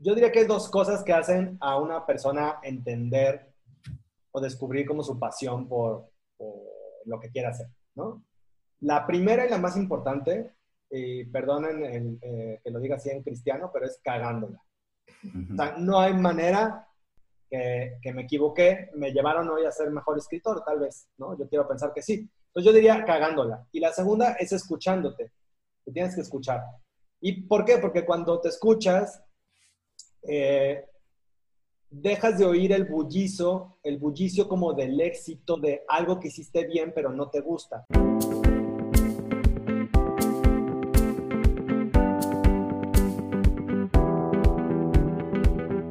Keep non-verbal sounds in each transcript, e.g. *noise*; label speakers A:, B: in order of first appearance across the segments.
A: yo diría que hay dos cosas que hacen a una persona entender o descubrir como su pasión por, lo que quiere hacer, ¿no? La primera y la más importante, y perdonen eh, que lo diga así en cristiano, pero es cagándola. O sea, no hay manera que, que, me equivoqué, me llevaron hoy a ser mejor escritor, tal vez, ¿no? Yo quiero pensar que sí. Entonces yo diría cagándola. Y la segunda es escuchándote. Te tienes que escuchar. ¿Y por qué? Porque cuando te escuchas, eh, dejas de oír el bullizo, el bullicio como del éxito de algo que hiciste bien pero no te gusta.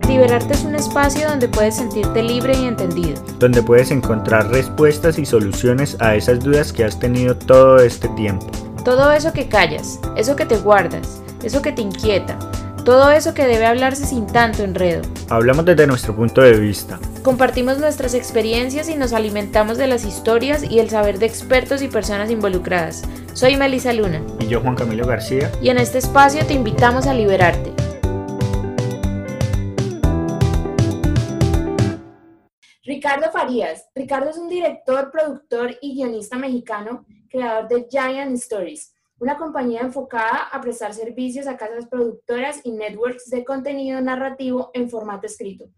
B: Liberarte es un espacio donde puedes sentirte libre y entendido.
C: Donde puedes encontrar respuestas y soluciones a esas dudas que has tenido todo este tiempo.
B: Todo eso que callas, eso que te guardas, eso que te inquieta, todo eso que debe hablarse sin tanto enredo.
C: Hablamos desde nuestro punto de vista.
B: Compartimos nuestras experiencias y nos alimentamos de las historias y el saber de expertos y personas involucradas. Soy Melissa Luna.
C: Y yo Juan Camilo García.
B: Y en este espacio te invitamos a liberarte. Ricardo Farías. Ricardo es un director, productor y guionista mexicano, creador de Giant Stories una compañía enfocada a prestar servicios a casas productoras y networks de contenido narrativo en formato escrito.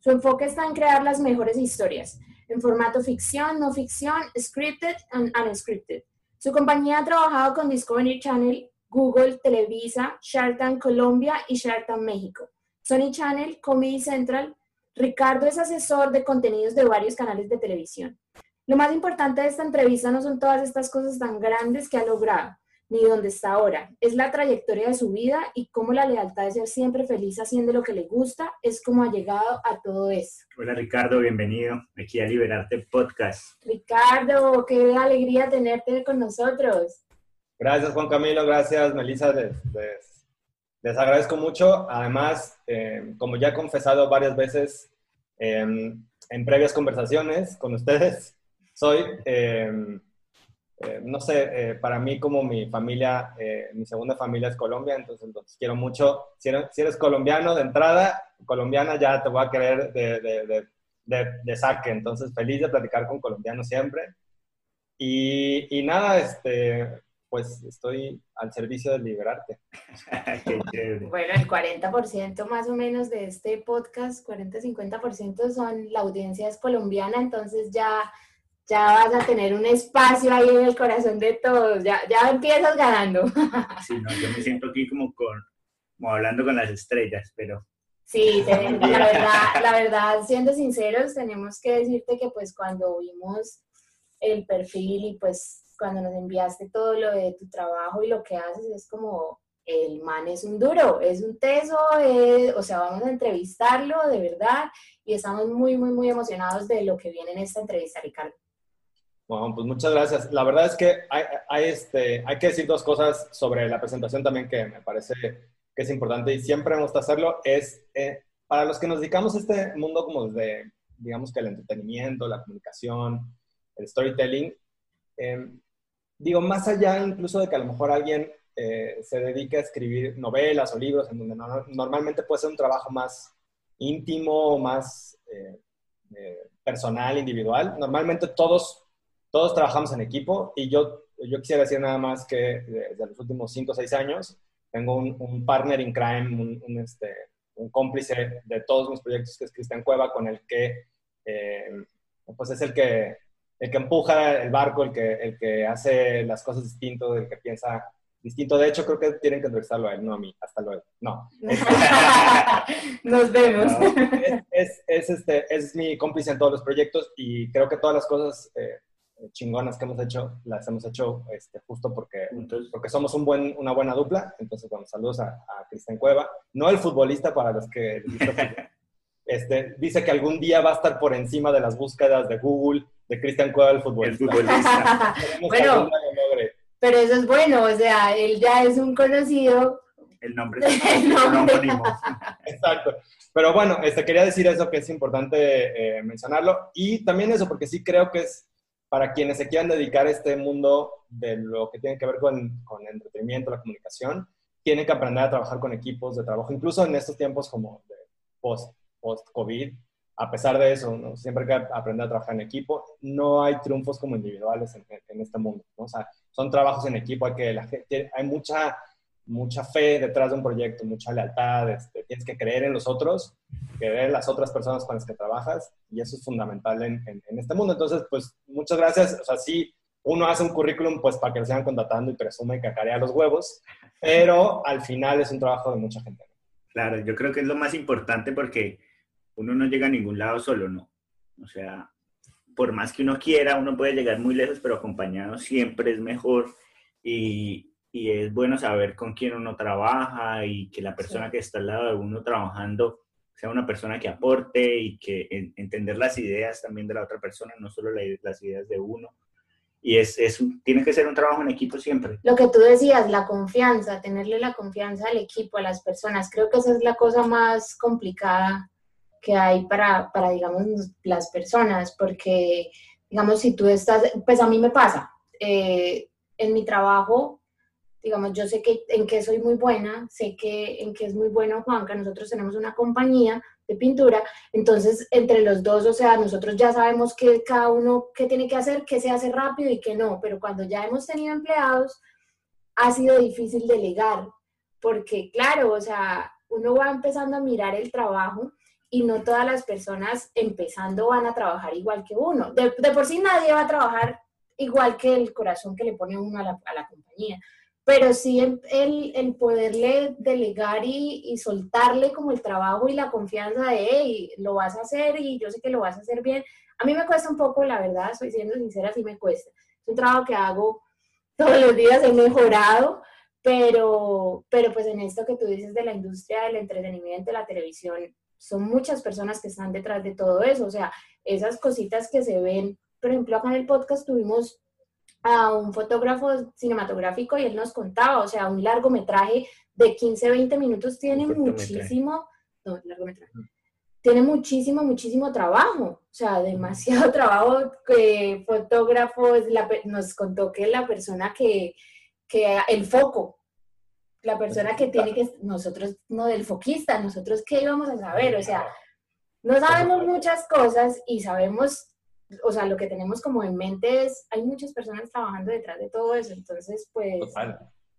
B: Su enfoque está en crear las mejores historias, en formato ficción, no ficción, scripted and unscripted. Su compañía ha trabajado con Discovery Channel, Google, Televisa, Shark Colombia y Shark México, Sony Channel, Comedy Central. Ricardo es asesor de contenidos de varios canales de televisión. Lo más importante de esta entrevista no son todas estas cosas tan grandes que ha logrado, ni dónde está ahora. Es la trayectoria de su vida y cómo la lealtad de ser siempre feliz haciendo lo que le gusta es como ha llegado a todo eso.
C: Hola Ricardo, bienvenido aquí a Liberarte Podcast.
B: Ricardo, qué alegría tenerte con nosotros.
A: Gracias Juan Camilo, gracias Melissa, les, agradezco mucho. Además, eh, como ya he confesado varias veces em, en previas conversaciones con ustedes, soy... Em, eh, no sé, eh, para mí como mi familia, eh, mi segunda familia es Colombia, entonces, quiero mucho, si eres, colombiano de entrada, colombiana ya te voy a querer de, de, saque, entonces feliz de platicar con colombianos siempre. Y, y, nada, este, pues estoy al servicio de liberarte. *laughs*
B: bueno, el 40% más o menos de este podcast, 40-50% son, la audiencia es colombiana, entonces ya ya vas a tener un espacio ahí en el corazón de todos, ya, ya empiezas ganando. *laughs*
C: Sí, no, yo me siento aquí como, con, como hablando con las estrellas, pero...
B: Sí, *laughs* la verdad, la verdad, siendo sinceros, tenemos que decirte que pues cuando vimos el perfil y pues cuando nos enviaste todo lo de tu trabajo y lo que haces, es como, el man es un duro, es un teso, o sea, vamos a entrevistarlo de verdad y estamos muy, muy, muy emocionados de lo que viene en esta entrevista, Ricardo.
A: Bueno, pues muchas gracias. La verdad es que hay, este, hay que decir dos cosas sobre la presentación también que me parece que es importante y siempre me gusta hacerlo. Es, eh, para los que nos dedicamos a este mundo como desde, digamos que el entretenimiento, la comunicación, el storytelling, em, digo, más allá incluso de que a lo mejor alguien eh, se dedique a escribir novelas o libros, en donde normalmente puede ser un trabajo más íntimo, más eh, personal, individual. Normalmente todos todos trabajamos en equipo y yo, yo quisiera decir nada más que desde los últimos 5 o 6 años tengo un, partner in crime, un, este, un, cómplice de todos mis proyectos que es Cristian Cueva, con el que eh, pues es el que, el que empuja el barco, el que, el que hace las cosas distinto, el que piensa distinto. De hecho, creo que tienen que entrevistarlo a él, no a mí. Hasta luego. No. *laughs*
B: Nos vemos.
A: es, es, este, es mi cómplice en todos los proyectos y creo que todas las cosas eh, chingonas que hemos hecho, las hemos hecho este, justo porque, porque somos un buen, una buena dupla. Entonces, bueno, saludos a, a Cristian Cueva. No el futbolista para los *laughs* que... este, dice que algún día va a estar por encima de las búsquedas de Google de Cristian Cueva, el futbolista. El futbolista. *laughs*
B: bueno, pero eso es bueno, o sea, él ya es un conocido.
C: El nombre. *laughs* el nombre.
A: Exacto. Pero bueno, este, quería decir eso que es importante eh, mencionarlo. Y también eso, porque sí creo que es para quienes se quieran dedicar a este mundo de lo que tiene que ver con, con el entretenimiento, la comunicación, tiene que aprender a trabajar con equipos de trabajo, incluso en estos tiempos como post, post-COVID, a pesar de eso, siempre hay que aprender a trabajar en equipo. No hay triunfos como individuales en, este mundo. O sea, son trabajos en equipo, hay, que, la, hay mucha, mucha fe detrás de un proyecto, mucha lealtad, este, tienes que creer en los otros, creer en las otras personas con las que trabajas, y eso es fundamental en, en, este mundo. Entonces, pues, muchas gracias. O sea, sí, uno hace un currículum, pues, para que lo sigan contratando y presume y cacarea los huevos, pero al final es un trabajo de mucha gente.
C: Claro, yo creo que es lo más importante porque uno no llega a ningún lado solo, ¿no? O sea, por más que uno quiera, uno puede llegar muy lejos, pero acompañado siempre es mejor y, y es bueno saber con quién uno trabaja y que la persona que está al lado de uno trabajando sea una persona que aporte y que entender las ideas también de la otra persona, no solo las ideas de uno. Y es, es, tiene que ser un trabajo en equipo siempre.
B: Lo que tú decías, la confianza, tenerle la confianza al equipo, a las personas, creo que esa es la cosa más complicada que hay para, para, digamos, las personas, porque, digamos, si tú estás, pues a mí me pasa, eh, en mi trabajo, digamos, yo sé que en qué soy muy buena, sé que en qué es muy bueno Juanca, nosotros tenemos una compañía de pintura, entonces entre los dos, o sea, nosotros ya sabemos que cada uno qué tiene que hacer, qué se hace rápido y qué no, pero cuando ya hemos tenido empleados, ha sido difícil delegar, porque claro, o sea, uno va empezando a mirar el trabajo y no todas las personas empezando van a trabajar igual que uno. De, por sí nadie va a trabajar igual que el corazón que le pone uno a la, a la compañía, pero sí el, el, poderle delegar y, y, soltarle como el trabajo y la confianza de, hey, lo vas a hacer y yo sé que lo vas a hacer bien. A mí me cuesta un poco, la verdad, estoy siendo sincera, sí me cuesta. Es un trabajo que hago todos los días, he mejorado, pero, pero pues en esto que tú dices de la industria del entretenimiento, de la televisión, son muchas personas que están detrás de todo eso, o sea, esas cositas que se ven, por ejemplo, acá en el podcast tuvimos a un fotógrafo cinematográfico y él nos contaba, o sea, un largometraje de 15, 20 minutos tiene muchísimo, no, largometraje, tiene muchísimo, muchísimo trabajo, o sea, demasiado *laughs* trabajo, que fotógrafos, nos contó que la persona que, que el foco, la persona que tiene que, nosotros, no del foquista, nosotros qué íbamos a saber, o sea, no sabemos muchas cosas y sabemos, o sea, lo que tenemos como en mente es, hay muchas personas trabajando detrás de todo eso, entonces, pues,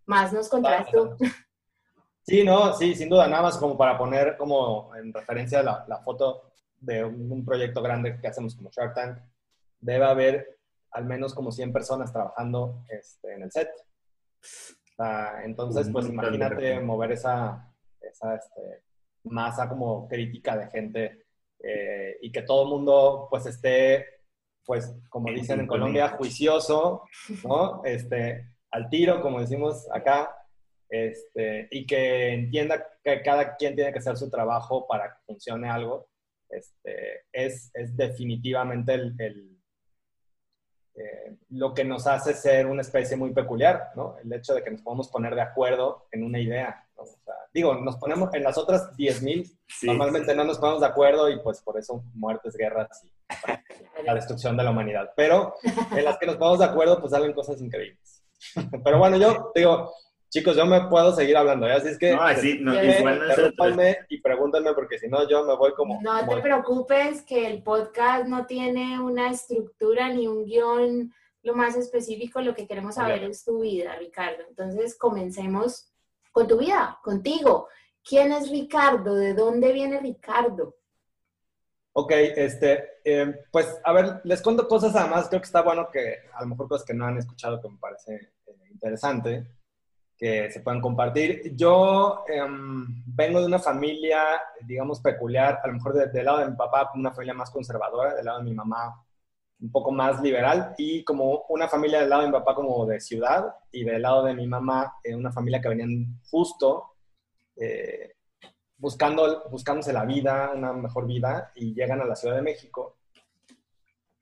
B: más nos contarás tú.
A: Sí, no, sí, sin duda, nada más como para poner como en referencia la, la foto de un, proyecto grande que hacemos como Shark Tank, debe haber al menos como 100 personas trabajando este, en el set. Entonces, pues imagínate mover esa, esa este, masa como crítica de gente eh, y que todo el mundo pues esté, pues como dicen en Colombia, juicioso, ¿no? Este, al tiro, como decimos acá, este, y que entienda que cada quien tiene que hacer su trabajo para que funcione algo, este, es, es definitivamente el eh, lo que nos hace ser una especie muy peculiar, ¿no? El hecho de que nos podamos poner de acuerdo en una idea. digo, nos ponemos en las otras 10.000, normalmente no nos ponemos de acuerdo y pues por eso muertes, guerras y *laughs* la destrucción de la humanidad. Pero en las que nos ponemos de acuerdo, pues salen cosas increíbles. *laughs* Pero bueno, yo digo, Chicos, yo me puedo seguir hablando, ¿eh? así es que...
C: No, así, no,
A: y pregúntenme porque si no yo me voy como...
B: No te preocupes que el podcast no tiene una estructura ni un guion lo más específico, lo que queremos saber es tu vida, Ricardo. Entonces, comencemos con tu vida, contigo. ¿Quién es Ricardo? ¿De dónde viene Ricardo?
A: Ok, este, eh, pues a ver, les cuento cosas además, creo que está bueno que a lo mejor cosas que no han escuchado que me parece eh, interesante que se puedan compartir. Yo em, vengo de una familia, digamos, peculiar, a lo mejor del lado de mi papá, una familia más conservadora, del lado de mi mamá un poco más liberal, y como una familia del lado de mi papá como de ciudad, y del lado de mi mamá, eh, una familia que venían justo eh, buscando, buscándose la vida, una mejor vida, y llegan a la Ciudad de México.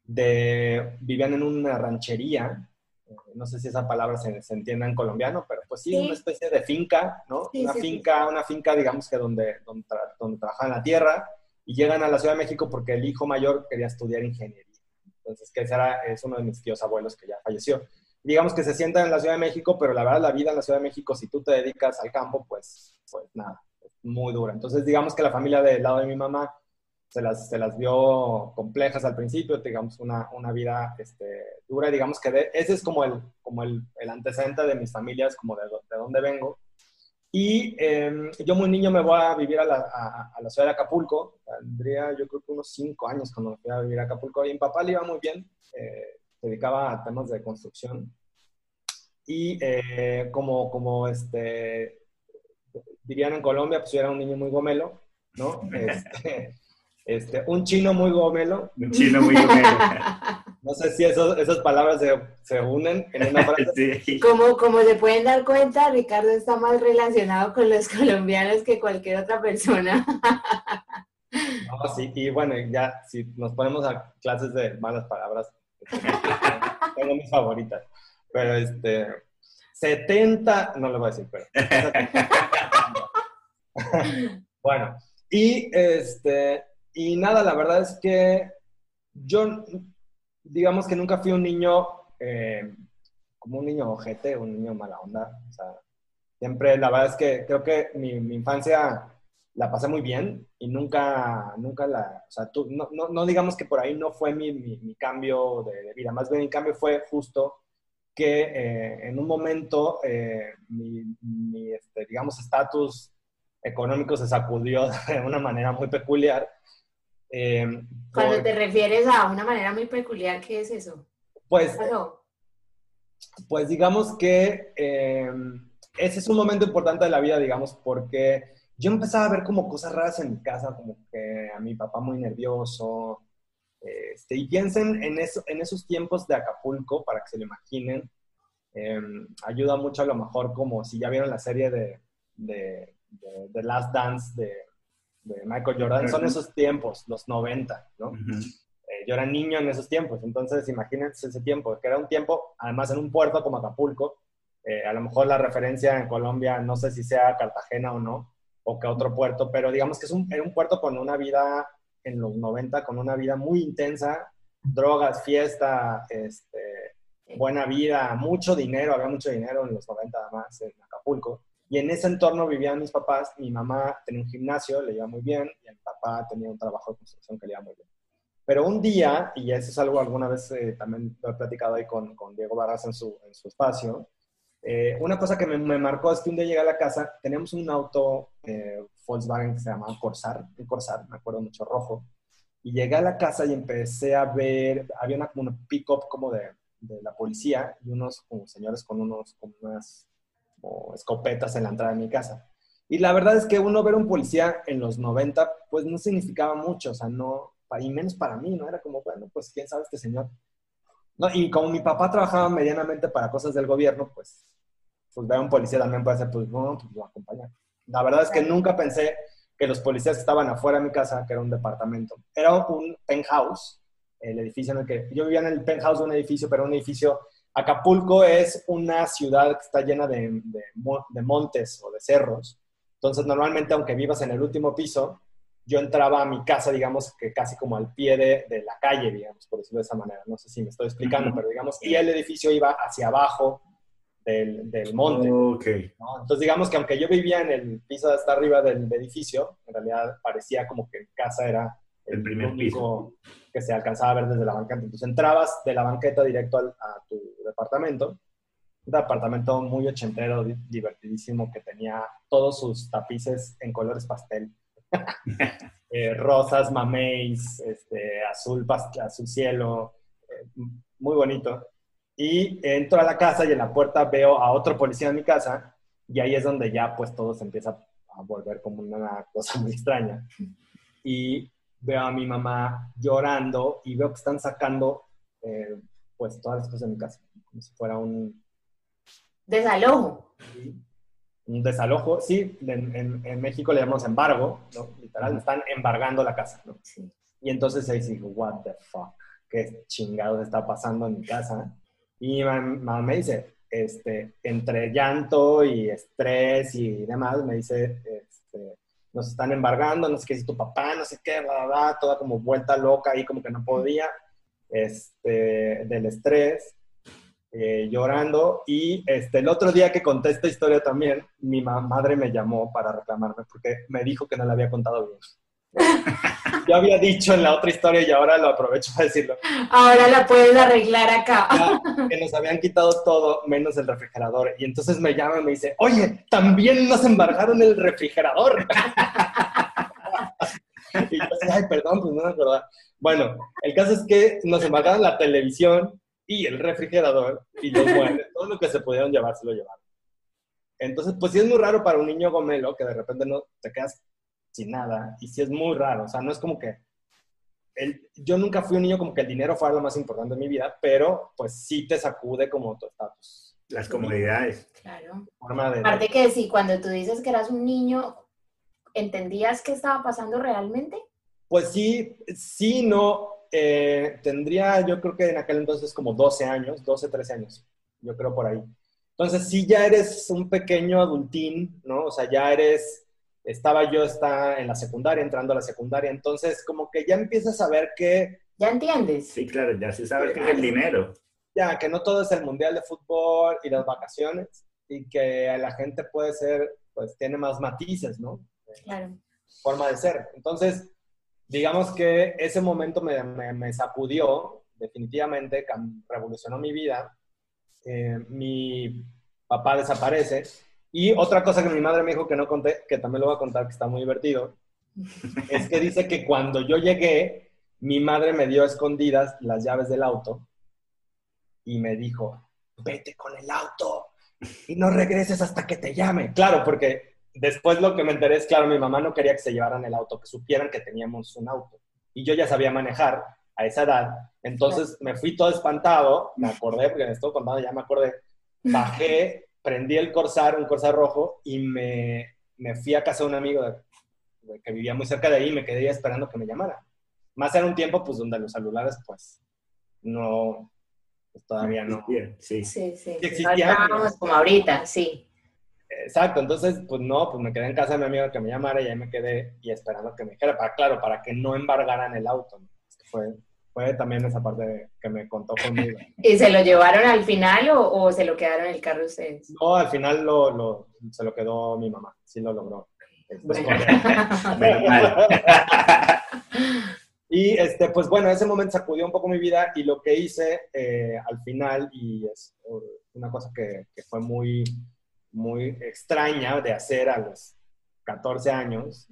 A: De, vivían en una ranchería no sé si esa palabra se, se entienda en colombiano, pero pues sí, una especie de finca, ¿no? una finca, una finca, digamos que donde, donde, trabajan la tierra y llegan a la Ciudad de México porque el hijo mayor quería estudiar ingeniería. Entonces, que ese era, es uno de mis tíos abuelos que ya falleció. digamos que se sientan en la Ciudad de México, pero la verdad la vida en la Ciudad de México, si tú te dedicas al campo, pues, pues nada, muy dura. Entonces, digamos que la familia del lado de mi mamá se las, se las vio complejas al principio, digamos, una, una vida este, dura, digamos que ese es como, el, como el, el, antecedente de mis familias, como de, de dónde vengo. Y em, yo muy niño me voy a vivir a la, a, la, ciudad de Acapulco, tendría yo creo que unos cinco años cuando me fui a vivir a Acapulco, y mi papá le iba muy bien, eh, se dedicaba a temas de construcción, y eh, como, como este, dirían en Colombia, pues yo era un niño muy gomelo, ¿no? Este, este, un chino muy gomelo.
C: Un chino muy gomelo. *laughs*
A: No sé si esas palabras se, se, unen en una frase. *laughs*
B: Sí. Como, como se pueden dar cuenta, Ricardo está más relacionado con los *laughs* colombianos que cualquier otra persona.
A: No, sí, y bueno, ya si nos ponemos a clases de malas palabras, tengo mis favoritas. Pero este, 70, no lo voy a decir, pero. *laughs* bueno, y este, y nada, la verdad es que yo, digamos que nunca fui un niño eh, como un niño ojete, un niño mala onda. Siempre, la verdad es que creo que mi, infancia la pasé muy bien y nunca, nunca la, o sea, no, no, digamos que por ahí no fue mi, cambio de, vida, más bien mi cambio fue justo que eh, en un momento eh, mi, mi este, digamos, estatus económico se sacudió *laughs* de una manera muy peculiar
B: eh, Cuando te refieres a una manera muy peculiar, ¿qué es eso?
A: Pues, pues digamos que eh, ese es un momento importante de la vida, digamos, porque yo empezaba a ver como cosas raras en mi casa, como que a mi papá muy nervioso. Este, y piensen en, eso, en esos tiempos de Acapulco, para que se lo imaginen. Em, ayuda mucho a lo mejor como si ya vieron la serie de, de, de, de Last Dance de, de Michael Jordan, son esos tiempos, los 90, ¿no? Eh, yo era niño en esos tiempos, entonces imagínense ese tiempo, que era un tiempo, además en un puerto como Acapulco, eh, a lo mejor la referencia en Colombia, no sé si sea Cartagena o no, o que otro puerto, pero digamos que es un, era un puerto con una vida en los 90, con una vida muy intensa, drogas, fiesta, este, buena vida, mucho dinero, había mucho dinero en los 90 además en Acapulco. Y en ese entorno vivían mis papás, mi mamá tenía un gimnasio, le iba muy bien, y el papá tenía un trabajo de construcción que le iba muy bien. Pero un día, y eso es algo alguna vez eh, también lo he platicado ahí con, con Diego Barras en su, en su espacio, eh, una cosa que me, me, marcó es que un día llegué a la casa, teníamos un auto eh, Volkswagen que se llamaba Corsar, un Corsar, me acuerdo mucho, rojo, y llegué a la casa y empecé a ver, había una, una pick-up como de, de, la policía y unos como señores con unos, con unas o escopetas en la entrada de mi casa. Y la verdad es que uno ver un policía en los 90, pues no significaba mucho, o sea, no, y menos para mí, ¿no? Era como, bueno, pues quién sabe este señor. No, y como mi papá trabajaba medianamente para cosas del gobierno, pues, pues ver a un policía también puede ser, pues, bueno, pues lo acompaña. La verdad es que nunca pensé que los policías que estaban afuera de mi casa, que era un departamento, era un penthouse, el edificio en el que yo vivía en el penthouse de un edificio, pero un edificio Acapulco es una ciudad que está llena de, montes o de cerros. Entonces, normalmente, aunque vivas en el último piso, yo entraba a mi casa, digamos, que casi como al pie de, la calle, digamos, por decirlo de esa manera. No sé si me estoy explicando, pero digamos, y el edificio iba hacia abajo del, monte. Entonces, digamos que aunque yo vivía en el piso de hasta arriba del edificio, en realidad parecía como que mi casa era el, primer piso que se alcanzaba a ver desde la banqueta. Entonces entrabas de la banqueta directo al, a tu departamento, un departamento muy ochentero, divertidísimo, que tenía todos sus tapices en colores pastel. *laughs* eh, rosas, mameis, este, azul, azul cielo, eh, muy bonito. Y entro a la casa y en la puerta veo a otro policía en mi casa y ahí es donde ya pues todo se empieza a volver como una cosa muy extraña. Y veo a mi mamá llorando y veo que están sacando eh, pues todas las cosas de mi casa, como si fuera un...
B: Desalojo.
A: Un desalojo, sí, en, en, México le llamamos embargo, ¿no? Literal, están embargando la casa, ¿no? Sí. Y entonces ahí digo, what the fuck, qué chingados está pasando en mi casa. Y mi mamá me dice, este, entre llanto y estrés y demás, me dice, este, nos están embargando, no sé qué es tu papá, no sé qué, bla, bla, toda como vuelta loca ahí, como que no podía, este, del estrés. eh, llorando. Y este, el otro día que conté esta historia también, mi madre me llamó para reclamarme porque me dijo que no le había contado bien. Yo había dicho en la otra historia y ahora lo aprovecho para decirlo.
B: Ahora la puedes arreglar acá.
A: que nos habían quitado todo menos el refrigerador. Y entonces me llama y me dice, oye, también nos embargaron el refrigerador. *laughs* y yo ay, perdón, pues no me acordaba. Bueno, el caso es que nos embargaron la televisión y el refrigerador y los muebles, todo lo que se pudieron llevar se lo llevaron. Entonces, pues sí es muy raro para un niño gomelo que de repente no te quedas sin nada. Y sí es muy raro. O sea, no es como que... El, yo nunca fui un niño como que el dinero fuera lo más importante de mi vida, pero pues sí te sacude como tu estatus.
C: Las comodidades.
B: Claro. Aparte que sí, cuando tú dices que eras un niño, ¿entendías qué estaba pasando realmente?
A: Pues sí, sí, no. Eh, tendría, yo creo que en aquel entonces como 12 años, 12, 13 años, yo creo por ahí. Entonces sí ya eres un pequeño adultín, ¿no? O sea, ya eres estaba yo está en la secundaria, entrando a la secundaria, entonces como que ya empiezas a ver que...
B: ¿Ya entiendes?
C: Sí, claro, ya se sabe que es el dinero.
A: Ya, que no todo es el mundial de fútbol y las vacaciones, y que la gente puede ser, pues tiene más matices, ¿no?
B: Claro.
A: Forma de ser. Entonces, digamos que ese momento me, me, sacudió, definitivamente, revolucionó mi vida. Eh, mi papá desaparece y otra cosa que mi madre me dijo que no conté, que también lo voy a contar, que está muy divertido, es que dice que cuando yo llegué, mi madre me dio escondidas las llaves del auto y me dijo, vete con el auto y no regreses hasta que te llame. Claro, porque después lo que me enteré es, claro, mi mamá no quería que se llevaran el auto, que supieran que teníamos un auto. Y yo ya sabía manejar a esa edad. Entonces me fui todo espantado, me acordé, porque me estoy contando, ya me acordé, bajé prendí el Corsar, un Corsar rojo, y me, me fui a casa de un amigo que vivía muy cerca de ahí y me quedé esperando que me llamara. Más era un tiempo, pues, donde los celulares, pues, no, pues, todavía no.
B: Sí, sí. sí. Existían, como ahorita, sí.
A: Exacto, entonces, pues no, pues me quedé en casa de mi amigo que me llamara y ahí me quedé y esperando que me dijera, para, claro, para que no embargaran el auto. Fue, fue también esa parte que me contó conmigo. *laughs*
B: ¿Y se lo llevaron al final o, se lo quedaron en el carro ustedes?
A: No, al final lo, lo, se lo quedó mi mamá, sí lo logró. *laughs* *laughs* y este, pues bueno, ese momento sacudió un poco mi vida y lo que hice eh, al final, y es una cosa que, que fue muy, muy extraña de hacer a los 14 años,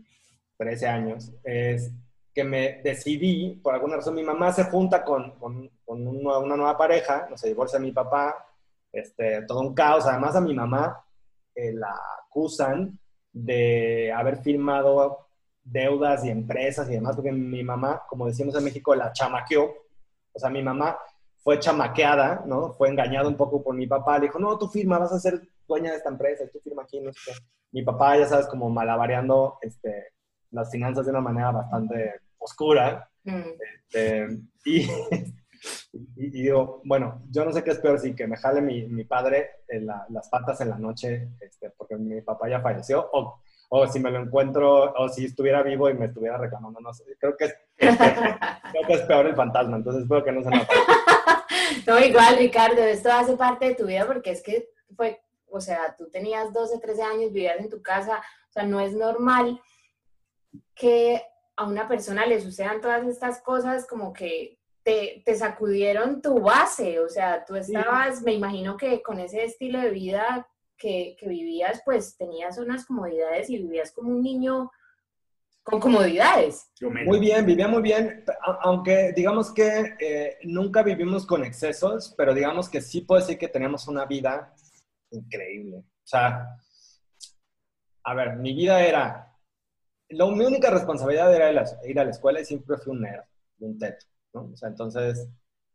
A: 13 años, es que me decidí, por alguna razón, mi mamá se junta con, con, una, nueva pareja, no se divorcia mi papá, este, todo un caos. Además, a mi mamá eh, la acusan de haber firmado deudas y empresas y demás, porque mi mamá, como decimos en México, la chamaqueó. O sea, mi mamá fue chamaqueada, ¿no? Fue engañada un poco por mi papá. Le dijo, no, tú firma, vas a ser dueña de esta empresa, tú firma aquí, no sé qué. Mi papá, ya sabes, como malabareando este, las finanzas de una manera bastante oscura. Mm. Este, y, digo, bueno, yo no sé qué es peor, si que me jale mi, mi padre en las patas en la noche, este, porque mi papá ya falleció, o, o, si me lo encuentro, o si estuviera vivo y me estuviera reclamando, no sé, creo que es, *laughs* creo que es peor el fantasma, entonces espero que no se me *laughs*
B: No, igual, Ricardo, esto hace parte de tu vida porque es que fue, o sea, tú tenías 12, 13 años, vivías en tu casa, o sea, no es normal que a una persona le sucedan todas estas cosas como que te, te sacudieron tu base, o sea, tú estabas, me imagino que con ese estilo de vida que, que, vivías, pues tenías unas comodidades y vivías como un niño con comodidades.
A: Muy bien, vivía muy bien, aunque digamos que eh, nunca vivimos con excesos, pero digamos que sí puedo decir que teníamos una vida increíble. O sea, a ver, mi vida era lo, mi única responsabilidad era ir a la escuela y siempre fui un nerd, un teto, ¿no? O sea, entonces,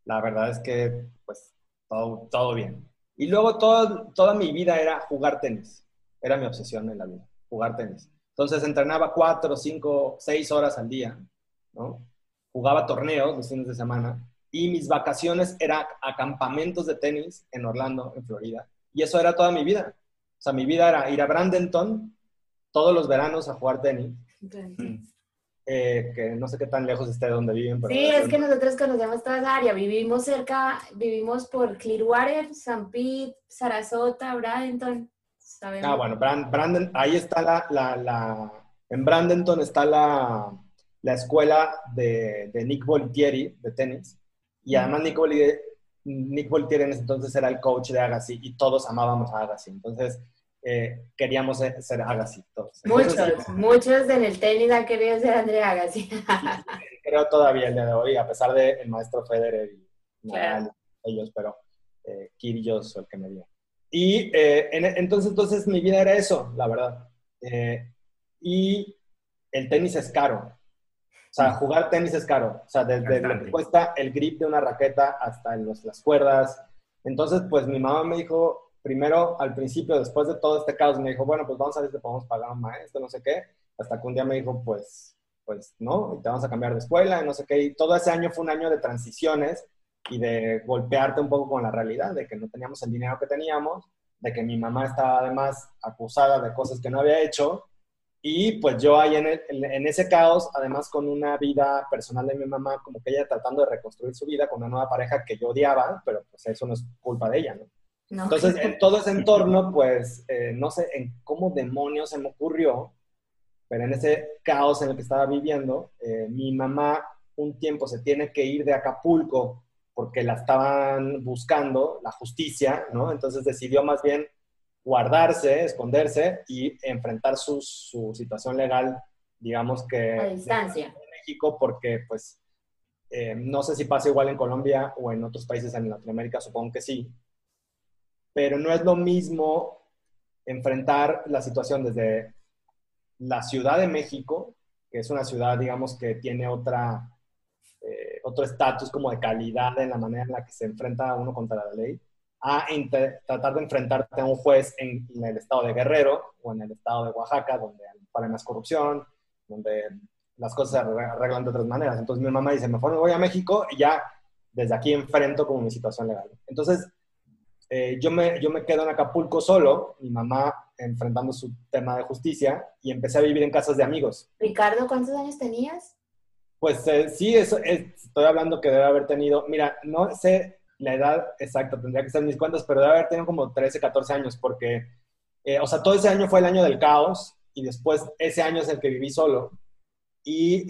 A: la verdad es que, pues, todo, todo bien. Y luego todo, toda mi vida era jugar tenis. Era mi obsesión en la vida, jugar tenis. Entonces entrenaba cuatro, cinco, seis horas al día, ¿no? Jugaba torneos los fines de semana y mis vacaciones eran acampamentos de tenis en Orlando, en Florida. Y eso era toda mi vida. O sea, mi vida era ir a Brandenton todos los veranos a jugar tenis. eh, que no sé qué tan lejos esté de donde viven. Pero
B: sí, es que nosotros conocemos toda esa área. Vivimos cerca, vivimos por Clearwater, San Pete, Sarasota, Bradenton.
A: Ah, bueno, Brandon, ahí está la, la, la, en Brandenton está la, la escuela de, de, Nick Voltieri de tenis. Y además Nick, Nick Voltieri en ese entonces era el coach de Agassi y todos amábamos a Agassi. Entonces, eh, queríamos ser Agassi todos.
B: muchos, *laughs* muchos en el tenis han querido ser André Agassi.
A: creo todavía el día de hoy, a pesar del el maestro Federer y ellos, pero eh, Kyrgios el que me dio. Y eh, entonces, entonces mi vida era eso, la verdad. Eh, y el tenis es caro. O sea, jugar tenis es caro. O sea, desde lo que cuesta el grip de una raqueta hasta los, las cuerdas. Entonces, pues mi mamá me dijo, primero, al principio, después de todo este caos, me dijo, bueno, pues vamos a ver si te podemos pagar un maestro, no sé qué. Hasta que un día me dijo, pues, pues, no, te vamos a cambiar de escuela, no sé qué. Y todo ese año fue un año de transiciones y de golpearte un poco con la realidad, de que no teníamos el dinero que teníamos, de que mi mamá estaba además acusada de cosas que no había hecho. Y pues yo ahí en, en ese caos, además con una vida personal de mi mamá, como que ella tratando de reconstruir su vida con una nueva pareja que yo odiaba, pero pues eso no es culpa de ella, ¿no? Entonces, en todo ese entorno, *laughs* pues, eh, no sé en cómo demonios se me ocurrió, pero en ese caos en el que estaba viviendo, eh, mi mamá un tiempo se tiene que ir de Acapulco porque la estaban buscando, la justicia, ¿no? Entonces decidió más bien guardarse, esconderse y enfrentar su, su situación legal, digamos que...
B: A distancia. En
A: México, porque pues eh, no sé si pasa igual en Colombia o en otros países en Latinoamérica, supongo que sí, pero no es lo mismo enfrentar la situación desde la Ciudad de México, que es una ciudad, digamos, que tiene otra, eh, otro estatus como de calidad en la manera en la que se enfrenta uno contra la ley, a tratar de enfrentarte a un juez en, el estado de Guerrero o en el estado de Oaxaca, donde hay más corrupción, donde las cosas se arreglan de otras maneras. Entonces mi mamá dice, mejor me voy a México y ya desde aquí enfrento como mi situación legal. Entonces, eh, yo, me, yo me quedo en Acapulco solo, mi mamá enfrentando su tema de justicia, y empecé a vivir en casas de amigos.
B: Ricardo, ¿cuántos años tenías?
A: Pues eh, sí, eso, estoy hablando que debe haber tenido, mira, no sé la edad exacta, tendría que ser mis cuentas, pero debe haber tenido como 13, 14 años, porque, eh, o sea, todo ese año fue el año del caos, y después ese año es el que viví solo. Y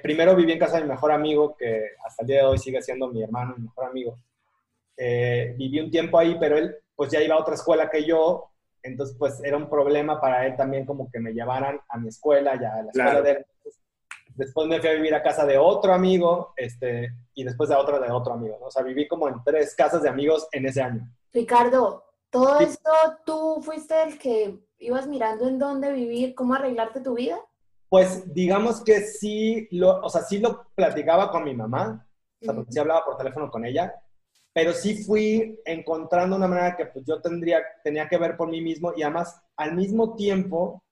A: primero viví en casa de mi mejor amigo, que hasta el día de hoy sigue siendo mi hermano, mi mejor amigo. Eh, viví un tiempo ahí, pero él pues ya iba a otra escuela que yo, entonces pues era un problema para él también como que me llevaran a mi escuela, ya a la escuela de él. Después me fui a vivir a casa de otro amigo, este, y después de otra de otro amigo, ¿no? O sea, viví como en tres casas de amigos en ese año.
B: Ricardo, todo esto, ¿tú fuiste el que ibas mirando en dónde vivir, cómo arreglarte tu vida?
A: Pues digamos que sí, lo, o sea, sí lo platicaba con mi mamá, o sea, sí hablaba por teléfono con ella, pero sí fui encontrando una manera que pues, yo tendría, tenía que ver por mí mismo y además al mismo tiempo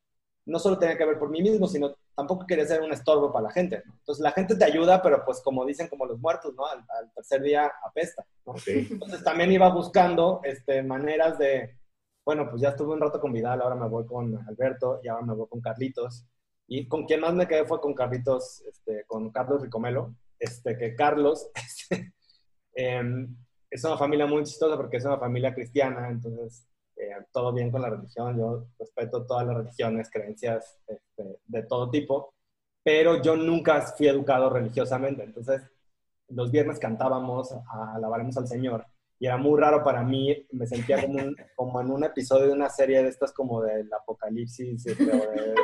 A: no solo tenía que ver por mí mismo, sino tampoco quería ser un estorbo para la gente. Entonces la gente te ayuda, pero pues como dicen como los muertos, ¿no? Al, tercer día apesta. Entonces también iba buscando este, maneras de, bueno, pues ya estuve un rato con Vidal, ahora me voy con Alberto y ahora me voy con Carlitos. Y con quien más me quedé fue con Carlitos, este, con Carlos Ricomelo, este, que Carlos, *laughs* este, em, es una familia muy chistosa porque es una familia cristiana, entonces eh, todo bien con la religión, yo respeto todas las religiones, creencias este, de todo tipo, pero yo nunca fui educado religiosamente, entonces los viernes cantábamos, alabaremos al Señor, y era muy raro para mí, me sentía como, *laughs* como en un episodio de una serie de estas como del apocalipsis, este, o de,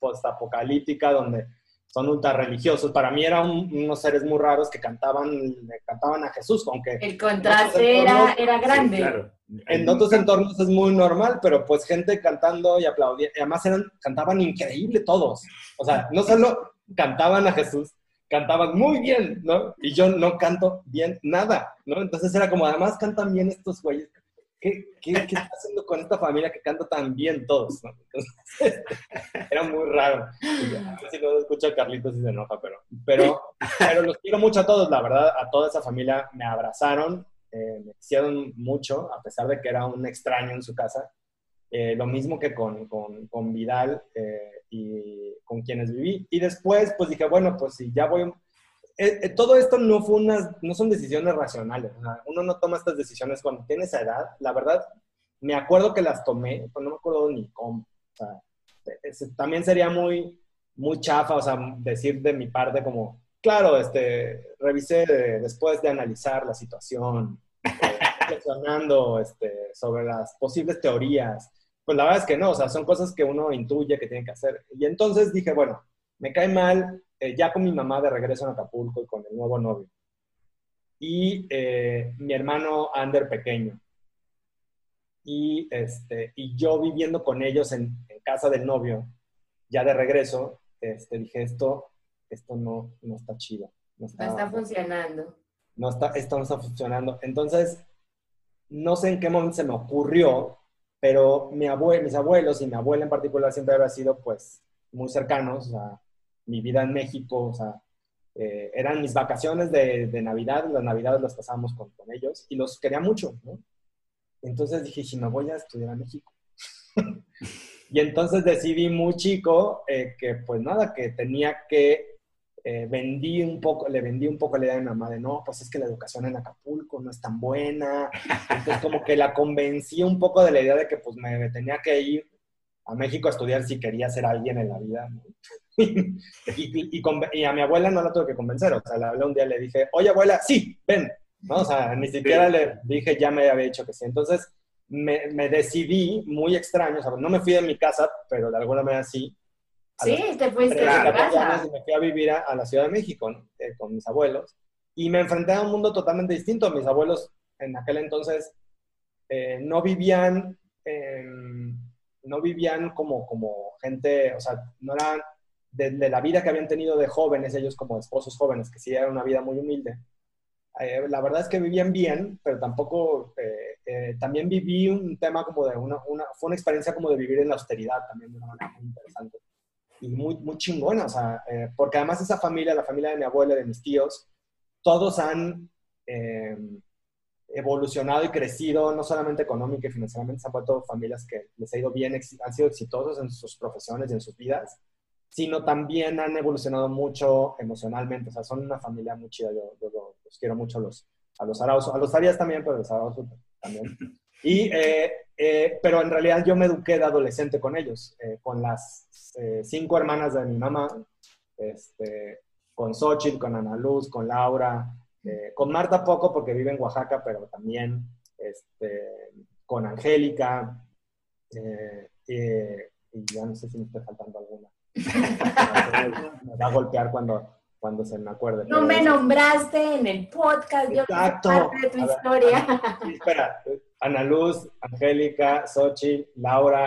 A: post-apocalíptica, donde son ultra religiosos. Para mí eran unos seres muy raros que cantaban, cantaban a Jesús, aunque...
B: El contraste era, era grande.
A: En otros entornos es muy normal, pero pues gente cantando y aplaudiendo, además eran, cantaban increíble todos. O sea, no solo cantaban a Jesús, cantaban muy bien, ¿no? Y yo no canto bien nada, ¿no? Entonces era como, además cantan bien estos güeyes, ¿qué, qué, está haciendo con esta familia que canta tan bien todos? *laughs* era muy raro. Si no escucha Carlitos y se enoja, pero, pero, pero los quiero mucho a todos, la verdad, a toda esa familia me abrazaron, eh, me hicieron mucho, a pesar de que era un extraño en su casa. eh, lo mismo que con, con, con Vidal eh, y con quienes viví. Y después, pues dije, bueno, pues si ya voy... Eh, todo esto no, fue unas, no son decisiones racionales. uno no toma estas decisiones cuando tiene esa edad. La verdad, me acuerdo que las tomé, pero no me acuerdo ni cómo. O sea, también sería muy, muy chafa, o sea, decir de mi parte como, claro, este, revisé después de analizar la situación, *laughs* reflexionando este, sobre las posibles teorías. Pues la verdad es que no, o sea, son cosas que uno intuye que tiene que hacer. Y entonces dije, bueno, me cae mal eh, ya con mi mamá de regreso en Acapulco y con el nuevo novio. Y eh, mi hermano Ander pequeño. Y, este, y yo viviendo con ellos en, casa del novio, ya de regreso, este, dije, esto, esto no, no está chido.
B: No está, funcionando.
A: No está, esto no está funcionando. Entonces, no sé en qué momento se me ocurrió, pero mi abue mis abuelos y mi abuela en particular siempre habían sido pues muy cercanos, o sea, mi vida en México, o sea, eh, eran mis vacaciones de, de, Navidad, las Navidades las pasábamos con, con, ellos y los quería mucho, ¿no? Entonces dije, si me voy a estudiar a México. *laughs* y entonces decidí muy chico eh, que pues nada, que tenía que eh, vendí un poco, le vendí un poco la idea a mi mamá de, no, pues es que la educación en Acapulco no es tan buena. Entonces como que la convencí un poco de la idea de que pues me, tenía que ir a México a estudiar si quería ser alguien en la vida. *laughs* y, y, a mi abuela no la tuve que convencer, o sea, le hablé un día y le dije, oye abuela, sí, ven, ¿no? O sea, ni siquiera le dije, ya me había dicho que sí. Entonces me, me decidí, muy extraño, o sea, no me fui de mi casa, pero de alguna manera sí,
B: Sí, te fuiste a casa.
A: Y me fui a vivir a, la Ciudad de México eh, con mis abuelos y me enfrenté a un mundo totalmente distinto. Mis abuelos en aquel entonces eh, no vivían, no vivían como, como gente, o sea, no eran de, la vida que habían tenido de jóvenes, ellos como esposos jóvenes, que sí era una vida muy humilde. Eh, la verdad es que vivían bien, pero tampoco, también viví un tema como de una, fue una experiencia como de vivir en la austeridad también de una manera muy interesante y muy, muy chingona, o sea, eh, porque además esa familia, la familia de mi abuela, de mis tíos, todos han eh, evolucionado y crecido, no solamente económica y financieramente, se han vuelto familias que les ha ido bien, han sido exitosos en sus profesiones y en sus vidas, sino también han evolucionado mucho emocionalmente, o sea, son una familia muy chida, yo, los quiero mucho a los, a los a los Arias también, pero a los Arauz también. Y, eh, pero en realidad yo me eduqué de adolescente con ellos, con las eh, cinco hermanas de mi mamá, este, con Xochitl, con Ana Luz, con Laura, eh, con Marta poco porque vive en Oaxaca, pero también este, con Angélica, eh, y ya no sé si me está faltando alguna. Me va a golpear cuando, cuando se me acuerde.
B: No me nombraste en el podcast, yo Exacto. parte de tu historia.
A: espera, Ana Luz, Angélica, Xochitl, Laura,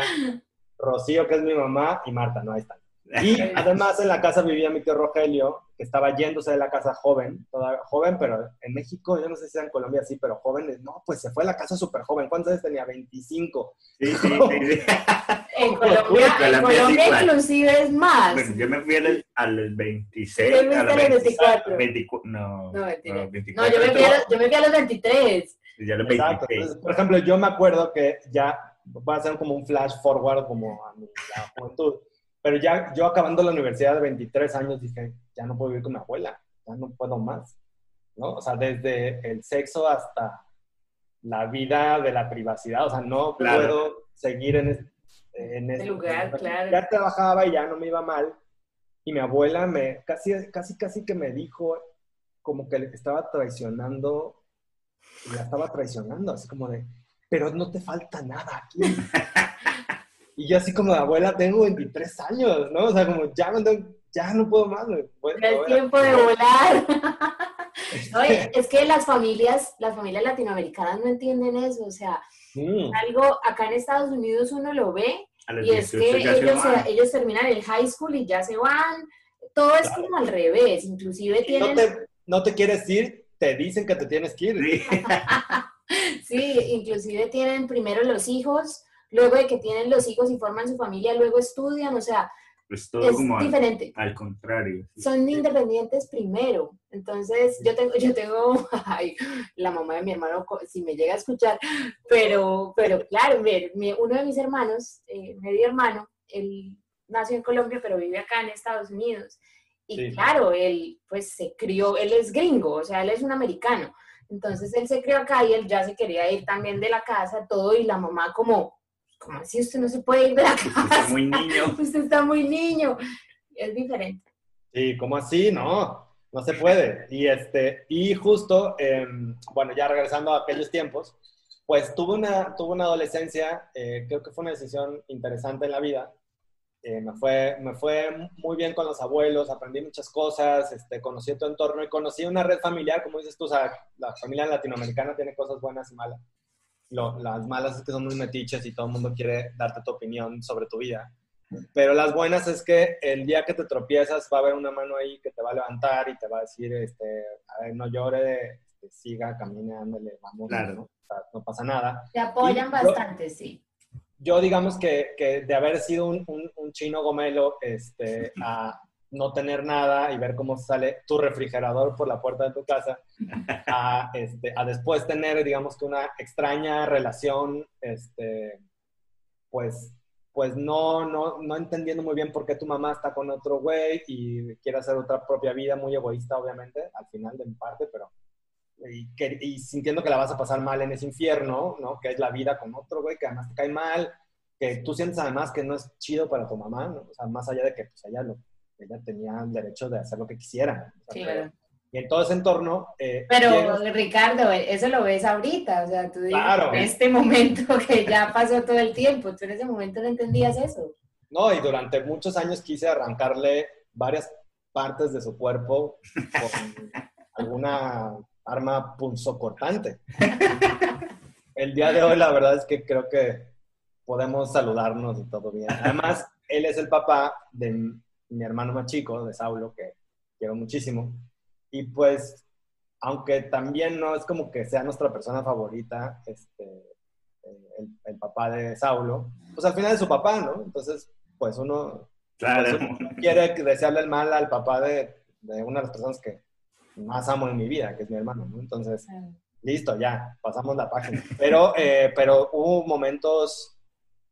A: Rocío, que es mi mamá, y Marta, no, ahí están. Y además en la casa vivía mi tío Rogelio, que estaba yéndose de la casa joven, toda joven, pero en México, yo no sé si en Colombia sí, pero joven, no, pues se fue a la casa súper joven. ¿Cuántos años tenía? 25. Sí, sí, sí. *laughs*
B: en Colombia, en Colombia inclusive es más.
C: Bueno, yo me fui a los 26. Yo me fui a los 24. 24 no,
B: no, 24. no yo, me fui a los, yo me fui a los 23.
C: Ya los 26.
A: Entonces, por ejemplo, yo me acuerdo que ya va a ser como un flash forward como a mi juventud. Pero ya yo acabando la universidad de 23 años dije, ya no puedo vivir con mi abuela, ya no puedo más, ¿no? O sea, desde el sexo hasta la vida de la privacidad, o sea, no puedo seguir en, este, en
B: este lugar, claro.
A: Ya trabajaba y ya no me iba mal. Y mi abuela me, casi, casi, casi que me dijo como que estaba traicionando, la estaba traicionando, así como de, pero no te falta nada aquí. *laughs* y yo así como, abuela, tengo 23 años, ¿no? O sea, como ya no, ya no puedo más.
B: es tiempo de volar. *laughs* Oye, es que las familias, las familias latinoamericanas no entienden eso, o sea, mm. algo acá en Estados Unidos uno lo ve y es que ellos, ellos, terminan el high school y ya se van, todo es como al revés, inclusive tienen...
A: No te, no te quieres ir, te dicen que te tienes que ir.
B: Sí, *laughs* inclusive tienen primero los hijos, luego de que tienen los hijos y forman su familia, luego estudian, o sea,
C: Es todo
B: es
C: como al,
B: diferente.
C: al contrario. sí.
B: Son independientes primero. Entonces, yo tengo, yo tengo, *laughs* ay, la mamá de mi hermano, si me llega a escuchar, pero, pero claro, uno de mis hermanos, eh, medio hermano, él nació en Colombia, pero vive acá en Estados Unidos. Y
A: Sí.
B: claro, él pues se crió, él es gringo, o sea, él es un americano. Entonces él se crió acá y él ya se quería ir también de la casa, todo, y la mamá como, como así usted no se puede ir de la
C: Usted
B: casa?
C: es muy niño. *laughs*
B: Usted está muy niño. Es diferente.
A: Sí, ¿cómo así? No, no se puede. Y, este, y justo, em, bueno, ya regresando a aquellos tiempos, pues tuve una, tuve una adolescencia, eh, creo que fue una decisión interesante en la vida. Eh, me, fue, me fue muy bien con los abuelos, aprendí muchas cosas, este, conocí tu entorno y conocí una red familiar, como dices tú, o sea, la familia latinoamericana tiene cosas buenas y malas. Lo- las malas es que son muy metiches y todo el mundo quiere darte tu opinión sobre tu vida. Pero las buenas es que el día que te tropiezas va a haber una mano ahí que te va a levantar y te va a decir, este, a ver, no llore, este, siga, camine, ándale, vamos,
C: Claro.
A: ¿no? O sea, no pasa nada.
B: Te apoyan
A: Y yo-
B: bastante, sí.
A: Yo digamos que, que de haber sido un, un- un chino gomelo este, *laughs* a no tener nada y ver cómo sale tu refrigerador por la puerta de tu casa, *laughs* a, este, a después tener, digamos que una extraña relación, este, pues, pues no, no, no entendiendo muy bien por qué tu mamá está con otro güey y quiere hacer otra propia vida, muy egoísta obviamente, al final de mi parte, pero y, que- y sintiendo que la vas a pasar mal en ese infierno, ¿no? Que es la vida con otro güey que además te cae mal, que tú sientes además que no es chido para tu mamá, ¿no? O sea, más allá de que pues ella, lo, ella tenía el derecho de hacer lo que quisiera. o sea,
B: Claro.
A: pero- y en todo ese entorno... eh,
B: Pero
A: llegas-
B: Ricardo, eso lo ves ahorita, o sea, tú dices,
A: Claro.
B: en este momento *laughs* que ya pasó todo el tiempo, tú en ese momento no entendías eso.
A: No, y durante muchos años quise arrancarle varias partes de su cuerpo con *laughs* alguna arma punzocortante. El día de hoy, la verdad es que creo que podemos saludarnos y todo bien. Además, él es el papá de mi hermano más chico, de Saulo, que quiero muchísimo. Y pues, aunque también no es como que sea nuestra persona favorita, este, eh, el, el papá de Saulo, pues al final es su papá, ¿no? Entonces, pues uno
C: Claro.
A: no quiere desearle el mal al papá de, de una de las personas que más amo en mi vida, que es mi hermano, ¿no? Entonces, listo, ya, pasamos la página. Pero, eh, pero hubo momentos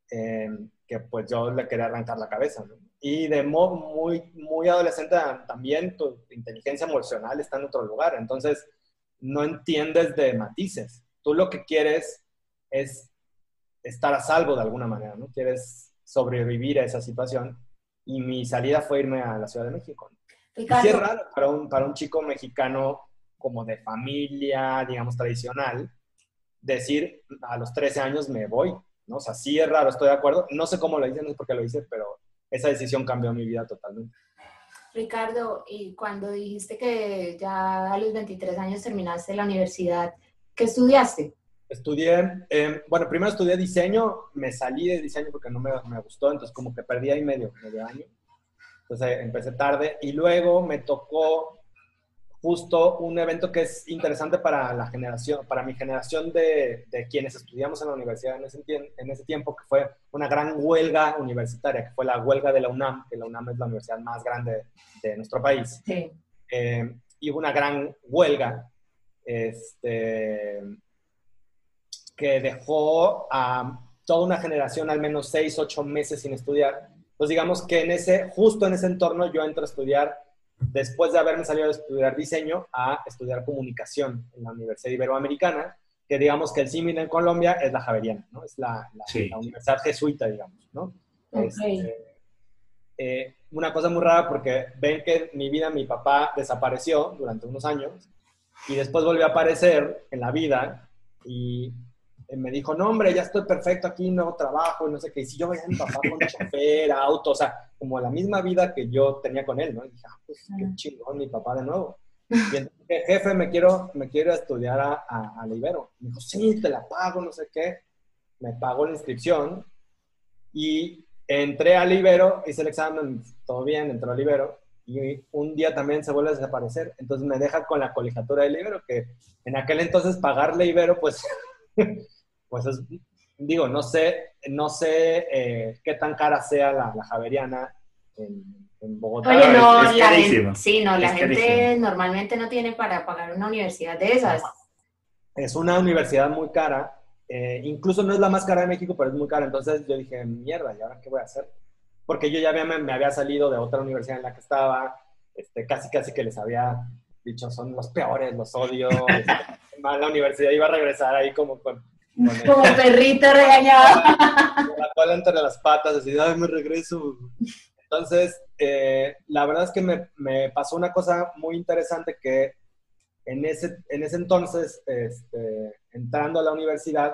A: eh, que pues yo le quería arrancar la cabeza, ¿no? Y de modo muy, muy adolescente también tu inteligencia emocional está en otro lugar, entonces no entiendes de matices. Tú lo que quieres es estar a salvo de alguna manera, ¿no? Quieres sobrevivir a esa situación y mi salida fue irme a la Ciudad de México. Y
B: Ricardo,
A: sí es raro para un, para un chico mexicano como de familia, digamos, tradicional, decir a los 13 años me voy, ¿no? O sea, sí es raro, estoy de acuerdo. No sé cómo lo hice, no sé por qué lo hice, pero esa decisión cambió mi vida totalmente.
B: Ricardo, y cuando dijiste que ya a los 23 años terminaste la universidad, ¿qué estudiaste?
A: Estudié, eh, bueno, primero estudié diseño, me salí de diseño porque no me, me gustó, entonces como que perdí ahí medio, medio año. Entonces empecé tarde y luego me tocó justo un evento que es interesante para la generación, para mi generación de, de quienes estudiamos en la universidad en ese, tiem- en ese tiempo, que fue una gran huelga universitaria, que fue la huelga de la UNAM, que la UNAM es la universidad más grande de nuestro país.
B: Sí.
A: Eh, y hubo una gran huelga este, que dejó a toda una generación al menos seis, ocho meses sin estudiar. Entonces digamos que en ese, justo en ese entorno yo entro a estudiar, después de haberme salido de estudiar diseño, a estudiar comunicación en la Universidad Iberoamericana, que digamos que el símil en Colombia es la Javeriana, ¿no? Es la, la-
C: Sí.
A: la universidad jesuita, digamos, ¿no? Este, eh, una cosa muy rara porque ven que mi vida mi papá desapareció durante unos años y después volvió a aparecer en la vida y me dijo, no hombre, ya estoy perfecto aquí, no trabajo no sé qué. Y si yo veía a mi papá con *laughs* chofer, auto, o sea, como la misma vida que yo tenía con él, ¿no? Y dije, ah, pues qué chingón mi papá de nuevo. Y entonces, dije, jefe, me quiero, me quiero estudiar a, a, a la Ibero. Me dijo, sí, te la pago, no sé qué. Me pagó la inscripción y entré al Ibero, hice el examen, todo bien, entró al Ibero y un día también se vuelve a desaparecer. Entonces me deja con la colegiatura del Ibero, que en aquel entonces pagarle Ibero, pues, *laughs* pues es, digo, no sé, no sé eh, qué tan cara sea la, la Javeriana en, Bogotá.
B: Oye, no,
C: es
B: la
C: carísimo.
B: gente, sí, no, la
C: Es
B: gente
C: carísimo.
B: normalmente no tiene para pagar una universidad de esas.
A: Es una universidad muy cara. eh, incluso no es la más cara de México, pero es muy cara. Entonces yo dije, mierda, ¿y ahora qué voy a hacer? Porque yo ya había- me, me había salido de otra universidad en la que estaba. Este, casi, casi que les había dicho, son los peores, los odio. *laughs* este, la universidad iba a regresar ahí como con, *laughs*
B: Como perrito regañado.
A: con la cola entre las patas, así, ay, me regreso. Entonces, eh, la verdad es que me, me pasó una cosa muy interesante que en ese, en ese entonces, este, entrando a la universidad,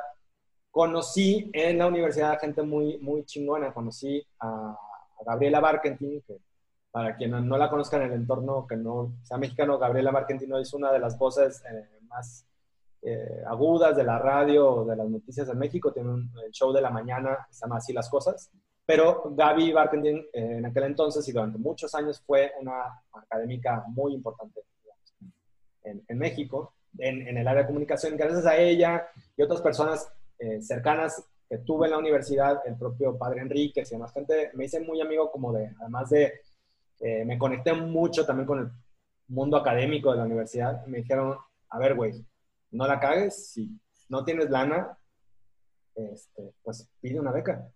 A: conocí en la universidad a gente muy, muy chingona. Conocí a, a Gabriela Barkentin, que para quien no, la conozca en el entorno que no sea mexicano, Gabriela Barkentin es una de las voces eh, más eh, agudas de la radio, de las noticias en México. Tiene un show de la mañana, se llama Así las Cosas. Pero Gaby Barkentin eh, en aquel entonces y durante muchos años fue una académica muy importante en, México, en, el área de comunicación. Gracias a ella y otras personas eh, cercanas que tuve en la universidad, el propio padre Enrique y demás gente, me hice muy amigo como de, además de, me conecté mucho también con el mundo académico de la universidad. Me dijeron, a ver, güey, no la cagues, si no tienes lana, este, pues pide una beca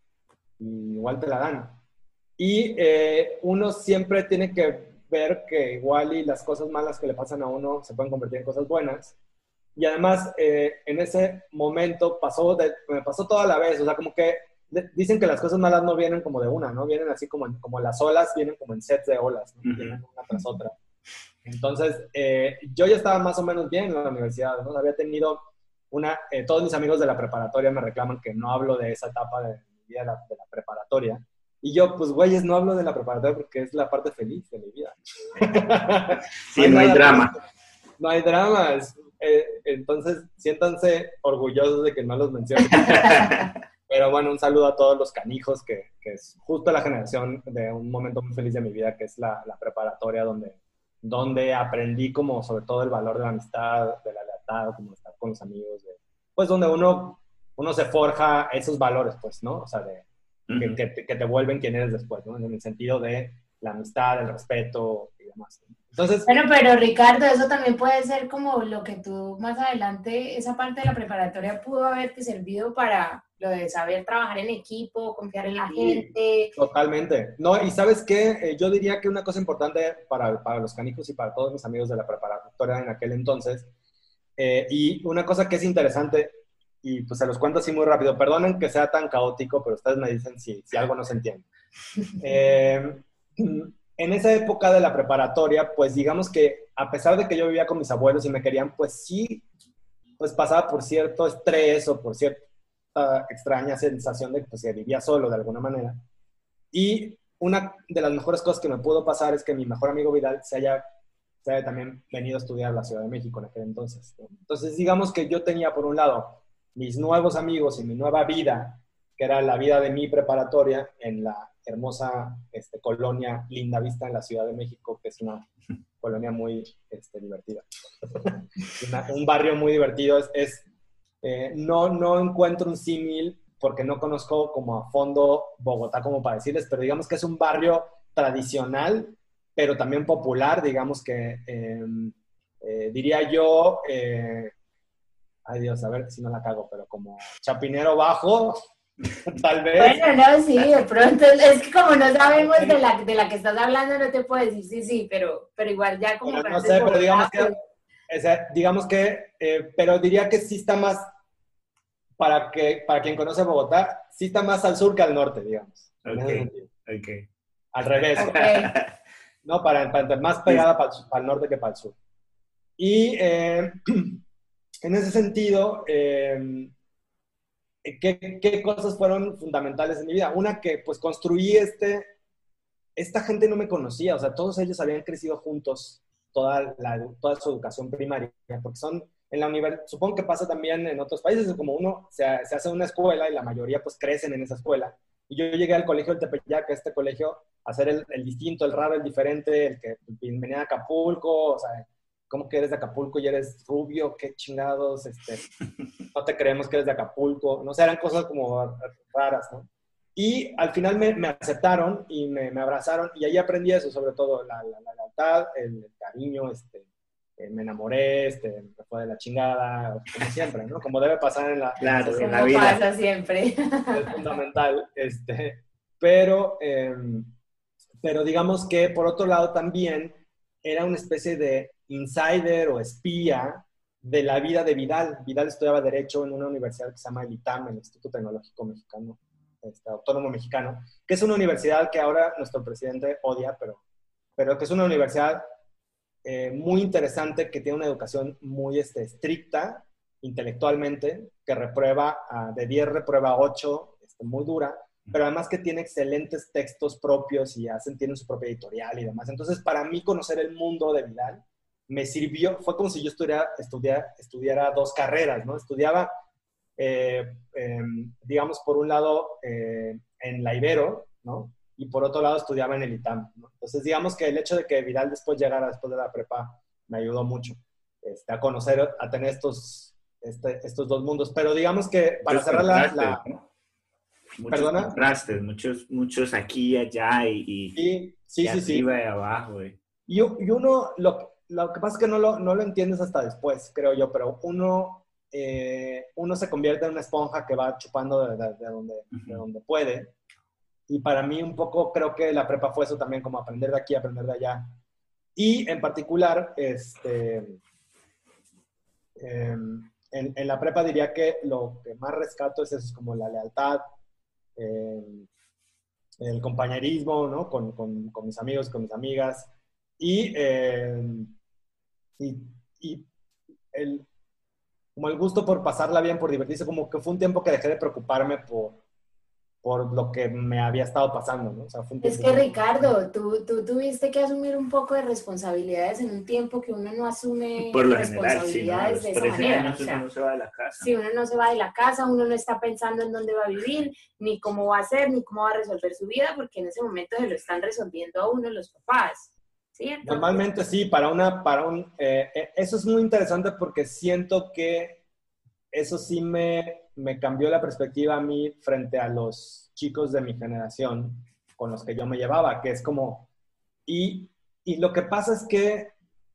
A: y igual te la dan. Y eh, uno siempre tiene que ver que igual y las cosas malas que le pasan a uno se pueden convertir en cosas buenas. Y además, eh, en ese momento pasó, de, me pasó toda la vez, o sea, como que de- dicen que las cosas malas no vienen como de una, ¿no? Vienen así como, en- como las olas, vienen como en sets de olas, ¿no? Vienen una tras otra. Entonces, eh, yo ya estaba más o menos bien en la universidad, ¿no? Había tenido una, eh, todos mis amigos de la preparatoria me reclaman que no hablo de esa etapa de mi vida, de la, de la preparatoria. Y yo, pues, güeyes, no hablo de la preparatoria porque es la parte feliz de mi vida. *laughs*
C: Sí, no hay drama.
A: más. No hay drama. es- eh, entonces, siéntanse orgullosos de que no los mencionen. *laughs* Pero bueno, un saludo a todos los canijos, que, que es justo la generación de un momento muy feliz de mi vida, que es la, la preparatoria, donde, donde aprendí como sobre todo el valor de la amistad, de la lealtad, como estar con los amigos, de- pues donde uno, uno se forja esos valores, pues, ¿no? O sea, de, que, que te, que te vuelven quien eres después, ¿no? En el sentido de la amistad, el respeto y demás. Entonces,
B: Bueno, pero Ricardo, eso también puede ser como lo que tú más adelante, esa parte de la preparatoria pudo haberte servido para lo de saber trabajar en equipo, confiar en la
A: Sí.
B: gente.
A: Totalmente. No, y sabes qué, Eh, yo diría que una cosa importante para, para los canijos y para todos mis amigos de la preparatoria en aquel entonces, eh, y una cosa que es interesante, y pues se los cuento así muy rápido, perdonen que sea tan caótico, pero ustedes me dicen si, si algo no se entiende. *laughs* Eh, en esa época de la preparatoria, pues digamos que a pesar de que yo vivía con mis abuelos y me querían, pues sí, pues pasaba por cierto estrés o por extraña sensación de pues, que vivía solo de alguna manera. Y una de las mejores cosas que me pudo pasar es que mi mejor amigo Vidal se haya, se también venido a estudiar la Ciudad de México en aquel entonces. Entonces, digamos que yo tenía por un lado mis nuevos amigos y mi nueva vida, que era la vida de mi preparatoria en la hermosa este, colonia Linda Vista en la Ciudad de México, que es una colonia muy este, divertida. *laughs* Un barrio muy divertido. Es, eh, no, no encuentro un símil porque no conozco como a fondo Bogotá como para decirles, pero digamos que es un barrio tradicional, pero también popular, digamos que eh, eh, diría yo, eh, ay Dios, a ver si no la cago, pero como Chapinero Bajo, *laughs* tal vez.
B: Bueno, no, sí, de pronto, es que como no sabemos de la, de la que estás hablando, no te puedo decir sí, sí, pero, pero igual ya como...
A: Pero no sé, pero digamos que, o sea, digamos que, eh, pero diría que sí está más, para, que, para quien conoce Bogotá, sí está más al sur que al norte, digamos.
C: Ok.
A: Al revés,
B: ok.
A: ¿no? Para, para más pegada para, el- para el norte que para el sur. Y eh, *clears throat* en ese sentido, eh, ¿qué, ¿qué cosas fueron fundamentales en mi vida? Una que pues construí este, esta gente no me conocía, o sea, todos ellos habían crecido juntos toda, la, toda su educación primaria, porque son en la universidad, supongo que pasa también en otros países, como uno se, se hace una escuela y la mayoría pues crecen en esa escuela. Y yo llegué al colegio del Tepeyac, a este colegio, a ser el, el distinto, el raro, el diferente, el que venía de Acapulco, o sea, ¿cómo que eres de Acapulco y eres rubio? ¿Qué chingados? Este, *laughs* no te creemos que eres de Acapulco. No sé, eran cosas como raras, ¿no? Y al final me, me aceptaron y me, me, abrazaron y ahí aprendí eso, sobre todo la, la, la lealtad, el, el, cariño, este, eh, me enamoré, este, me fue de la chingada, como siempre, ¿no? Como debe pasar en la,
C: claro,
B: en la vida. pasa siempre.
A: Es fundamental. Este, pero, eh, pero digamos que por otro lado también era una especie de insider o espía de la vida de Vidal. Vidal estudiaba Derecho en una universidad que se llama el ITAM, el Instituto Tecnológico Mexicano, este, Autónomo Mexicano, que es una universidad que ahora nuestro presidente odia, pero, pero que es una universidad eh, muy interesante, que tiene una educación muy este, estricta intelectualmente, que reprueba, de 10 reprueba 8, este, muy dura, pero además que tiene excelentes textos propios y hacen, tienen su propia editorial y demás. Entonces, para mí conocer el mundo de Vidal me sirvió, fue como si yo estudiara, estudiara, estudiara dos carreras, ¿no? Estudiaba, eh, eh, digamos, por un lado eh, en la Ibero, ¿no? Y por otro lado estudiaba en el ITAM, ¿no? Entonces, digamos que el hecho de que Vidal después llegara después de la prepa me ayudó mucho este, a conocer, a tener estos, este, estos dos mundos. Pero digamos que para cerrar la... la
C: Muchos ¿Perdona? contrastes, muchos, muchos aquí y allá y, y,
A: sí, sí,
C: y
A: sí,
C: arriba y abajo. Y...
A: Y, y uno, lo, lo, que pasa es que no lo, no lo entiendes hasta después, creo yo, pero uno, eh, uno se convierte en una esponja que va chupando de, de, de donde, uh -huh. de donde puede. Y para mí un poco creo que la prepa fue eso también, como aprender de aquí, aprender de allá. Y en particular, este, eh, en, en, la prepa diría que lo que más rescato es eso, es como la lealtad, eh, el compañerismo, ¿no? Con, con, con, mis amigos, con mis amigas. Y, eh, y, y, el, como el gusto por pasarla bien, por divertirse, como que fue un tiempo que dejé de preocuparme por, por lo que me había estado pasando, ¿no? O sea, fue un
B: es que Ricardo, tú, tú tuviste que asumir un poco de responsabilidades en un tiempo que uno no asume
C: por lo
B: responsabilidades
C: general, sí, ¿no?
B: de esa manera.
C: Años o sea, uno no se va de la casa.
B: Si uno no se va de la casa, uno no está pensando en dónde va a vivir, ni cómo va a ser, ni cómo va a resolver su vida, porque en ese momento se lo están resolviendo a uno los papás.
A: Normalmente sí, para una, para un, eh, eso es muy interesante porque siento que eso sí me, me cambió la perspectiva a mí frente a los chicos de mi generación con los que yo me llevaba, que es como, y, y lo que pasa es que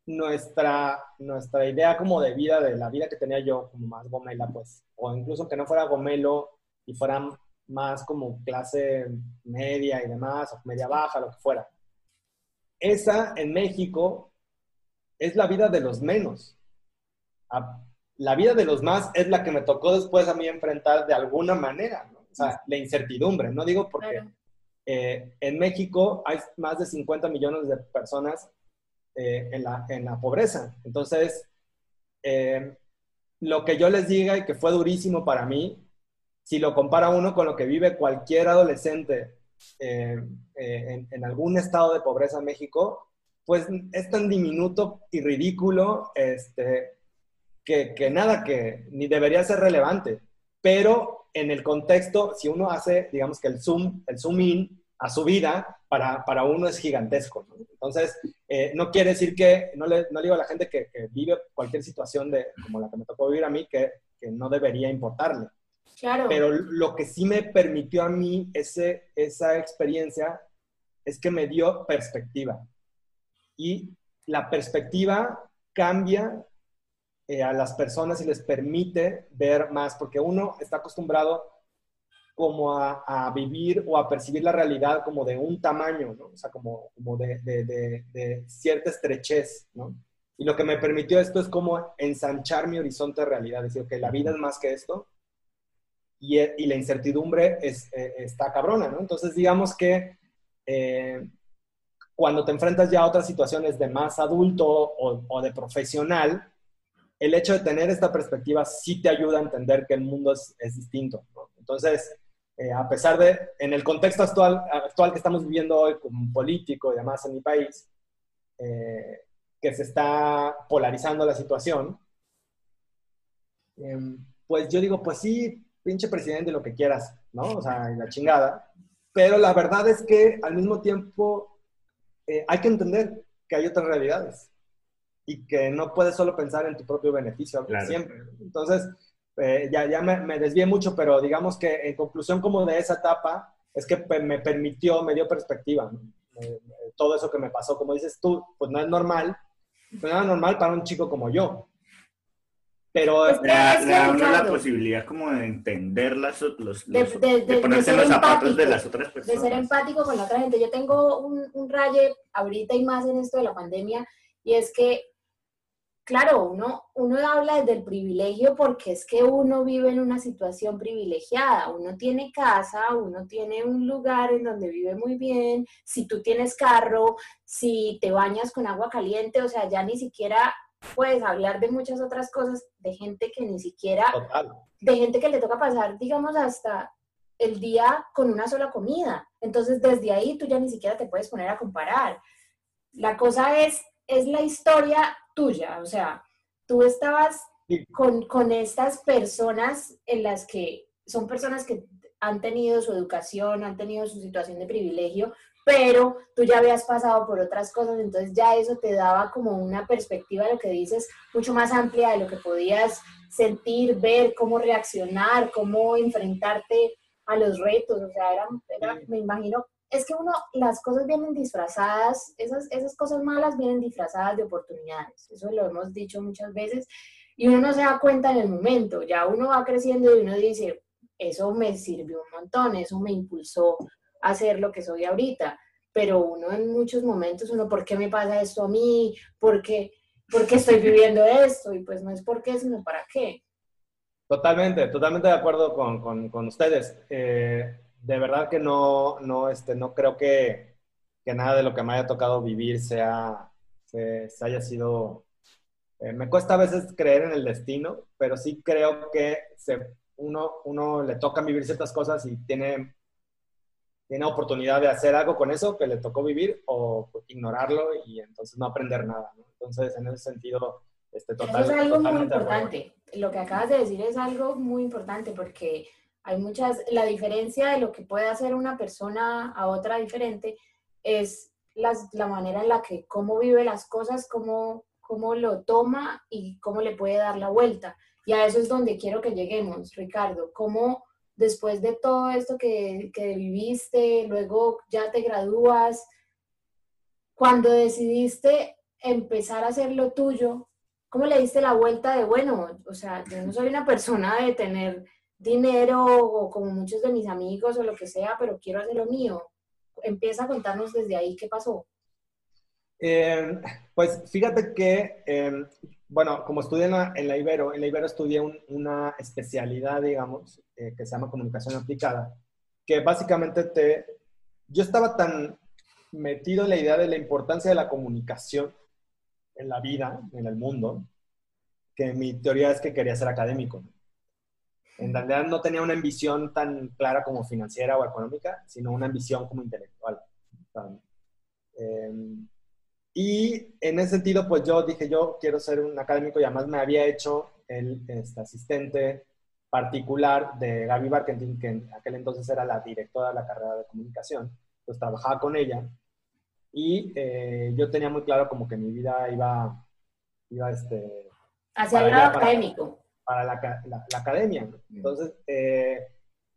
A: nuestra, nuestra idea como de vida, de la vida que tenía yo, como más gomela, pues, o incluso que no fuera gomelo y fuera más como clase media y demás, media baja, lo que fuera. Esa en México es la vida de los menos la vida de los más es la que me tocó después a mí enfrentar de alguna manera, ¿no? O sea, la incertidumbre, no digo porque claro. eh, en México hay más de 50 millones de personas eh, en, la, en, la, pobreza. Entonces, eh, lo que yo les diga y que fue durísimo para mí, si lo compara uno con lo que vive cualquier adolescente eh, en, en algún estado de pobreza México, pues es tan diminuto y ridículo, este, que, que, nada, que ni debería ser relevante. Pero en el contexto, si uno hace, digamos que el zoom, el zoom in a su vida, para, para uno es gigantesco. ¿no? Entonces, eh, no quiere decir que, no le, no le digo a la gente que, que, vive cualquier situación de, como la que me tocó vivir a mí, que, que no debería importarle. Pero lo que sí me permitió a mí ese, esa experiencia es que me dio perspectiva. Y la perspectiva cambia eh, a las personas y les permite ver más, porque uno está acostumbrado como a, vivir o a percibir la realidad como de un tamaño, ¿no? O sea, como, como de, de, de, de, cierta estrechez, ¿no? Y lo que me permitió esto es como ensanchar mi horizonte de realidad, decir, que la vida es más que esto y, y la incertidumbre es, eh, está cabrona, ¿no? Entonces, digamos que eh, cuando te enfrentas ya a otras situaciones de más adulto o, o de profesional, el hecho de tener esta perspectiva sí te ayuda a entender que el mundo es, es distinto. ¿no? Entonces, eh, a pesar de, en el contexto actual, actual que estamos viviendo hoy como político y demás en mi país, eh, que se está polarizando la situación, eh, pues yo digo, pues sí, pinche presidente, lo que quieras, ¿no? O sea, la chingada. Pero la verdad es que al mismo tiempo eh, hay que entender que hay otras realidades y que no puedes solo pensar en tu propio beneficio claro. siempre. Entonces, eh, ya, ya me, me, desvié mucho, pero digamos que en conclusión como de esa etapa, es que me permitió, me dio perspectiva. todo eso que me pasó, como dices tú, pues no es normal, no era normal para un chico como yo. Pero
C: le da la posibilidad como de entender las, los, de, ponerse en los zapatos de las otras personas.
B: De ser empático con la otra gente. Yo tengo un, un raye ahorita y más en esto de la pandemia, y es que claro, uno, uno habla desde el privilegio porque es que uno vive en una situación privilegiada, uno tiene casa, uno tiene un lugar en donde vive muy bien, si tú tienes carro, si te bañas con agua caliente, o sea, ya ni siquiera puedes hablar de muchas otras cosas, de gente que ni siquiera, de gente que le toca pasar, digamos, hasta el día con una sola comida. Entonces, desde ahí tú ya ni siquiera te puedes poner a comparar. La cosa es, es la historia tuya, o sea, tú estabas con, con estas personas en las que son personas que han tenido su educación, han tenido su situación de privilegio, pero tú ya habías pasado por otras cosas, entonces ya eso te daba como una perspectiva de lo que dices mucho más amplia de lo que podías sentir, ver, cómo reaccionar, cómo enfrentarte a los retos, o sea, era, era me imagino es que uno, las cosas vienen disfrazadas, esas, esas cosas malas vienen disfrazadas de oportunidades, eso lo hemos dicho muchas veces, y uno no se da cuenta en el momento, ya uno va creciendo y uno dice, eso me sirvió un montón, eso me impulsó a hacer lo que soy ahorita, pero uno en muchos momentos, uno, ¿por qué me pasa esto a mí? ¿Por qué, ¿por qué estoy viviendo *laughs* esto? Y pues no es por qué, sino para qué.
A: Totalmente, totalmente de acuerdo con, con, con ustedes. Eh, de verdad que no, no, este, no creo que, que, nada de lo que me haya tocado vivir sea, se, haya sido... Eh, me cuesta a veces creer en el destino, pero sí creo que se, uno, uno le toca vivir ciertas cosas y tiene, tiene oportunidad de hacer algo con eso que le tocó vivir o ignorarlo y entonces no aprender nada. Entonces, en ese sentido, este, total,
B: es algo muy importante. Lo que acabas de decir es algo muy importante porque hay muchas, la diferencia de lo que puede hacer una persona a otra diferente es la manera en la que, cómo vive las cosas, cómo, cómo lo toma y cómo le puede dar la vuelta. Y a eso es donde quiero que lleguemos, Ricardo. ¿Cómo después de todo esto que, que viviste, luego ya te gradúas, cuando decidiste empezar a hacer lo tuyo, ¿cómo le diste la vuelta de, bueno, o sea, yo no soy una persona de tener dinero o como muchos de mis amigos o lo que sea, pero quiero hacer lo mío. Empieza a contarnos desde ahí qué pasó.
A: Eh, pues fíjate que, eh, bueno, como estudié en la, Ibero, en la Ibero estudié una especialidad, digamos, eh, que se llama comunicación aplicada, que básicamente te... Yo estaba tan metido en la idea de la importancia de la comunicación en la vida, en el mundo, que mi teoría es que quería ser académico. En realidad no tenía una ambición tan clara como financiera o económica, sino una ambición como intelectual. Em, y en ese sentido, pues yo dije, yo quiero ser un académico y además me había hecho el este, asistente particular de Gaby Barkentin, que en aquel entonces era la directora de la carrera de comunicación, pues trabajaba con ella. Y eh, yo tenía muy claro como que mi vida iba, iba este...
B: Hacia el lado académico.
A: para la, academia. Entonces, eh,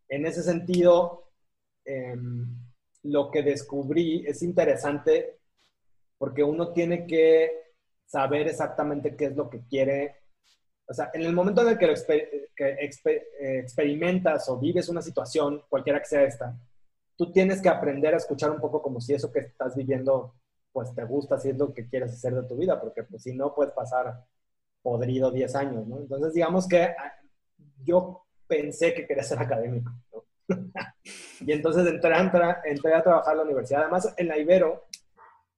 A: en ese sentido, em, lo que descubrí es interesante porque uno tiene que saber exactamente qué es lo que quiere. O sea, en el momento en el que, eh, experimentas o vives una situación, cualquiera que sea esta, tú tienes que aprender a escuchar un poco como si eso que estás viviendo, pues te gusta, si es lo que quieres hacer de tu vida, porque pues si no puedes pasar podrido 10 años, ¿no? Entonces, digamos que ah, yo pensé que quería ser académico, ¿no? *laughs* y entonces entré, entré, a trabajar en la universidad. Además, en la Ibero,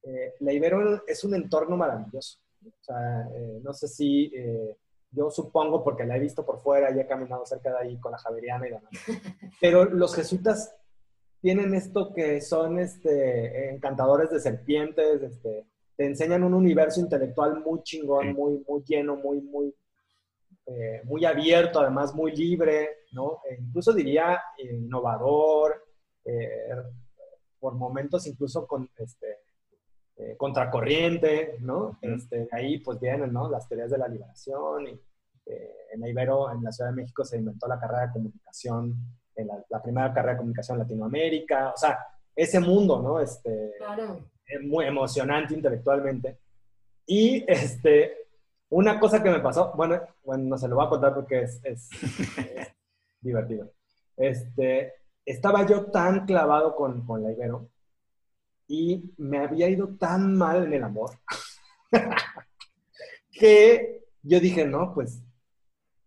A: eh, la Ibero es un entorno maravilloso. O sea, eh, no sé si, eh, yo supongo porque la he visto por fuera y he caminado cerca de ahí con la Javeriana y demás. *laughs* Pero los jesuitas tienen esto que son este, encantadores de serpientes, este, te enseñan un universo intelectual muy chingón, muy, muy lleno, muy, muy, eh, muy abierto, además muy libre, ¿no? E incluso diría innovador, eh, por momentos incluso con, este, eh, contracorriente, ¿no? Este, ahí pues vienen, ¿no? Las teorías de la liberación y en Ibero, en la Ciudad de México, se inventó la carrera de comunicación la, la, primera carrera de comunicación en Latinoamérica, o sea, ese mundo, ¿no? Este,
B: Claro.
A: es muy emocionante intelectualmente. Y este, una cosa que me pasó, bueno, bueno no se lo voy a contar porque es, es- *laughs* es divertido. Este, estaba yo tan clavado con, con la Ibero y me había ido tan mal en el amor *laughs* que yo dije, no, pues,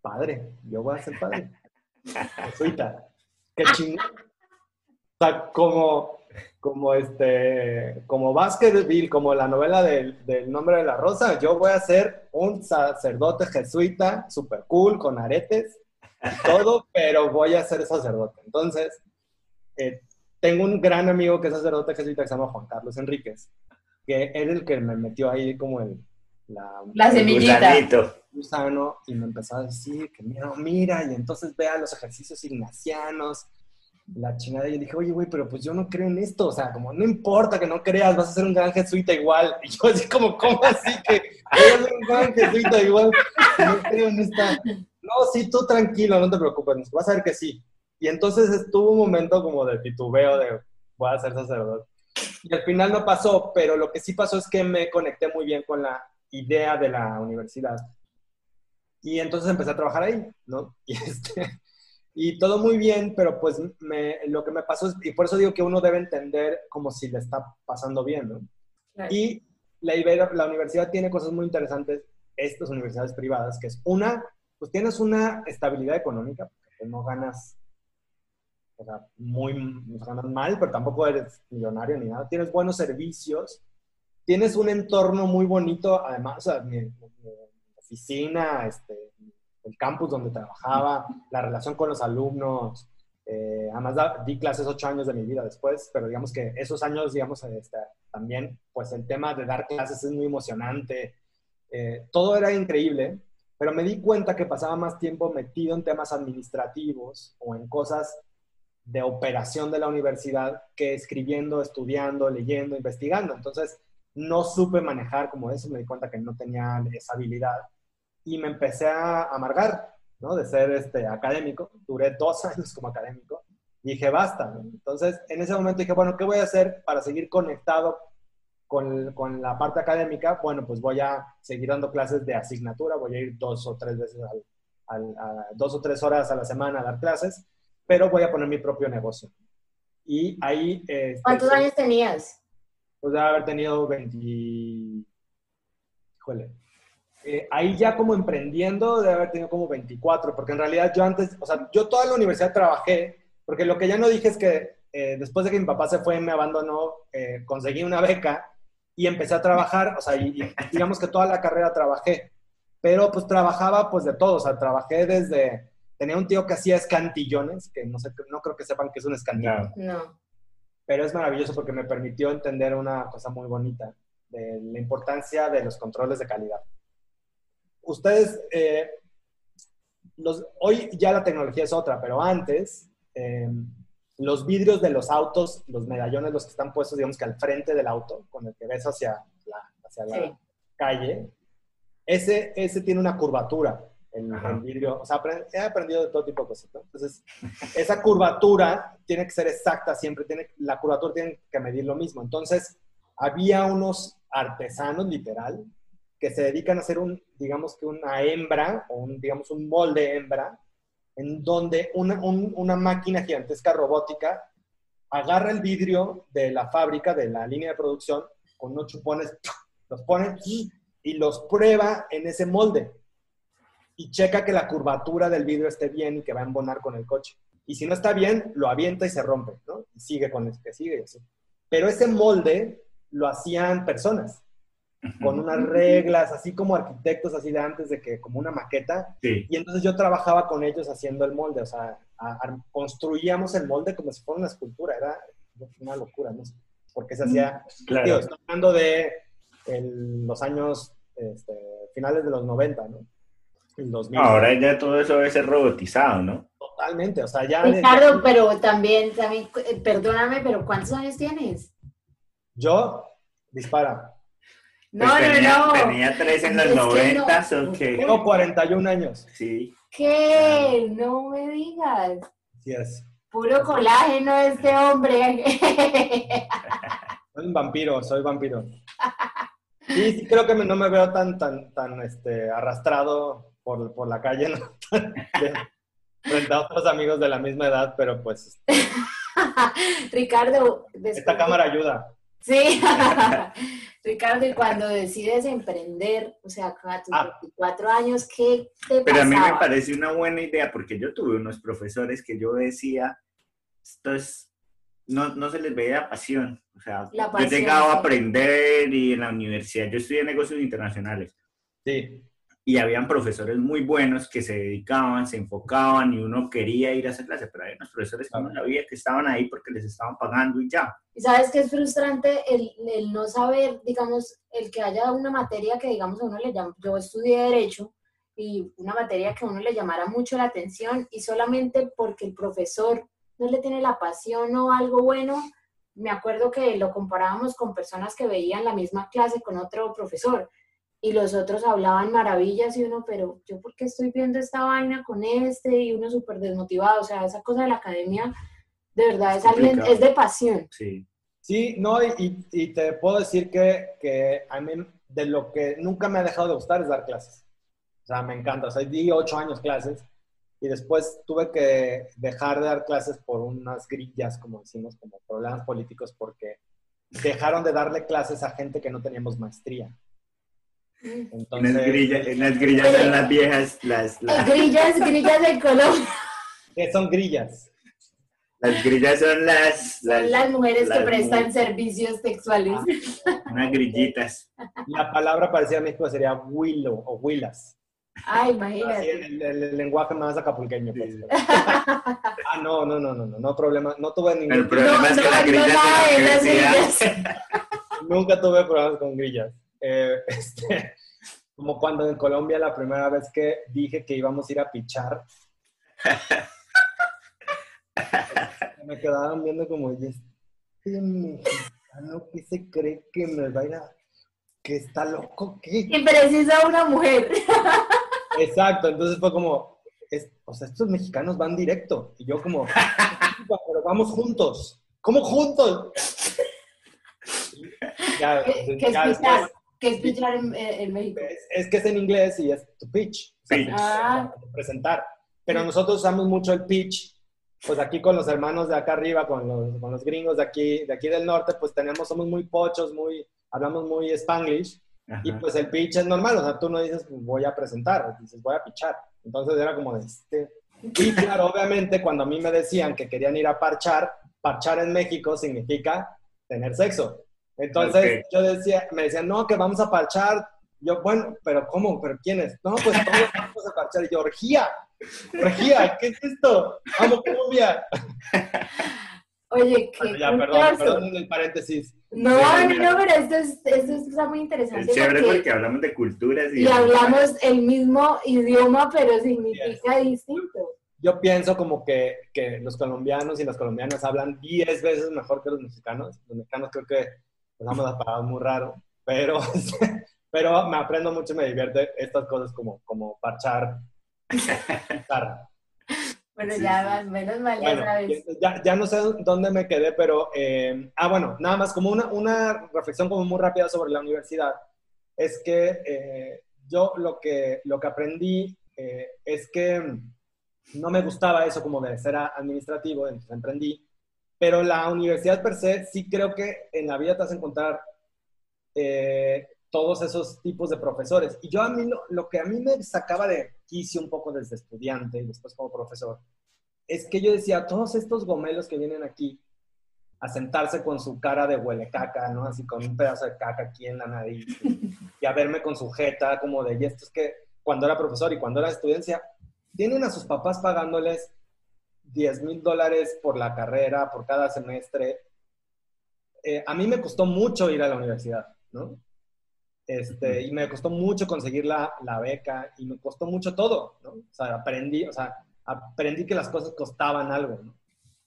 A: padre, yo voy a ser padre. Jesuita. Qué chingón. O sea, como, como este, como Baskerville, como la novela del, del nombre de la rosa, yo voy a ser un sacerdote jesuita, super cool, con aretes todo, pero voy a ser sacerdote. Entonces, eh, tengo un gran amigo que es sacerdote jesuita que se llama Juan Carlos Enríquez, que es el que me metió ahí como el, la,
B: La semillita.
A: gusano y me empezó a decir que mira, mira, y entonces vea los ejercicios ignacianos, la chingada, y yo dije, oye, güey, pero pues yo no creo en esto, o sea, como no importa que no creas, vas a ser un gran jesuita igual, *laughs* y yo así como, ¿cómo así que voy a ser un gran jesuita igual? No creo en esta, no, sí, tú tranquilo, no te preocupes, vas a ver que sí. Y entonces estuvo un momento como de titubeo de, voy a ser sacerdote. Y al final no pasó, pero lo que sí pasó es que me conecté muy bien con la idea de la universidad. Y entonces empecé a trabajar ahí, ¿no? *laughs* Y, este, y todo muy bien, pero pues me, lo que me pasó es, y por eso digo que uno debe entender como si le está pasando bien, ¿no? Y la, Ibero, la universidad tiene cosas muy interesantes, estas universidades privadas, que es una, pues tienes una estabilidad económica, porque no ganas, o sea, muy, no ganas mal, pero tampoco eres millonario ni nada, tienes buenos servicios, tienes un entorno muy bonito, además, o sea, mi, mi oficina, este, el campus donde trabajaba, la relación con los alumnos, eh, además da- di clases ocho años de mi vida después, pero digamos que esos años, digamos, este, también, pues el tema de dar clases es muy emocionante, eh, todo era increíble, pero me di cuenta que pasaba más tiempo metido en temas administrativos o en cosas de operación de la universidad que escribiendo, estudiando, leyendo, investigando. Entonces, no supe manejar como eso, me di cuenta que no tenía esa habilidad y me empecé a amargar, ¿no? De ser este, académico. Duré dos *laughs* años como académico y dije, basta. ¿no? Entonces, en ese momento dije, bueno, ¿qué voy a hacer para seguir conectado con, con la parte académica? Bueno, pues voy a seguir dando clases de asignatura, voy a ir dos o tres veces al, dos o tres horas a la semana a dar clases, pero voy a poner mi propio negocio. Y ahí... este,
B: ¿Cuántos
A: pues,
B: años tenías?
A: pues debe haber tenido 20... Híjole. Eh, ahí ya como emprendiendo debe haber tenido como 24, porque en realidad yo antes, o sea, yo toda la universidad trabajé, porque lo que ya no dije es que eh, después de que mi papá se fue, me abandonó, eh, conseguí una beca y empecé a trabajar, o sea, y, y digamos que toda la carrera trabajé, pero pues trabajaba pues de todo, o sea, trabajé desde, tenía un tío que hacía escantillones, que no sé, no creo que sepan qué es un escantillón
C: No.
B: No.
A: pero es maravilloso porque me permitió entender una cosa muy bonita de la importancia de los controles de calidad. Ustedes, eh, los, hoy ya la tecnología es otra, pero antes eh, los vidrios de los autos, los medallones, los que están puestos, digamos que al frente del auto, con el que ves hacia la, hacia la
B: Sí.
A: calle, ese, ese tiene una curvatura,
C: Ajá.
A: el vidrio. O sea, he aprendido de todo tipo de cosas. ¿no? Entonces, *laughs* esa curvatura tiene que ser exacta siempre, tiene, la curvatura tiene que medir lo mismo. Entonces, había unos artesanos, literal, que se dedican a hacer un, digamos que una hembra, o un, digamos, un molde hembra, en donde una, un- una máquina gigantesca robótica agarra el vidrio de la fábrica, de la línea de producción, con unos chupones, los pone y los prueba en ese molde y checa que la curvatura del vidrio esté bien y que va a embonar con el coche. Y si no está bien, lo avienta y se rompe, ¿no? Y sigue con el que sigue y así. Pero ese molde lo hacían personas, con unas reglas, así como arquitectos, así de antes de que, como una maqueta.
C: Sí.
A: Y entonces yo trabajaba con ellos haciendo el molde, o sea, a- a- construíamos el molde como si fuera una escultura, era una locura, no sé por qué se hacía. Digo,
C: Claro.
A: estoy hablando de el- los años este, finales de los 90, ¿no? El 2000.
C: Ahora ya todo eso debe ser robotizado, ¿no?
A: Totalmente, o sea, ya...
B: Ricardo, pero también, también, eh, perdóname, pero ¿cuántos años tienes?
A: Yo, dispara.
B: No,
C: Pues tenía,
B: no, no.
C: Tenía tres en los
B: Es que no.
C: 90, son que...
A: Tengo 41 años.
C: Sí.
B: ¿Qué? No me digas.
A: Así es.
B: Puro colágeno este hombre. *laughs*
A: Soy un vampiro, soy vampiro. Sí, sí, creo que no me veo tan, tan, tan este, arrastrado por, por la calle, ¿no? *laughs* frente a otros amigos de la misma edad, pero pues... Este, *laughs*
B: Ricardo...
A: Esta cámara ayuda.
B: Sí, *laughs* Ricardo, y cuando decides emprender, o sea, a tus 24 ah. años, ¿qué te
C: Pero a mí me parece una buena idea, porque yo tuve unos profesores que yo decía, esto es, no, no se les veía pasión, o sea, yo he llegado a aprender y en la universidad, yo estudié negocios internacionales.
A: Sí
C: y habían profesores muy buenos que se dedicaban, se enfocaban y uno quería ir a esa clase, pero hay unos profesores que no que estaban ahí porque les estaban pagando y ya.
B: Y sabes que es frustrante el, el, no saber, digamos, el que haya una materia que, digamos, a uno le llama, yo estudié Derecho y una materia que a uno le llamara mucho la atención y solamente porque el profesor no le tiene la pasión o algo bueno, me acuerdo que lo comparábamos con personas que veían la misma clase con otro profesor y los otros hablaban maravillas y uno, pero yo por qué estoy viendo esta vaina con este y uno súper desmotivado, o sea, esa cosa de la academia de verdad es, alguien, es de pasión.
C: Sí.
A: Sí, no, y, y, te puedo decir que, que, a mí de lo que nunca me ha dejado de gustar es dar clases. O sea, me encanta. O sea, di ocho años clases y después tuve que dejar de dar clases por unas grillas, como decimos, como problemas políticos, porque dejaron de darle clases a gente que no teníamos maestría.
C: Entonces, las grillas, las grillas son las viejas, las,
B: las... Grillas, grillas de Colombia.
A: ¿Qué son grillas?
C: Las grillas son las...
B: Son las, mujeres que prestan servicios sexuales.
C: Ah, unas grillitas.
A: La palabra parecida a México sería willow o willas.
B: Ay, imagínate. Así
A: el, el, lenguaje más acapulqueño. Pues. ah, no, no, no, no, no, no problema. No tuve ningún...
C: El problema es que no, las grillas...
B: grillas.
A: Nunca tuve problemas con grillas. Eh, *laughs* este, como cuando en Colombia la primera vez que dije que íbamos a ir a pichar, *laughs* me quedaban viendo como, este mexicano que se cree que me va a ir a... que está loco, ¿qué?
B: Y precisa una mujer. *laughs*
A: Exacto, entonces fue como, o sea, estos mexicanos van directo. Y yo como, pero vamos juntos. ¿Cómo juntos?
B: Ya, ¿Qué, ya, ¿Qué es pitchar en, México?
A: Es, que es en inglés y es to pitch.
B: Ah.
A: Presentar. Pero nosotros usamos mucho el pitch. Pues aquí con los hermanos de acá arriba, con los, con los gringos de aquí, de aquí del norte, pues tenemos, somos muy pochos, muy, hablamos muy spanglish. Y pues el pitch es normal, o sea, tú no dices voy a presentar, dices voy a pitchar. Entonces era como de este. Y claro, obviamente cuando a mí me decían que querían ir a parchar, parchar en México significa tener sexo. Entonces yo decía, me decían, no, que vamos a parchar. Yo, bueno, pero ¿cómo? ¿Pero quiénes? No, pues todos vamos a parchar. Y yo, orgía, orgía, ¿qué es esto? Vamos, Colombia.
B: Oye, qué
A: Ya, perdón, perdón el paréntesis.
B: No, no, no, pero esto, es, esto está muy interesante.
C: Es chévere porque, hablamos de culturas
B: y, y hablamos el mismo idioma, pero significa distinto.
A: Yo pienso como que, que los colombianos y las colombianas hablan 10 veces mejor que los mexicanos. Los mexicanos creo que vamos a parar muy raro, pero, *laughs* pero me aprendo mucho y me divierte estas cosas como, como parchar.
B: bueno, ya menos mal,
A: ya, ya, no sé dónde me quedé, pero, eh, ah, bueno, nada más como una, una reflexión como muy rápida sobre la universidad, es que eh, yo lo que, lo que aprendí eh, es que no me gustaba eso como de ser administrativo, entonces emprendí pero la universidad per se, sí creo que en la vida te vas a encontrar eh, todos esos tipos de profesores. Y yo a mí, lo, que a mí me sacaba de quicio un poco desde estudiante y después como profesor, es que yo decía, todos estos gomelos que vienen aquí a sentarse con su cara de huele caca, ¿no? Así con un pedazo de caca aquí en la nariz y a verme con su jeta como de, y esto es que cuando era profesor y cuando era estudiante, tienen a sus papás pagándoles 10 mil dólares por la carrera, por cada semestre. Eh, a mí me costó mucho ir a la universidad, ¿no? Este, y me costó mucho conseguir la, la, beca y me costó mucho todo, ¿no? O sea, aprendí, o sea, aprendí que las cosas costaban algo, ¿no?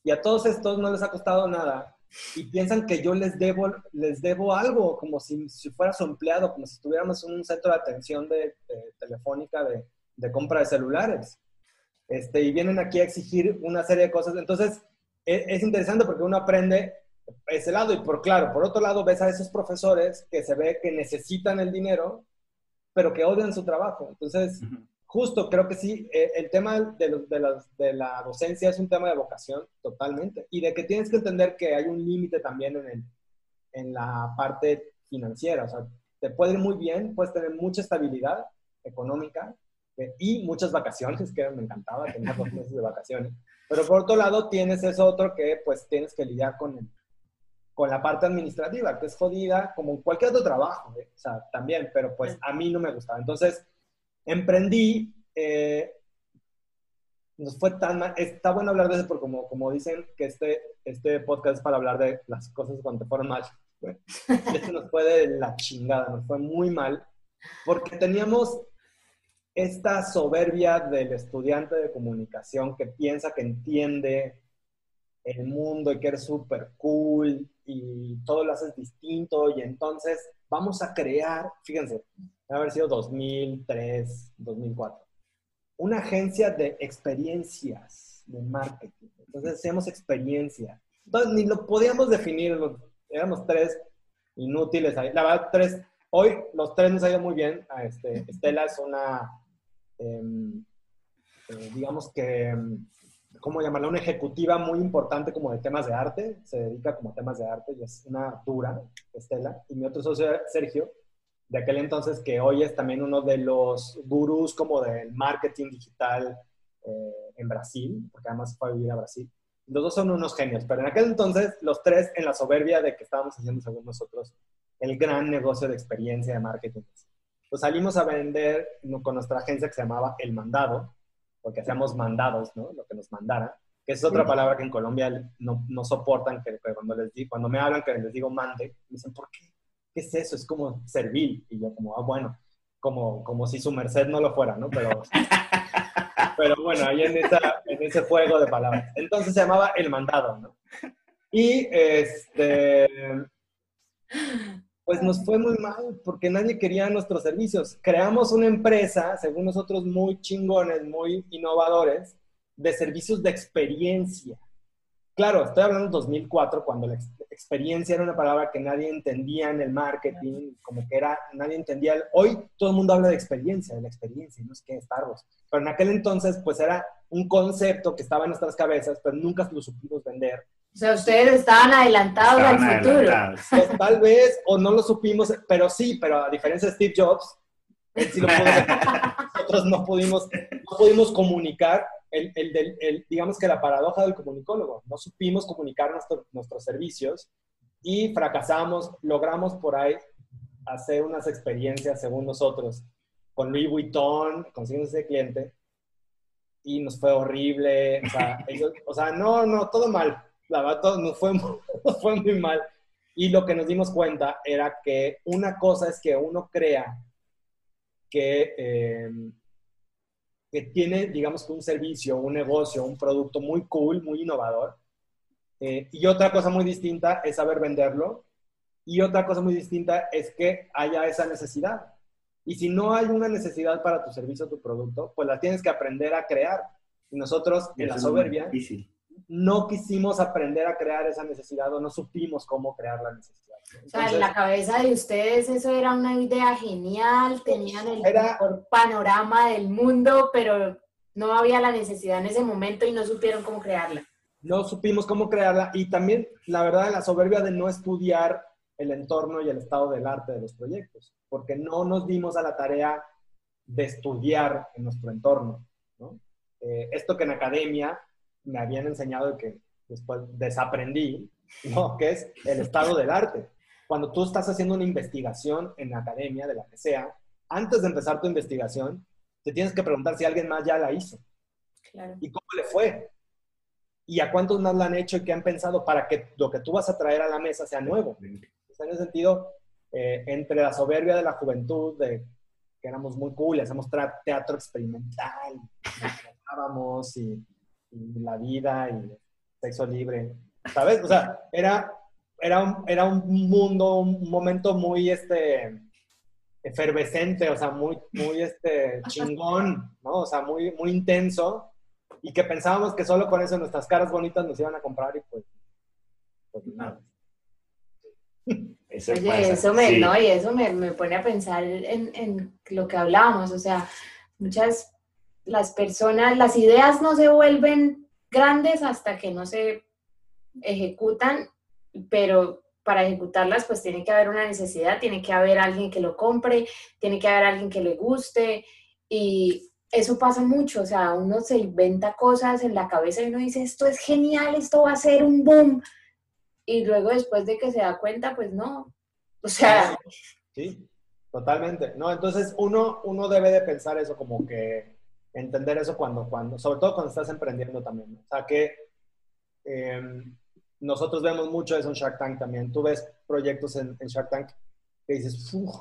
A: Y a todos estos no les ha costado nada y piensan que yo les debo, les debo algo, como si, si fuera su empleado, como si estuviéramos en un centro de atención de, telefónica de, de compra de celulares. Este, y vienen aquí a exigir una serie de cosas. Entonces, es, es interesante porque uno aprende ese lado y por claro, por otro lado ves a esos profesores que se ve que necesitan el dinero, pero que odian su trabajo. Entonces, justo creo que sí, eh, el tema de, de, de, la docencia es un tema de vocación totalmente y de que tienes que entender que hay un límite también en, el, en la parte financiera. O sea, te puede ir muy bien, puedes tener mucha estabilidad económica y muchas vacaciones, que me encantaba tener dos meses de vacaciones. Pero por otro lado tienes eso otro que pues tienes que lidiar con el, con la parte administrativa, que es jodida, como cualquier otro trabajo, ¿eh? o sea, también, pero pues a mí no me gustaba. Entonces, emprendí, eh, nos fue tan mal, está bueno hablar de eso, porque como, como dicen que este, este podcast es para hablar de las cosas cuando te fueron mal. *laughs* Esto nos fue de la chingada, nos fue muy mal, porque teníamos esta soberbia del estudiante de comunicación que piensa que entiende el mundo y que eres súper cool y todo lo haces distinto y entonces vamos a crear, fíjense, debe haber sido 2003, 2004, una agencia de experiencias de marketing. Entonces hacíamos experiencia. Entonces ni lo podíamos definir, éramos tres inútiles ahí. La verdad, tres, hoy los tres nos ha ido muy bien. Este, Estela es una, digamos que em, ¿cómo llamarla? Una ejecutiva muy importante como de temas de arte, se dedica como a temas de arte y es una dura, Estela. Y mi otro socio, Sergio, de aquel entonces, que hoy es también uno de los gurús como del marketing digital eh, en Brasil, porque además fue a vivir a Brasil. Los dos son unos genios, pero en aquel entonces los tres en la soberbia de que estábamos haciendo según nosotros el gran negocio de experiencia de marketing. Pues salimos a vender con nuestra agencia que se llamaba El Mandado, porque hacíamos mandados, ¿no? Lo que nos mandara, que es otra palabra que en Colombia no, no soportan, que, cuando, les cuando me hablan que les digo mande, me dicen, ¿por qué? ¿Qué es eso? Es como servir. Y yo como, ah, bueno, como, como si su merced no lo fuera, ¿no? Pero, *laughs* pero bueno, ahí en, esa, en ese juego de palabras. Entonces se llamaba el mandado, ¿no? Y este, pues nos fue muy mal porque nadie quería nuestros servicios. Creamos una empresa, según nosotros, muy chingones, muy innovadores, de servicios de experiencia. Claro, estoy hablando de 2004, cuando la experiencia era una palabra que nadie entendía en el marketing, como que era, nadie entendía. Hoy todo el mundo habla de experiencia, de la experiencia, no es que Starbucks. Pero en aquel entonces, pues era un concepto que estaba en nuestras cabezas, pero nunca lo supimos vender
B: o sea, ustedes estaban adelantados al futuro.
A: Pues, tal vez, o no lo supimos, pero sí, pero a diferencia de Steve Jobs, *laughs* nosotros no pudimos, no pudimos comunicar el, el, el, digamos que la paradoja del comunicólogo. No supimos comunicar nuestros servicios y fracasamos, logramos por ahí hacer unas experiencias, según nosotros, con Louis Vuitton, consiguiendo ese cliente, y nos fue horrible. O sea, *laughs* o sea, no, no, todo mal la verdad nos fue, *laughs* fue muy mal. Y lo que nos dimos cuenta era que una cosa es que uno crea que, em, que tiene, digamos que un servicio, un negocio, un producto muy cool, muy innovador. Eh, y otra cosa muy distinta es saber venderlo. Y otra cosa muy distinta es que haya esa necesidad. Y si no hay una necesidad para tu servicio o tu producto, pues la tienes que aprender a crear. Y nosotros, en la soberbia, no quisimos aprender a crear esa necesidad o no supimos cómo crear la necesidad.
B: o sea, en la cabeza de ustedes eso era una idea genial, tenían el mejor panorama del mundo, pero no había la necesidad en ese momento y no supieron cómo crearla.
A: No supimos cómo crearla y también la verdad la soberbia de no estudiar el entorno y el estado del arte de los proyectos, porque no nos dimos a la tarea de estudiar en nuestro entorno. Eh, esto que en academia me habían enseñado que después desaprendí, ¿no? *laughs* Que es el estado del arte. Cuando tú estás haciendo una investigación en la academia, de la que sea, antes de empezar tu investigación, te tienes que preguntar si alguien más ya la hizo. Claro. ¿Y cómo le fue? ¿Y a cuántos más la han hecho y qué han pensado para que lo que tú vas a traer a la mesa sea nuevo? en ese sentido, eh, entre la soberbia de la juventud, de que éramos muy cool, hacemos teatro experimental, nos *laughs* y la vida y sexo libre, ¿sabes? O sea, era, era, un, era un mundo, un momento muy, este, efervescente, o sea, muy, muy, este, chingón, ¿no? O sea, muy, muy intenso. y que pensábamos que solo con eso nuestras caras bonitas nos iban a comprar y pues, pues nada.
B: Eso Oye, eso me, no, y eso me, me pone a pensar en, en, lo que hablábamos, o sea, muchas, las personas, las ideas no se vuelven grandes hasta que no se ejecutan, pero para ejecutarlas pues tiene que haber una necesidad, tiene que haber alguien que lo compre, tiene que haber alguien que le guste y eso pasa mucho, o sea, uno se inventa cosas en la cabeza y uno dice, esto es genial, esto va a ser un boom. Y luego después de que se da cuenta, pues no. O sea...
A: Sí, totalmente. No, entonces uno, uno debe de pensar eso como que entender eso cuando, cuando, sobre todo cuando estás emprendiendo también. O sea, que em, nosotros vemos mucho eso en Shark Tank también. Tú ves proyectos en, en Shark Tank que dices, ¡Uf!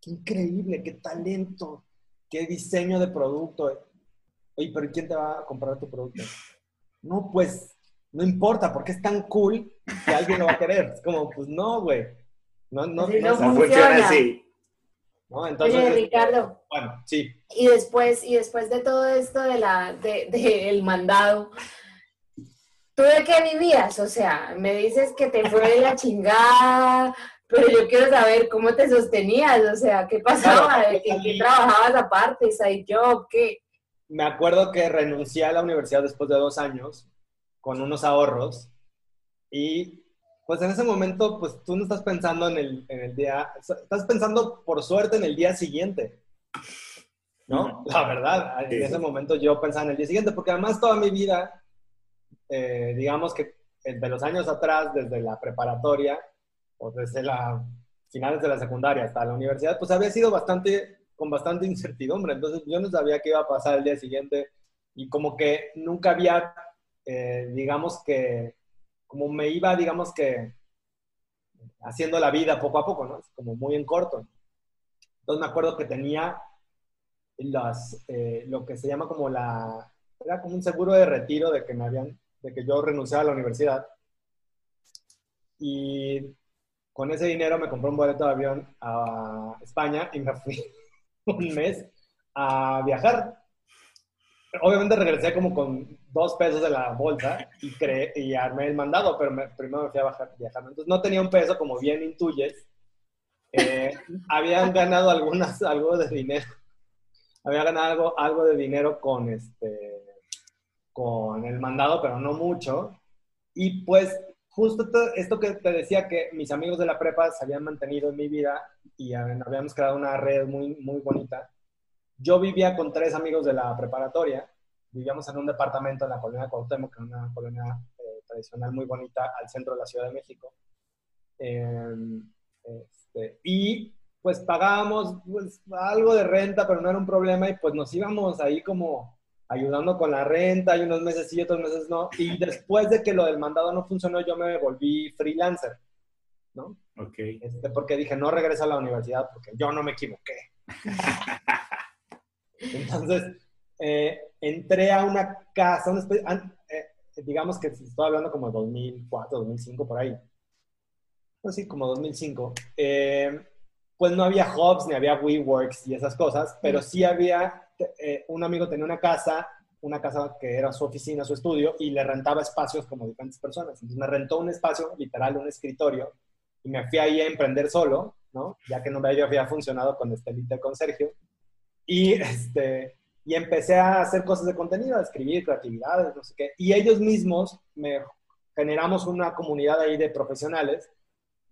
A: ¡Qué increíble! ¡Qué talento! ¿Qué diseño de producto? Oye, pero ¿quién te va a comprar tu producto? No, pues no importa, porque es tan cool que alguien lo va a querer. Es como, pues no, güey. No, no,
B: no, funciona así.
A: ¿No? Entonces,
B: Oye, Ricardo.
A: Bueno, sí.
B: Y después, y después de todo esto de la, de, de el mandado, ¿tú de qué vivías? O sea, me dices que te fue de la *laughs* chingada, pero yo quiero saber cómo te sostenías, o sea, ¿qué pasaba? ¿De qué, trabajabas aparte? ¿Side job? ¿Qué?
A: Me acuerdo que renuncié a la universidad después de dos años con unos ahorros y pues en ese momento pues tú no estás pensando en el, en el día, estás pensando por suerte en el día siguiente, ¿no? La verdad, en ese momento yo pensaba en el día siguiente porque además toda mi vida, eh, digamos que de los años atrás, desde la preparatoria, o desde la finales de la secundaria hasta la universidad, pues había sido bastante, con bastante *laughs* incertidumbre. Entonces yo no sabía qué iba a pasar el día siguiente y como que nunca había, eh, digamos que, como me iba, digamos que, haciendo la vida poco a poco, ¿no? Como muy en corto. Entonces me acuerdo que tenía las, eh, lo que se llama como la, era como un seguro de retiro de que me habían, de que yo renunciaba a la universidad. Y con ese dinero me compré un boleto de avión a España y me fui *laughs* un mes a viajar. Obviamente regresé como con dos pesos de la bolsa y, creé, y armé el mandado, pero primero me fui a viajar, viajar. Entonces no tenía un peso, como bien intuyes. Eh, habían ganado algunas, algo de dinero. Había ganado algo, algo de dinero con, este, con el mandado, pero no mucho. Y pues justo esto que te decía que mis amigos de la prepa se habían mantenido en mi vida y habíamos creado una red muy, muy bonita. Yo vivía con tres amigos de la preparatoria, vivíamos en un departamento en la colonia Cuauhtémoc, que es una colonia eh, tradicional muy bonita al centro de la Ciudad de México. Em, este, y pues pagábamos pues, algo de renta, pero no era un problema y pues nos íbamos ahí como ayudando con la renta, y unos meses sí, otros meses no. Y después de que lo del mandado no funcionó, yo me volví freelancer, ¿no?
C: Ok.
A: Este, porque dije, no regreso a la universidad porque yo no me equivoqué. *laughs* Entonces, eh, entré a una casa, una especie, eh, digamos que estoy hablando como 2004, 2005, por ahí. Pues sí, como 2005. Eh, pues no había hubs, ni había WeWorks y esas cosas, pero sí había eh, un amigo tenía una casa, una casa que era su oficina, su estudio, y le rentaba espacios como diferentes personas. Entonces me rentó un espacio, literal, un escritorio, y me fui ahí a emprender solo, ¿no? Ya que no me había funcionado con Estelita con Sergio. Y, este, y empecé a hacer cosas de contenido, a escribir creatividades, no sé qué. Y ellos mismos me generamos una comunidad ahí de profesionales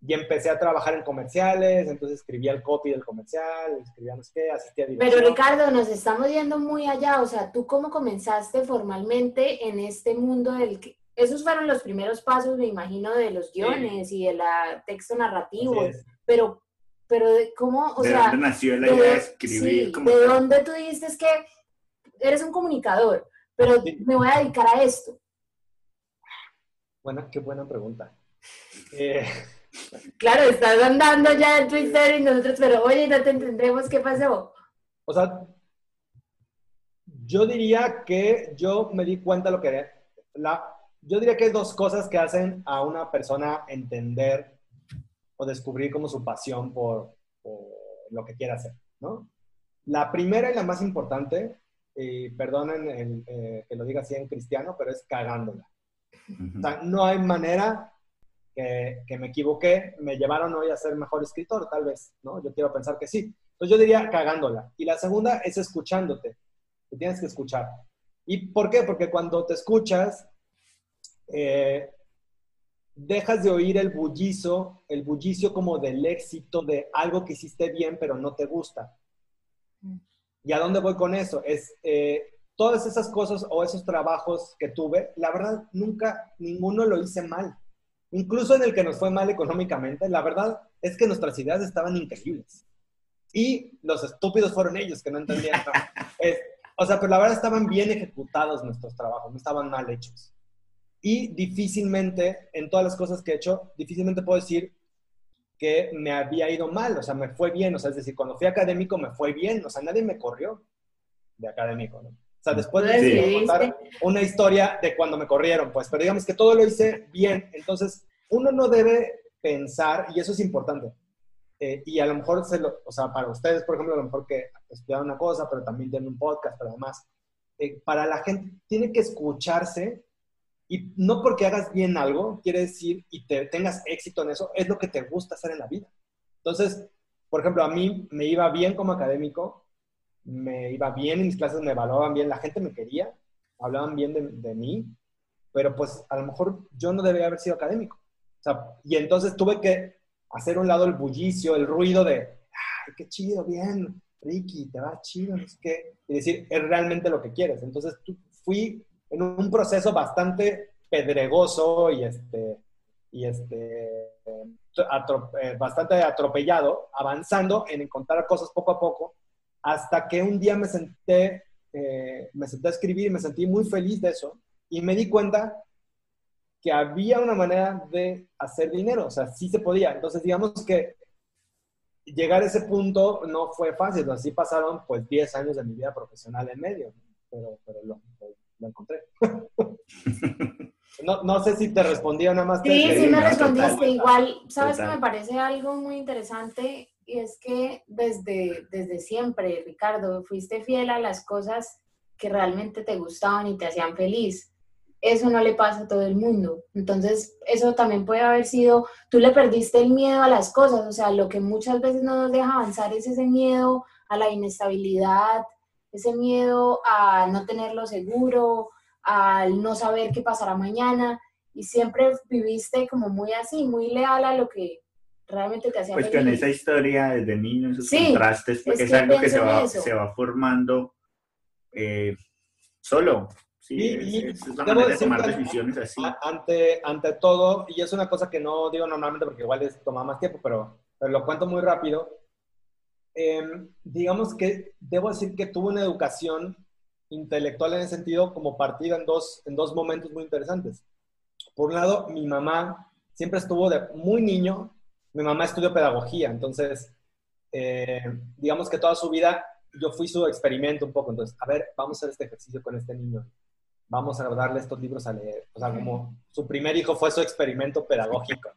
A: y empecé a trabajar en comerciales, entonces escribía el copy del comercial, escribía no sé qué, asistía a
B: Pero Ricardo, nos estamos yendo muy allá, o sea, ¿tú cómo comenzaste formalmente en este mundo del que... Esos fueron los primeros pasos, me imagino, de los guiones y del texto narrativo, pero, pero ¿cómo, o
C: ¿De
B: sea...
C: dónde nació la idea de escribir?
B: Sí, ¿De dónde tú dijiste que eres un comunicador, pero me voy a dedicar a esto?
A: Bueno, qué buena pregunta. Eh...
B: Claro, estás andando ya en Twitter y nosotros, pero oye, no te entendemos qué pasó.
A: O sea, yo diría que yo me di cuenta lo que la, yo diría que hay dos cosas que hacen a una persona entender o descubrir como su pasión por, por lo que quiere hacer, ¿no? La primera y la más importante y perdonen eh, que lo diga así en cristiano, pero es cagándola. O sea, no hay manera que, que, me equivoqué, me llevaron hoy a ser mejor escritor, tal vez, ¿no? Yo quiero pensar que sí. Entonces yo diría cagándola. Y la segunda es escuchándote. Te tienes que escuchar. ¿Y por qué? Porque cuando te escuchas, eh, dejas de oír el bullizo, el bullicio como del éxito de algo que hiciste bien pero no te gusta. ¿Y a dónde voy con eso? Es eh, todas esas cosas o esos trabajos que tuve, la verdad, nunca, ninguno lo hice mal. Incluso en el que nos fue mal económicamente, la verdad es que nuestras ideas estaban increíbles. Y los estúpidos fueron ellos que no entendían. *laughs* o sea, pero la verdad estaban bien ejecutados nuestros trabajos, no estaban mal hechos. Y difícilmente, en todas las cosas que he hecho, difícilmente puedo decir que me había ido mal, o sea, me fue bien, o sea, es decir, cuando fui académico me fue bien, o sea, nadie me corrió de académico, ¿no? O sea, después de contar una historia de cuando me corrieron, pues, pero digamos que todo lo hice bien, entonces uno no debe pensar, y eso es importante, eh, y a lo mejor, se lo, o sea, para ustedes, por ejemplo, a lo mejor que estudian una cosa, pero también tienen un podcast, pero además, eh, para la gente tiene que escucharse y no porque hagas bien algo, quiere decir, y te, tengas éxito en eso, es lo que te gusta hacer en la vida. Entonces, por ejemplo, a mí me iba bien como académico, me iba bien en mis clases, me evaluaban bien, la gente me quería, hablaban bien de, mí, pero pues a lo mejor yo no debería haber sido académico. Y entonces tuve que hacer un lado el bullicio, el ruido de, ay, qué chido, bien, Ricky, te va chido, no sé y decir, es realmente lo que quieres. Entonces fui en un proceso bastante pedregoso y este, y este, eh, bastante atropellado, avanzando en encontrar cosas poco a poco, hasta que un día me senté, eh, me senté a escribir y me sentí muy feliz de eso, y me di cuenta que había una manera de hacer dinero, o sea, sí se podía. Entonces, digamos que llegar a ese punto no fue fácil, así pasaron pues 10 años de mi vida profesional en medio, pero, pero lo, lo encontré. no, no, sé si te respondía nada más.
B: Sí, sí me respondiste. Igual, ¿sabes que me parece algo muy interesante? Y es que desde, desde siempre, Ricardo, fuiste fiel a las cosas que realmente te gustaban y te hacían feliz. Eso no le pasa a todo el mundo. Entonces, eso también puede haber sido, tú le perdiste el miedo a las cosas, o sea, lo que muchas veces no nos deja avanzar es ese miedo a la inestabilidad, ese miedo a no tenerlo seguro, al no saber qué pasará mañana, y siempre viviste como muy así, muy leal a lo que realmente te hacía
C: Pues con esa historia desde niño, esos contrastes, es, es algo que se va, se va, formando eh, solo. Sí, y, es, la manera de tomar decisiones así.
A: Ante, ante todo, y es una cosa que no digo normalmente porque igual es toma más tiempo, pero, pero lo cuento muy rápido, Em, digamos que debo decir que tuve una educación intelectual en ese sentido como partida en dos, en dos momentos muy interesantes. Por un lado, mi mamá siempre estuvo de muy niño, mi mamá estudió pedagogía, entonces, eh, digamos que toda su vida yo fui su experimento un poco, entonces, a ver, vamos a hacer este ejercicio con este niño, vamos a darle estos libros a leer, o sea, como su primer hijo fue su experimento pedagógico,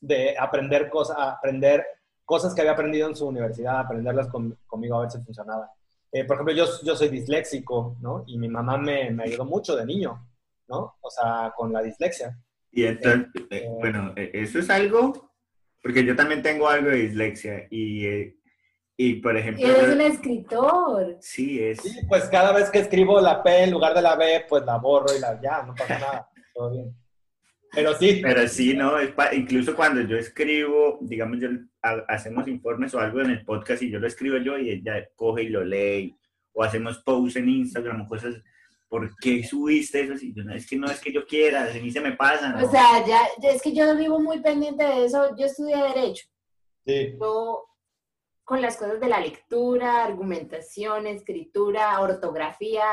A: de aprender cosas, aprender cosas que había aprendido en su universidad, aprenderlas conmigo a ver si funcionaba. Eh, por ejemplo, yo, yo soy disléxico, ¿no? Y mi mamá me, me, ayudó mucho de niño, ¿no? O sea, con la dislexia.
C: Y entonces, eh, eh, bueno, eso es algo, porque yo también tengo algo de dislexia y, y por ejemplo...
B: Eres un escritor.
C: Sí, es.
A: Sí, pues cada vez que escribo la P en lugar de la B, pues la borro y la ya, no pasa nada, todo bien. Pero sí.
C: Pero sí, ¿no? incluso cuando yo escribo, digamos, yo hacemos informes o algo en el podcast y yo lo escribo yo y ella coge y lo lee. O hacemos posts en Instagram o cosas. ¿Por qué subiste eso? Y yo, no, es que no es que yo quiera, a mí se me pasa. ¿no?
B: O sea, ya, es que yo vivo muy pendiente de eso. Yo estudié Derecho.
A: Sí.
B: Yo, con las cosas de la lectura, argumentación, escritura, ortografía,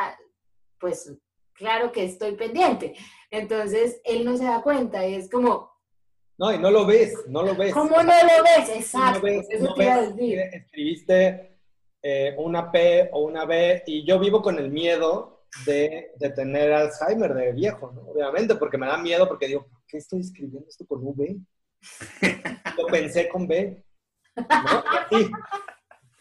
B: pues claro que estoy pendiente. Entonces, él no se da cuenta y es como...
A: No, y no lo ves, no lo ves.
B: ¿Cómo no lo ves? Exacto. No ves, eso
A: te Escribiste eh, una P o una B y yo vivo con el miedo de, de, tener Alzheimer de viejo, ¿no? Obviamente, porque me da miedo porque digo, ¿por qué estoy escribiendo esto con V? *laughs* lo pensé con B. ¿no?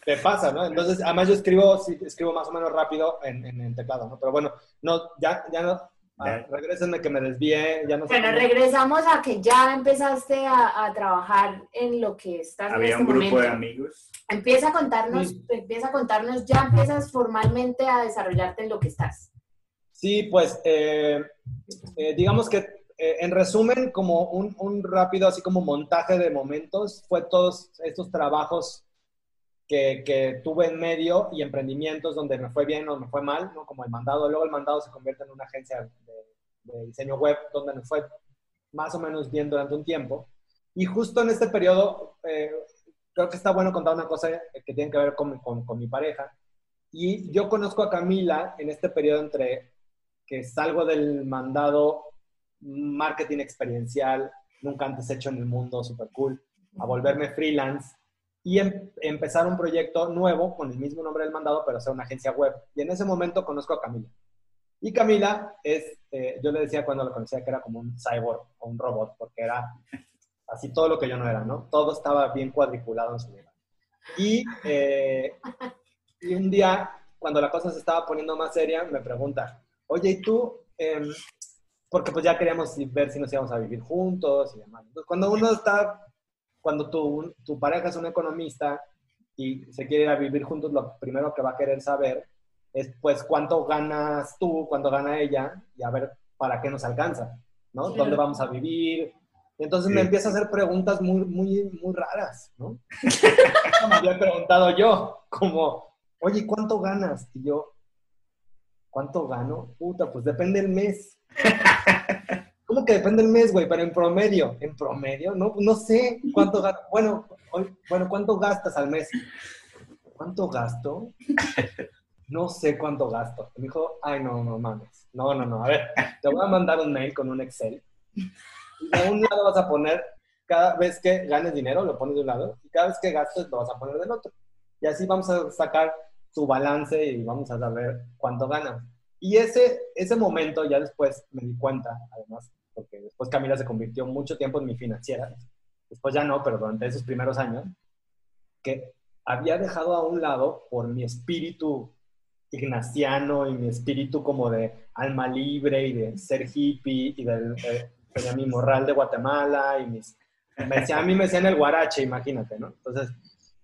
A: Te pasa, ¿no? Entonces, además yo escribo, sí, escribo más o menos rápido en, en el teclado, ¿no? Pero bueno, no, ya, ya no, ah, regrésenme que me desvié, ya no
B: Bueno, regresamos a que ya empezaste a, a trabajar en lo que estás
C: Había
B: en
C: un
B: este
C: grupo
B: momento.
C: de amigos.
B: Empieza a contarnos,
A: Sí.
B: empieza a contarnos, ya empiezas formalmente a desarrollarte en lo que estás.
A: Sí, pues eh, eh, digamos que eh, en resumen, como un, un rápido, así como montaje de momentos, fue todos estos trabajos que, que tuve en medio y emprendimientos donde me fue bien o me fue mal, ¿no? Como el mandado. Luego el mandado se convierte en una agencia de, de diseño web donde me fue más o menos bien durante un tiempo. Y justo en este periodo, eh, creo que está bueno contar una cosa que tiene que ver con, con, con mi pareja. Y yo conozco a Camila en este periodo entre que salgo del mandado marketing experiencial, nunca antes hecho en el mundo, super cool, a volverme freelance y em- empezar un proyecto nuevo con el mismo nombre del mandado, pero hacer una agencia web. Y en ese momento conozco a Camila. Y Camila es, eh, yo le decía cuando la conocía que era como un cyborg o un robot, porque era así todo lo que yo no era, ¿no? Todo estaba bien cuadriculado en su vida. Y, eh, y un día, cuando la cosa se estaba poniendo más seria, me pregunta, oye, ¿y tú? Em, porque pues ya queríamos ver si nos íbamos a vivir juntos y demás. Entonces, cuando uno está, cuando tu, tu pareja es un economista y se quiere ir a vivir juntos, lo primero que va a querer saber es pues cuánto ganas tú, cuánto gana ella y a ver para qué nos alcanza, ¿no?
B: Claro.
A: ¿Dónde vamos a vivir? Entonces me
C: Sí.
A: empieza a hacer preguntas muy, muy, muy raras, ¿no? *laughs* Me había preguntado yo, como, oye, ¿cuánto ganas? Y yo, ¿cuánto gano? Puta, pues depende del mes. *laughs* ¿Cómo que depende del mes, güey? Pero en promedio, ¿en promedio? No, no sé cuánto gasto. Bueno, hoy- bueno, ¿cuánto gastas al mes? ¿Cuánto gasto? No sé cuánto gasto. Me dijo, ay, no, no mames. No, no, no. A ver, te voy a mandar un mail con un Excel. Y un lado vas a poner, cada vez que ganes dinero, lo pones de un lado. Y cada vez que gastes, lo vas a poner del otro. Y así vamos a sacar tu balance y vamos a saber cuánto ganas. Y ese, ese momento ya después me di cuenta, además, porque después Camila se convirtió mucho tiempo en mi financiera. Después ya no, pero durante esos primeros años, que había dejado a un lado por mi espíritu ignaciano y mi espíritu como de alma libre y de ser hippie y del, eh, tenía mi morral de Guatemala y mis... Me decía, a mí me decían el guarache, imagínate, ¿no? Entonces,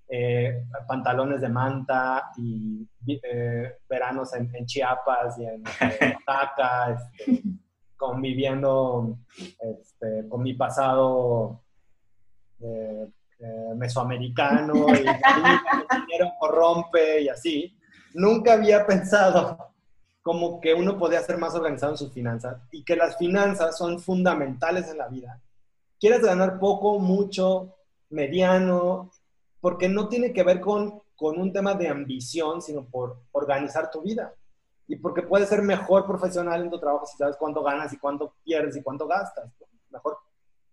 A: eh, pantalones de manta y eh, veranos en, en Chiapas y en Oaxaca, este, *laughs* conviviendo este, con mi pasado eh, eh, mesoamericano y *laughs* el dinero corrompe y así. Nunca había pensado como que uno podía ser más organizado en sus finanzas y que las finanzas son fundamentales en la vida. Quieres ganar poco, mucho, mediano, porque no tiene que ver con, con un tema de ambición, sino por organizar tu vida. Y porque puedes ser mejor profesional en tu trabajo si sabes cuánto ganas y cuánto pierdes y cuánto gastas. ¿no? Mejor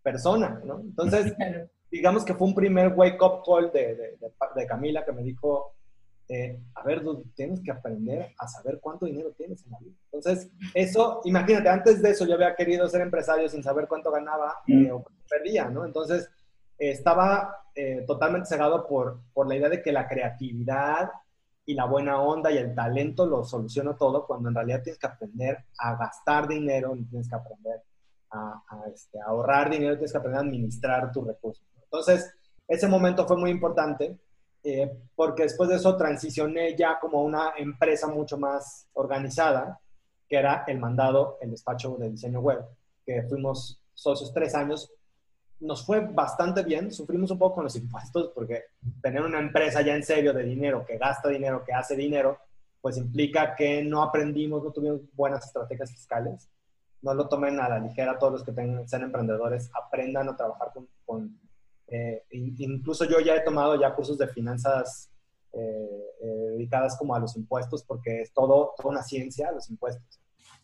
A: persona, ¿no? Entonces, *laughs* digamos que fue un primer wake-up call de, de, de, de Camila que me dijo, eh, a ver, dude, tienes que aprender a saber cuánto dinero tienes en la vida. Entonces, eso, imagínate, antes de eso yo había querido ser empresario sin saber cuánto ganaba eh, o cuánto perdía, ¿no? Entonces, eh, estaba eh, totalmente cegado por, por la idea de que la creatividad y la buena onda y el talento lo soluciona todo, cuando en realidad tienes que aprender a gastar dinero, tienes que aprender a, a, este, a ahorrar dinero, tienes que aprender a administrar tus recursos. Entonces, ese momento fue muy importante eh, porque después de eso transicioné ya como a una empresa mucho más organizada, que era el mandado, el despacho de diseño web, que fuimos socios tres años. Nos fue bastante bien, sufrimos un poco con los impuestos, porque tener una empresa ya en serio de dinero, que gasta dinero, que hace dinero, pues implica que no aprendimos, no tuvimos buenas estrategias fiscales. No lo tomen a la ligera todos los que tengan, sean emprendedores, aprendan a trabajar con, con eh, incluso yo ya he tomado ya cursos de finanzas eh, eh, dedicadas como a los impuestos, porque es todo, toda una ciencia, los impuestos.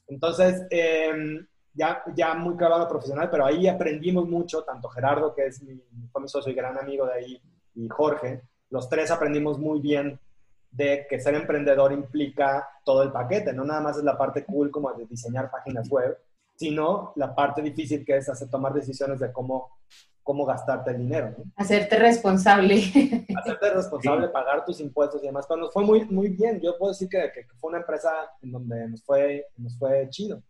A: Entonces, em, ya, ya muy clavado profesional, pero ahí aprendimos mucho, tanto Gerardo, que es mi, fue mi socio y gran amigo de ahí, y Jorge, los tres aprendimos muy bien de que ser emprendedor implica todo el paquete, no nada más es la parte cool como de diseñar páginas web, sino la parte difícil que es hacer tomar decisiones de cómo cómo gastarte el dinero.
B: Hacerte responsable. *laughs*
A: Hacerte responsable, pagar tus impuestos y demás. Pero nos fue muy, muy bien. Yo puedo decir que, que, fue una empresa en donde nos fue, nos fue chido.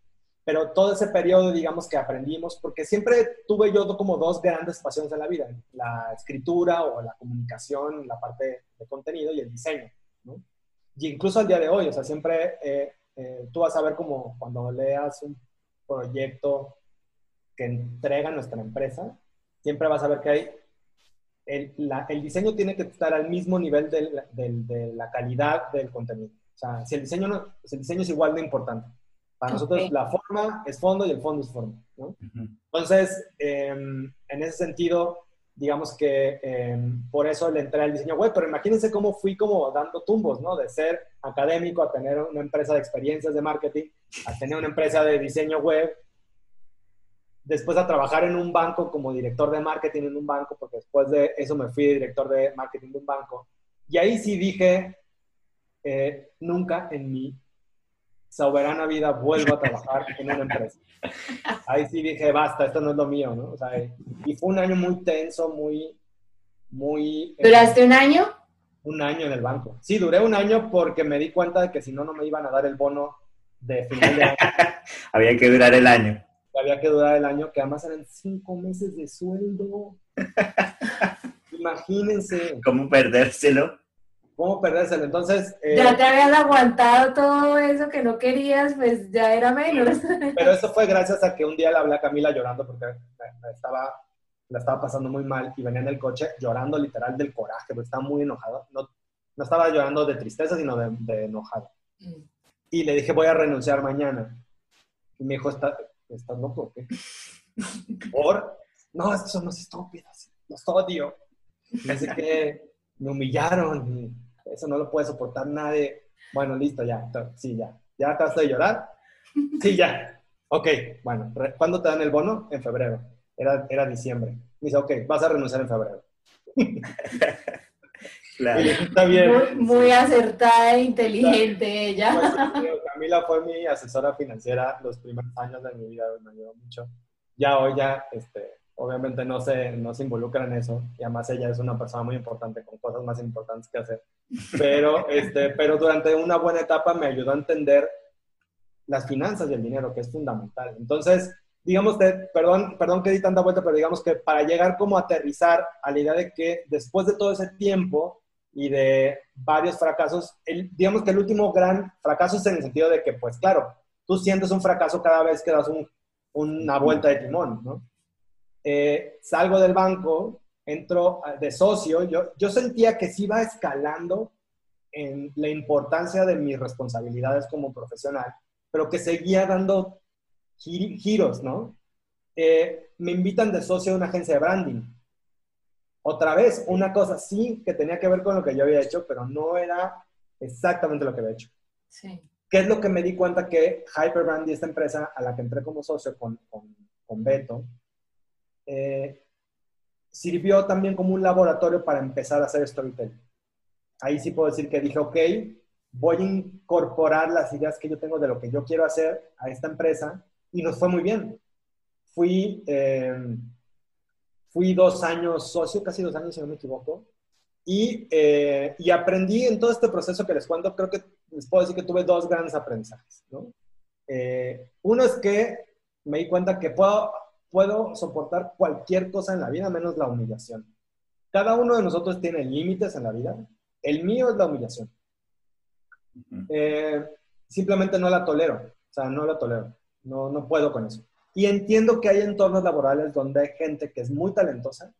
A: Pero todo ese periodo, digamos que aprendimos, porque siempre tuve yo como dos grandes pasiones en la vida, la escritura o la comunicación, la parte de contenido y el diseño. ¿no? Y incluso al día de hoy, o sea, siempre eh, eh, tú vas a ver como cuando leas un proyecto que entrega nuestra empresa, siempre vas a ver que hay, el, el diseño tiene que estar al mismo nivel de la calidad del contenido. O sea, si el diseño, no, pues el diseño es igual de importante. Para nosotros la forma es fondo y el fondo es forma. ¿no? Entonces, em, en ese sentido, digamos que em, por eso le entré al diseño web, pero imagínense cómo fui como dando tumbos, ¿no? De ser académico a tener una empresa de experiencias de marketing, a tener una empresa de diseño web, después a trabajar en un banco como director de marketing en un banco, porque después de eso me fui director de marketing de un banco. Y ahí sí dije, eh, nunca en mi soberana vida vuelvo a trabajar en una empresa. Ahí sí dije, basta, esto no es lo mío, ¿no? O sea, y fue un año muy tenso, muy, muy...
B: Eh, ¿Duraste un año?
A: Un año en el banco. Sí, duré un año porque me di cuenta de que si no, no me iban a dar el bono de final de año. *laughs*
C: Había que durar el año
A: había que durar el año, que además eran cinco meses de sueldo. *laughs* Imagínense.
C: ¿Cómo perdérselo?
A: ¿Cómo perdérselo? Entonces...
B: Eh, ya te habías aguantado todo eso que no querías, pues ya era menos. *laughs*
A: Pero eso fue gracias a que un día le hablé a Camila llorando porque estaba, la estaba pasando muy mal y venía en el coche llorando literal del coraje, porque estaba muy enojado. No, no estaba llorando de tristeza, sino de, de enojado. Mm. Y le dije, voy a renunciar mañana. Y me dijo, está, ¿estás loco? ¿qué? *laughs* ¿Por? No, estos son los estúpidos, los odio. Así que me humillaron, eso no lo puede soportar nadie. Bueno, listo, ya, sí, ya. ¿Ya acabaste de llorar? Sí, ya. Ok, bueno, ¿cuándo te dan el bono? En febrero. Era, era diciembre. Me dice, ok, vas a renunciar en febrero. *laughs*
B: Claro. Está bien. Muy, acertada e inteligente ella.
A: Pues, Camila fue mi asesora financiera los primeros años de mi vida, me ayudó mucho. Ya hoy ya, este, obviamente no se, no se involucra en eso, y además ella es una persona muy importante, con cosas más importantes que hacer. Pero, *laughs* este, pero durante una buena etapa me ayudó a entender las finanzas y el dinero, que es fundamental. Entonces, digamos, perdón, perdón que di tanta vuelta, pero digamos que para llegar como a aterrizar a la idea de que después de todo ese tiempo, y de varios fracasos. El, digamos que el último gran fracaso es en el sentido de que, pues claro, tú sientes un fracaso cada vez que das una vuelta de timón, ¿no? Eh, salgo del banco, entro de socio, yo, yo sentía que sí iba escalando en la importancia de mis responsabilidades como profesional, pero que seguía dando giros, ¿no? Eh, me invitan de socio a una agencia de branding otra vez, una cosa sí que tenía que ver con lo que yo había hecho, pero no era exactamente lo que había hecho. Sí. ¿Qué es lo que me di cuenta que Hyperbrandy, esta empresa a la que entré como socio con, con, Beto, eh, sirvió también como un laboratorio para empezar a hacer storytelling. Ahí sí puedo decir que dije, ok, voy a incorporar las ideas que yo tengo de lo que yo quiero hacer a esta empresa y nos fue muy bien. Fui... Eh, Fui dos años socio, casi dos años si no me equivoco, y, eh, y, aprendí en todo este proceso que les cuento, creo que les puedo decir que tuve dos grandes aprendizajes. ¿no? Uno es que me di cuenta que puedo, puedo soportar cualquier cosa en la vida menos la humillación. Cada uno de nosotros tiene límites en la vida. El mío es la humillación. Eh, simplemente no la tolero. O sea, no la tolero. No, no puedo con eso. Y entiendo que hay entornos laborales donde hay gente que es muy talentosa,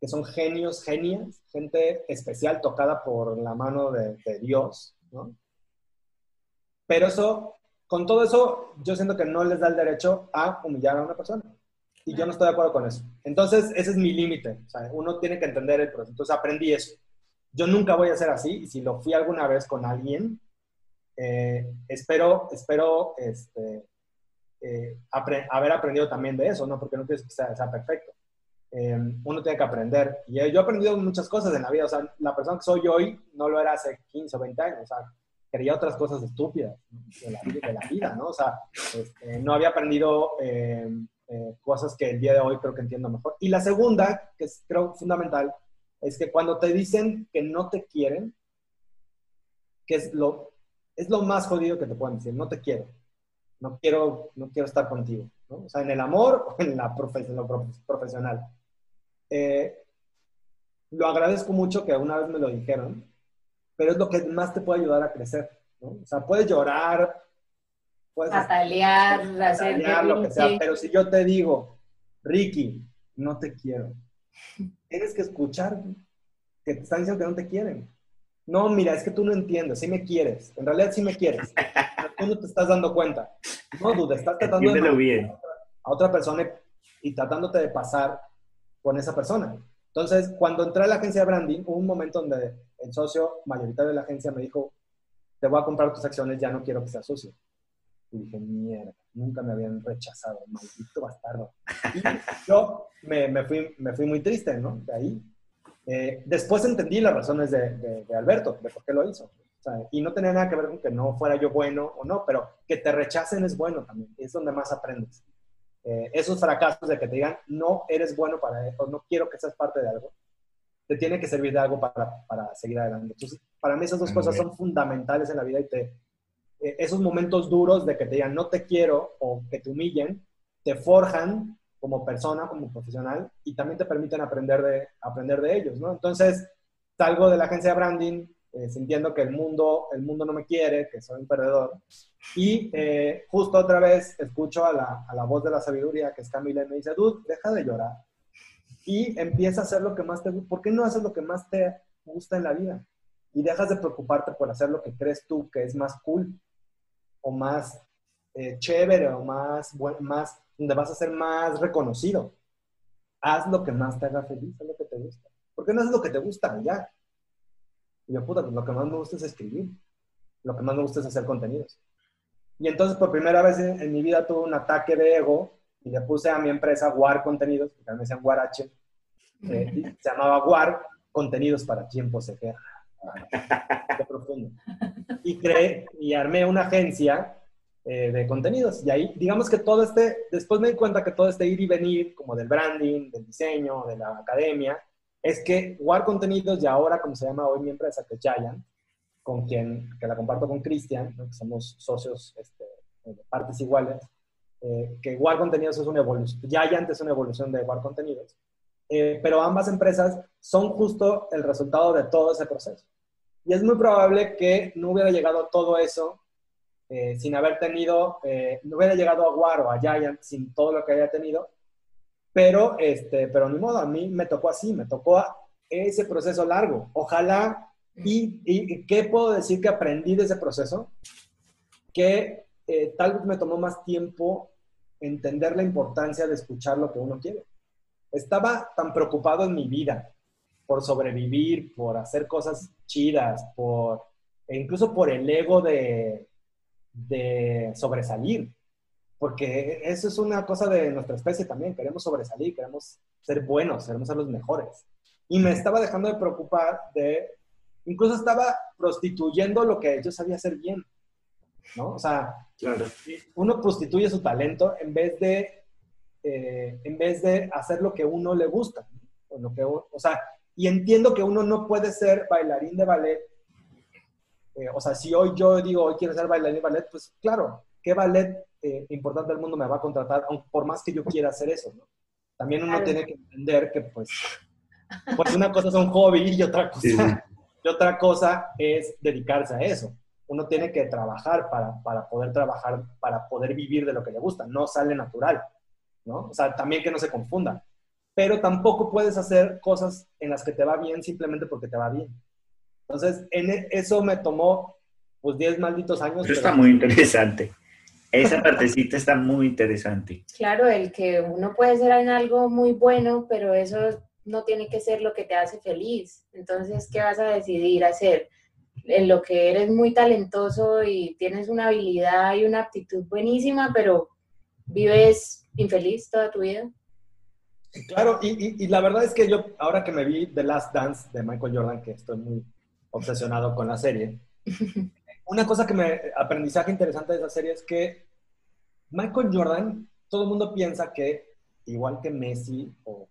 A: que son genios, genias, gente especial tocada por la mano de, Dios, ¿no? Pero eso, con todo eso, yo siento que no les da el derecho a humillar a una persona. Y yo no estoy de acuerdo con eso. Entonces, ese es mi límite. O sea, uno tiene que entender el proceso. Entonces, aprendí eso. Yo nunca voy a ser así. Y si lo fui alguna vez con alguien, eh, espero, espero, este, eh, haber aprendido también de eso, ¿no? Porque no quieres que sea, perfecto. Em, uno tiene que aprender. Y yo he aprendido muchas cosas en la vida. O sea, la persona que soy hoy no lo era hace 15 o 20 años. O sea, quería otras cosas estúpidas de la, vida, ¿no? O sea, este, no había aprendido em, eh, cosas que el día de hoy creo que entiendo mejor. Y la segunda, que es creo fundamental, es que cuando te dicen que no te quieren, que es lo, es lo más jodido que te pueden decir, no te quiero, no quiero, no quiero estar contigo, ¿no? O sea, en el amor o en, la en lo profesional. Eh, lo agradezco mucho que una vez me lo dijeron, pero es lo que más te puede ayudar a crecer, ¿no? O sea, puedes llorar,
B: puedes *laughs* patalear,
A: hacer lo que sea, pero si yo te digo, Ricky, no te quiero, *laughs* tienes que escuchar que te están diciendo que no te quieren. No, mira, es que tú no entiendes, sí me quieres, en realidad sí me quieres, pero tú no te estás dando cuenta. No duda, estás tratando de
C: bien.
A: a otra persona y tratándote de pasar con esa persona. Entonces, cuando entré a la agencia de branding, hubo un momento donde el socio mayoritario de la agencia me dijo, te voy a comprar tus acciones, ya no quiero que seas socio. Y dije, mierda, nunca me habían rechazado, maldito bastardo. Y yo me, me, fui, me fui muy triste, ¿no? De ahí. Eh, después entendí las razones de, de, Alberto, de por qué lo hizo. Y no tenía nada que ver con que no fuera yo bueno o no, pero que te rechacen es bueno también. Es donde más aprendes. Eh, esos fracasos de que te digan, no eres bueno para esto, no quiero que seas parte de algo, te tiene que servir de algo para, para seguir adelante. Entonces, para mí esas dos cosas son fundamentales en la vida y te, eh, esos momentos duros de que te digan no te quiero o que te humillen, te forjan como persona, como profesional y también te permiten aprender de, aprender de ellos, ¿no? Entonces, salgo de la agencia de branding eh, sintiendo que el mundo, el mundo no me quiere, que soy un perdedor. Y eh, justo otra vez escucho a la, a la, voz de la sabiduría, que es Camila, y me dice, Dude, deja de llorar. Y empieza a hacer lo que más te gusta. ¿Por qué no haces lo que más te gusta en la vida? Y dejas de preocuparte por hacer lo que crees tú que es más cool o más eh, chévere o más, más, donde vas a ser más reconocido. Haz lo que más te haga feliz, haz lo que te gusta. ¿Por qué no haces lo que te gusta? Ya. Y yo, puta, pues lo que más me gusta es escribir. Lo que más me gusta es hacer contenidos. Y entonces, por primera vez en, mi vida, tuve un ataque de ego y le puse a mi empresa WAR Contenidos, que también decían H. Eh, se llamaba WAR Contenidos para tiempos de guerra. *laughs* Qué profundo y creé y armé una agencia eh, de contenidos. Y ahí, digamos que todo este, después me di cuenta que todo este ir y venir, como del branding, del diseño, de la academia, es que War Contenidos y ahora, como se llama hoy mi empresa, que es Giant, con quien, que la comparto con Cristian, que somos socios este, de partes iguales, eh, que War Contenidos es una evolución, Giant es una evolución de War Contenidos, eh, pero ambas empresas son justo el resultado de todo ese proceso. Y es muy probable que no hubiera llegado todo eso eh, sin haber tenido, eh, no hubiera llegado a War o a Giant sin todo lo que haya tenido. Pero, este, pero ni modo, a mí me tocó así, me tocó ese proceso largo. Ojalá, y, y ¿qué puedo decir que aprendí de ese proceso? Que eh, tal vez me tomó más tiempo entender la importancia de escuchar lo que uno quiere. Estaba tan preocupado en mi vida, por sobrevivir, por hacer cosas chidas, por, e incluso por el ego de, de sobresalir. Porque eso es una cosa de nuestra especie también. Queremos sobresalir, queremos ser buenos, queremos ser los mejores. Y me estaba dejando de preocupar de, incluso estaba prostituyendo lo que yo sabía hacer bien. ¿no? O sea, uno prostituye su talento en vez de, eh, en vez de hacer lo que uno le gusta. O, lo que, o sea, y entiendo que uno no puede ser bailarín de ballet. Eh, o sea, si hoy yo digo, hoy quiero ser bailarín de ballet, pues claro, ¿qué ballet eh, importante del mundo me va a contratar? por más que yo quiera hacer eso, ¿no? También uno tiene que entender que, pues, pues una cosa es un hobby y otra cosa, y otra cosa es dedicarse a eso. Uno tiene que trabajar para, para poder trabajar, para poder vivir de lo que le gusta. No sale natural, ¿no? O sea, también que no se confunda pero tampoco puedes hacer cosas en las que te va bien simplemente porque te va bien. Entonces, en e, eso me tomó pues 10 malditos años.
C: Eso está muy interesante. Esa partecita está muy interesante.
B: Claro, el que uno puede ser en algo muy bueno, pero eso no tiene que ser lo que te hace feliz. Entonces, ¿qué vas a decidir hacer? En lo que eres muy talentoso y tienes una habilidad y una aptitud buenísima, pero vives infeliz toda tu vida.
A: Claro, y, la verdad es que yo, ahora que me vi The Last Dance de Michael Jordan, que estoy muy obsesionado con la serie, *laughs* una cosa que me, aprendizaje interesante de esa serie es que Michael Jordan todo el mundo piensa que, igual que Messi o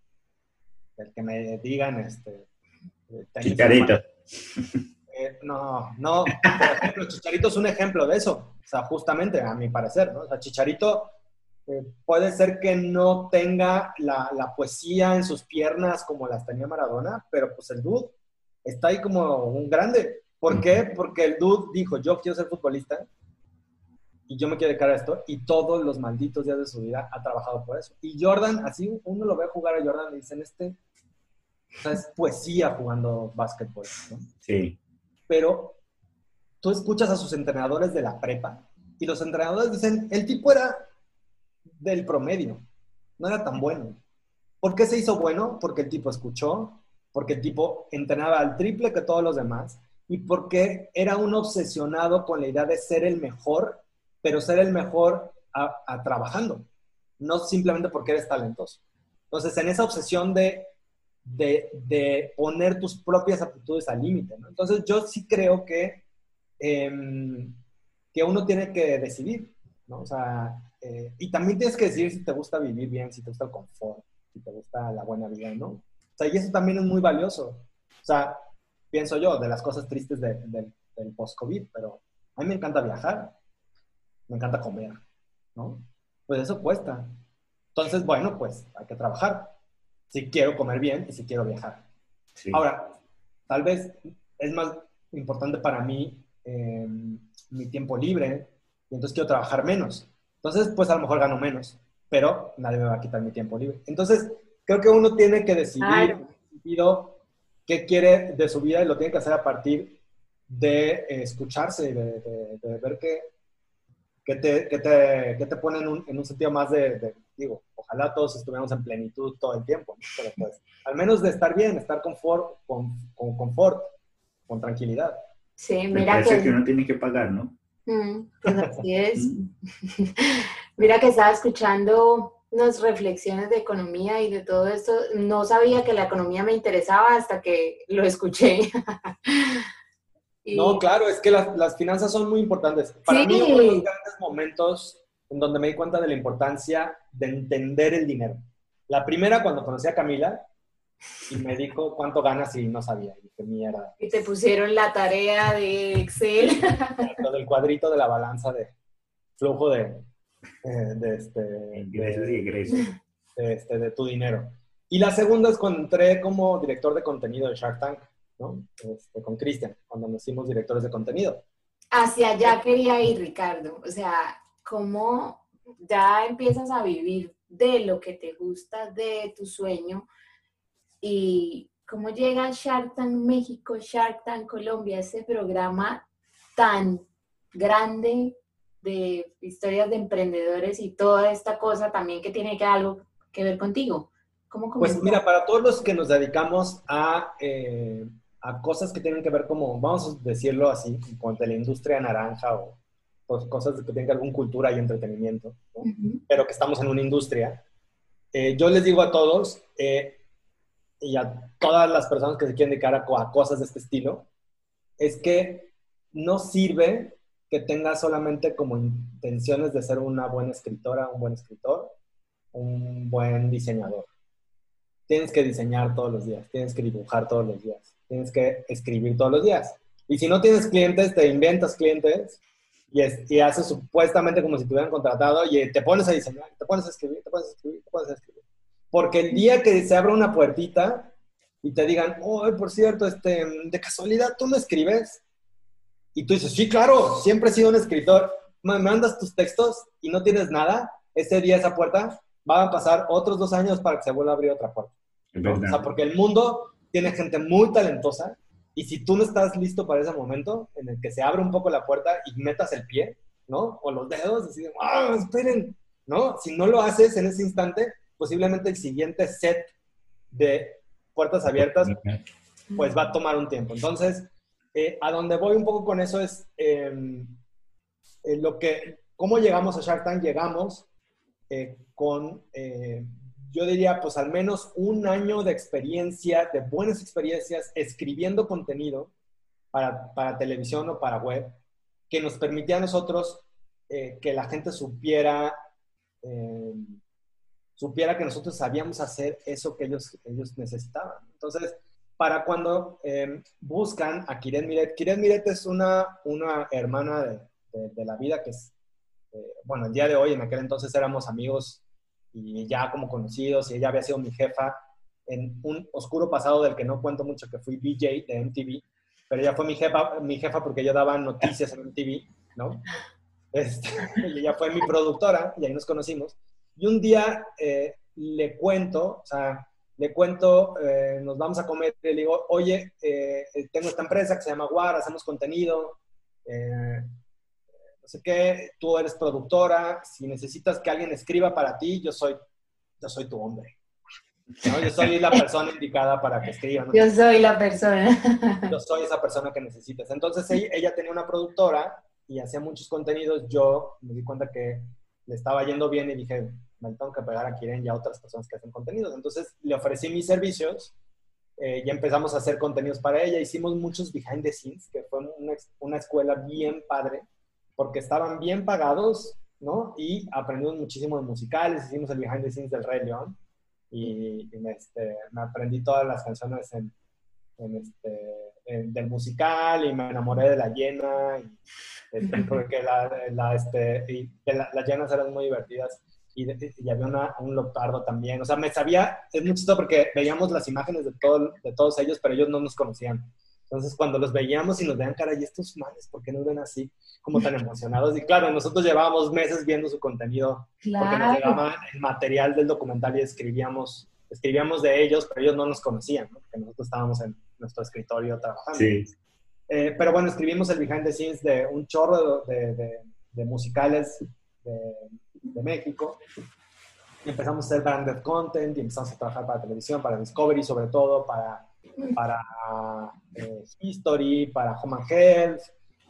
A: el que me digan, este...
C: Chicharito.
A: Eh, no, no, por ejemplo, *laughs* Chicharito es un ejemplo de eso, o sea, justamente, a mi parecer, ¿no? O sea, Chicharito eh, puede ser que no tenga la, la, poesía en sus piernas como las tenía Maradona, pero pues el dude está ahí como un grande. ¿Por qué? Porque el dude dijo, yo quiero ser futbolista y yo me quiero dedicar a esto, y todos los malditos días de su vida ha trabajado por eso. Y Jordan, así uno lo ve jugar a Jordan y dicen, este, o sea, es poesía jugando básquetbol, ¿no?
C: Sí.
A: Pero tú escuchas a sus entrenadores de la prepa y los entrenadores dicen, el tipo era del promedio, no era tan bueno. ¿Por qué se hizo bueno? Porque el tipo escuchó, porque el tipo entrenaba al triple que todos los demás y porque era un obsesionado con la idea de ser el mejor, pero ser el mejor a, trabajando, no simplemente porque eres talentoso. Entonces, en esa obsesión de, de, poner tus propias aptitudes al límite, Entonces, yo sí creo que, em, que uno tiene que decidir, ¿no? O sea, eh, y también tienes que decidir si te gusta vivir bien, si te gusta el confort, si te gusta la buena vida, ¿no? O sea, y eso también es muy valioso. O sea, pienso yo, de las cosas tristes del post-COVID, pero a mí me encanta viajar, me encanta comer, ¿no? Pues eso cuesta. Entonces, bueno, pues hay que trabajar. Si quiero comer bien y si quiero viajar. Ahora, tal vez es más importante para mí em, mi tiempo libre y entonces quiero trabajar menos. Entonces, pues a lo mejor gano menos, pero nadie me va a quitar mi tiempo libre. Entonces, creo que uno tiene que decidir qué quiere de su vida y lo tiene que hacer a partir de eh, escucharse, de, de, ver qué, qué te, qué te, qué te pone en un, en un, sentido más de, digo, ojalá todos estuviéramos en plenitud todo el tiempo, pero pues al menos de estar bien, estar confort, con, con confort, con tranquilidad.
B: Sí, mira
C: que... que uno tiene que pagar, ¿no?
B: Mm, pues así es. *laughs* Mira que estaba escuchando unas reflexiones de economía y de todo esto. No sabía que la economía me interesaba hasta que lo escuché. *laughs*
A: No, claro, es que las, finanzas son muy importantes. Para mí, uno de los grandes momentos en donde me di cuenta de la importancia de entender el dinero. La primera, cuando conocí a Camila, y me dijo cuánto ganas y no sabía. Y qué mierda.
B: Y te pusieron la tarea de Excel. *laughs*
A: Lo del cuadrito de la balanza de flujo de, eh, de, este,
C: ingresos y egresos.
A: De, este, de tu dinero. Y la segunda es cuando entré como director de contenido de Shark Tank, ¿no? Este, con Cristian, cuando nos hicimos directores de contenido.
B: Hacia allá quería ir, Ricardo. O sea, ¿cómo ya empiezas a vivir de lo que te gusta, de tu sueño? Y cómo llega Shark Tank México, Shark Tank Colombia, ese programa tan grande de historias de emprendedores y toda esta cosa también que tiene que algo que ver contigo. ¿Cómo
A: pues mira, para todos los que nos dedicamos a, eh, a, cosas que tienen que ver como, vamos a decirlo así, con la industria naranja o pues, cosas que tienen que ver con cultura y entretenimiento, pero que estamos en una industria, eh, yo les digo a todos, eh, y a todas las personas que se quieren dedicar a, cosas de este estilo, es que no sirve que tengas solamente como intenciones de ser una buena escritora, un buen escritor, un buen diseñador. Tienes que diseñar todos los días, tienes que dibujar todos los días, tienes que escribir todos los días. Y si no tienes clientes, te inventas clientes y, y haces supuestamente como si te hubieran contratado y te pones a diseñar, te pones a escribir, te pones a escribir, te pones a escribir. Porque el día que se abra una puertita y te digan, oh, por cierto, este, de casualidad, tú me escribes. Y tú dices, sí, claro, siempre he sido un escritor. Me mandas tus textos y no tienes nada. Ese día, esa puerta, va a pasar otros dos años para que se vuelva a abrir otra puerta. O sea, porque el mundo tiene gente muy talentosa y si tú no estás listo para ese momento en el que se abre un poco la puerta y metas el pie, ¿no? O los dedos, así, ¡ah, esperen! ¿No? Si no lo haces en ese instante, posiblemente el siguiente set de puertas abiertas, pues va a tomar un tiempo. Entonces, eh, a donde voy un poco con eso es em, eh, lo que, cómo llegamos a Shark Tank, llegamos eh, con, yo diría, pues al menos un año de experiencia, de buenas experiencias, escribiendo contenido para, para televisión o para web, que nos permitía a nosotros que la gente supiera eh, supiera que nosotros sabíamos hacer eso que ellos, ellos necesitaban. Entonces, para cuando eh, buscan a Kiren Miret, Kiren Miret es una, una hermana de, de, la vida que es, eh, bueno, el día de hoy, en aquel entonces éramos amigos y ya como conocidos, y ella había sido mi jefa en un oscuro pasado del que no cuento mucho, que fui BJ de MTV, pero ella fue mi jefa, mi jefa porque yo daba noticias en MTV, ¿no? Este, *laughs* y ella fue mi productora y ahí nos conocimos. Y un día eh, le cuento, o sea, le cuento, eh, nos vamos a comer, y le digo, oye, eh, tengo esta empresa que se llama Guar, hacemos contenido, no sé qué, tú eres productora, si necesitas que alguien escriba para ti, yo soy, yo soy tu hombre. Yo soy la persona indicada para que escriba.
B: Yo soy la persona.
A: Yo soy esa persona que necesitas. Entonces ella, tenía una productora y hacía muchos contenidos. Yo me di cuenta que le estaba yendo bien y dije, me tengo que pegar a Kiren y a otras personas que hacen contenidos. Entonces le ofrecí mis servicios eh, y empezamos a hacer contenidos para ella. Hicimos muchos behind the scenes, que fue una, una escuela bien padre, porque estaban bien pagados, ¿no? Y aprendimos muchísimo de musicales. Hicimos el behind the scenes del Rey León y, me, este, me, aprendí todas las canciones en, este, del musical y me enamoré de la llena y, este, porque la, la, este, y las llenas eran muy divertidas y, y había una, un lotardo también. O sea, me sabía, es muy chistoso porque veíamos las imágenes de, todo, de todos ellos, pero ellos no nos conocían. Entonces, cuando los veíamos y nos veían cara, y estos males, ¿por qué nos ven así? Como tan emocionados. Y claro, nosotros llevábamos meses viendo su contenido, porque nos llegaba el material del documental y escribíamos, escribíamos de ellos, pero ellos no nos conocían, ¿no? porque nosotros estábamos en nuestro escritorio trabajando. Sí. Eh, pero bueno, escribimos el behind the scenes de un chorro de, de, musicales de, México. Y empezamos a hacer branded content y empezamos a trabajar para televisión, para Discovery sobre todo, para para eh, History, para Home and Health,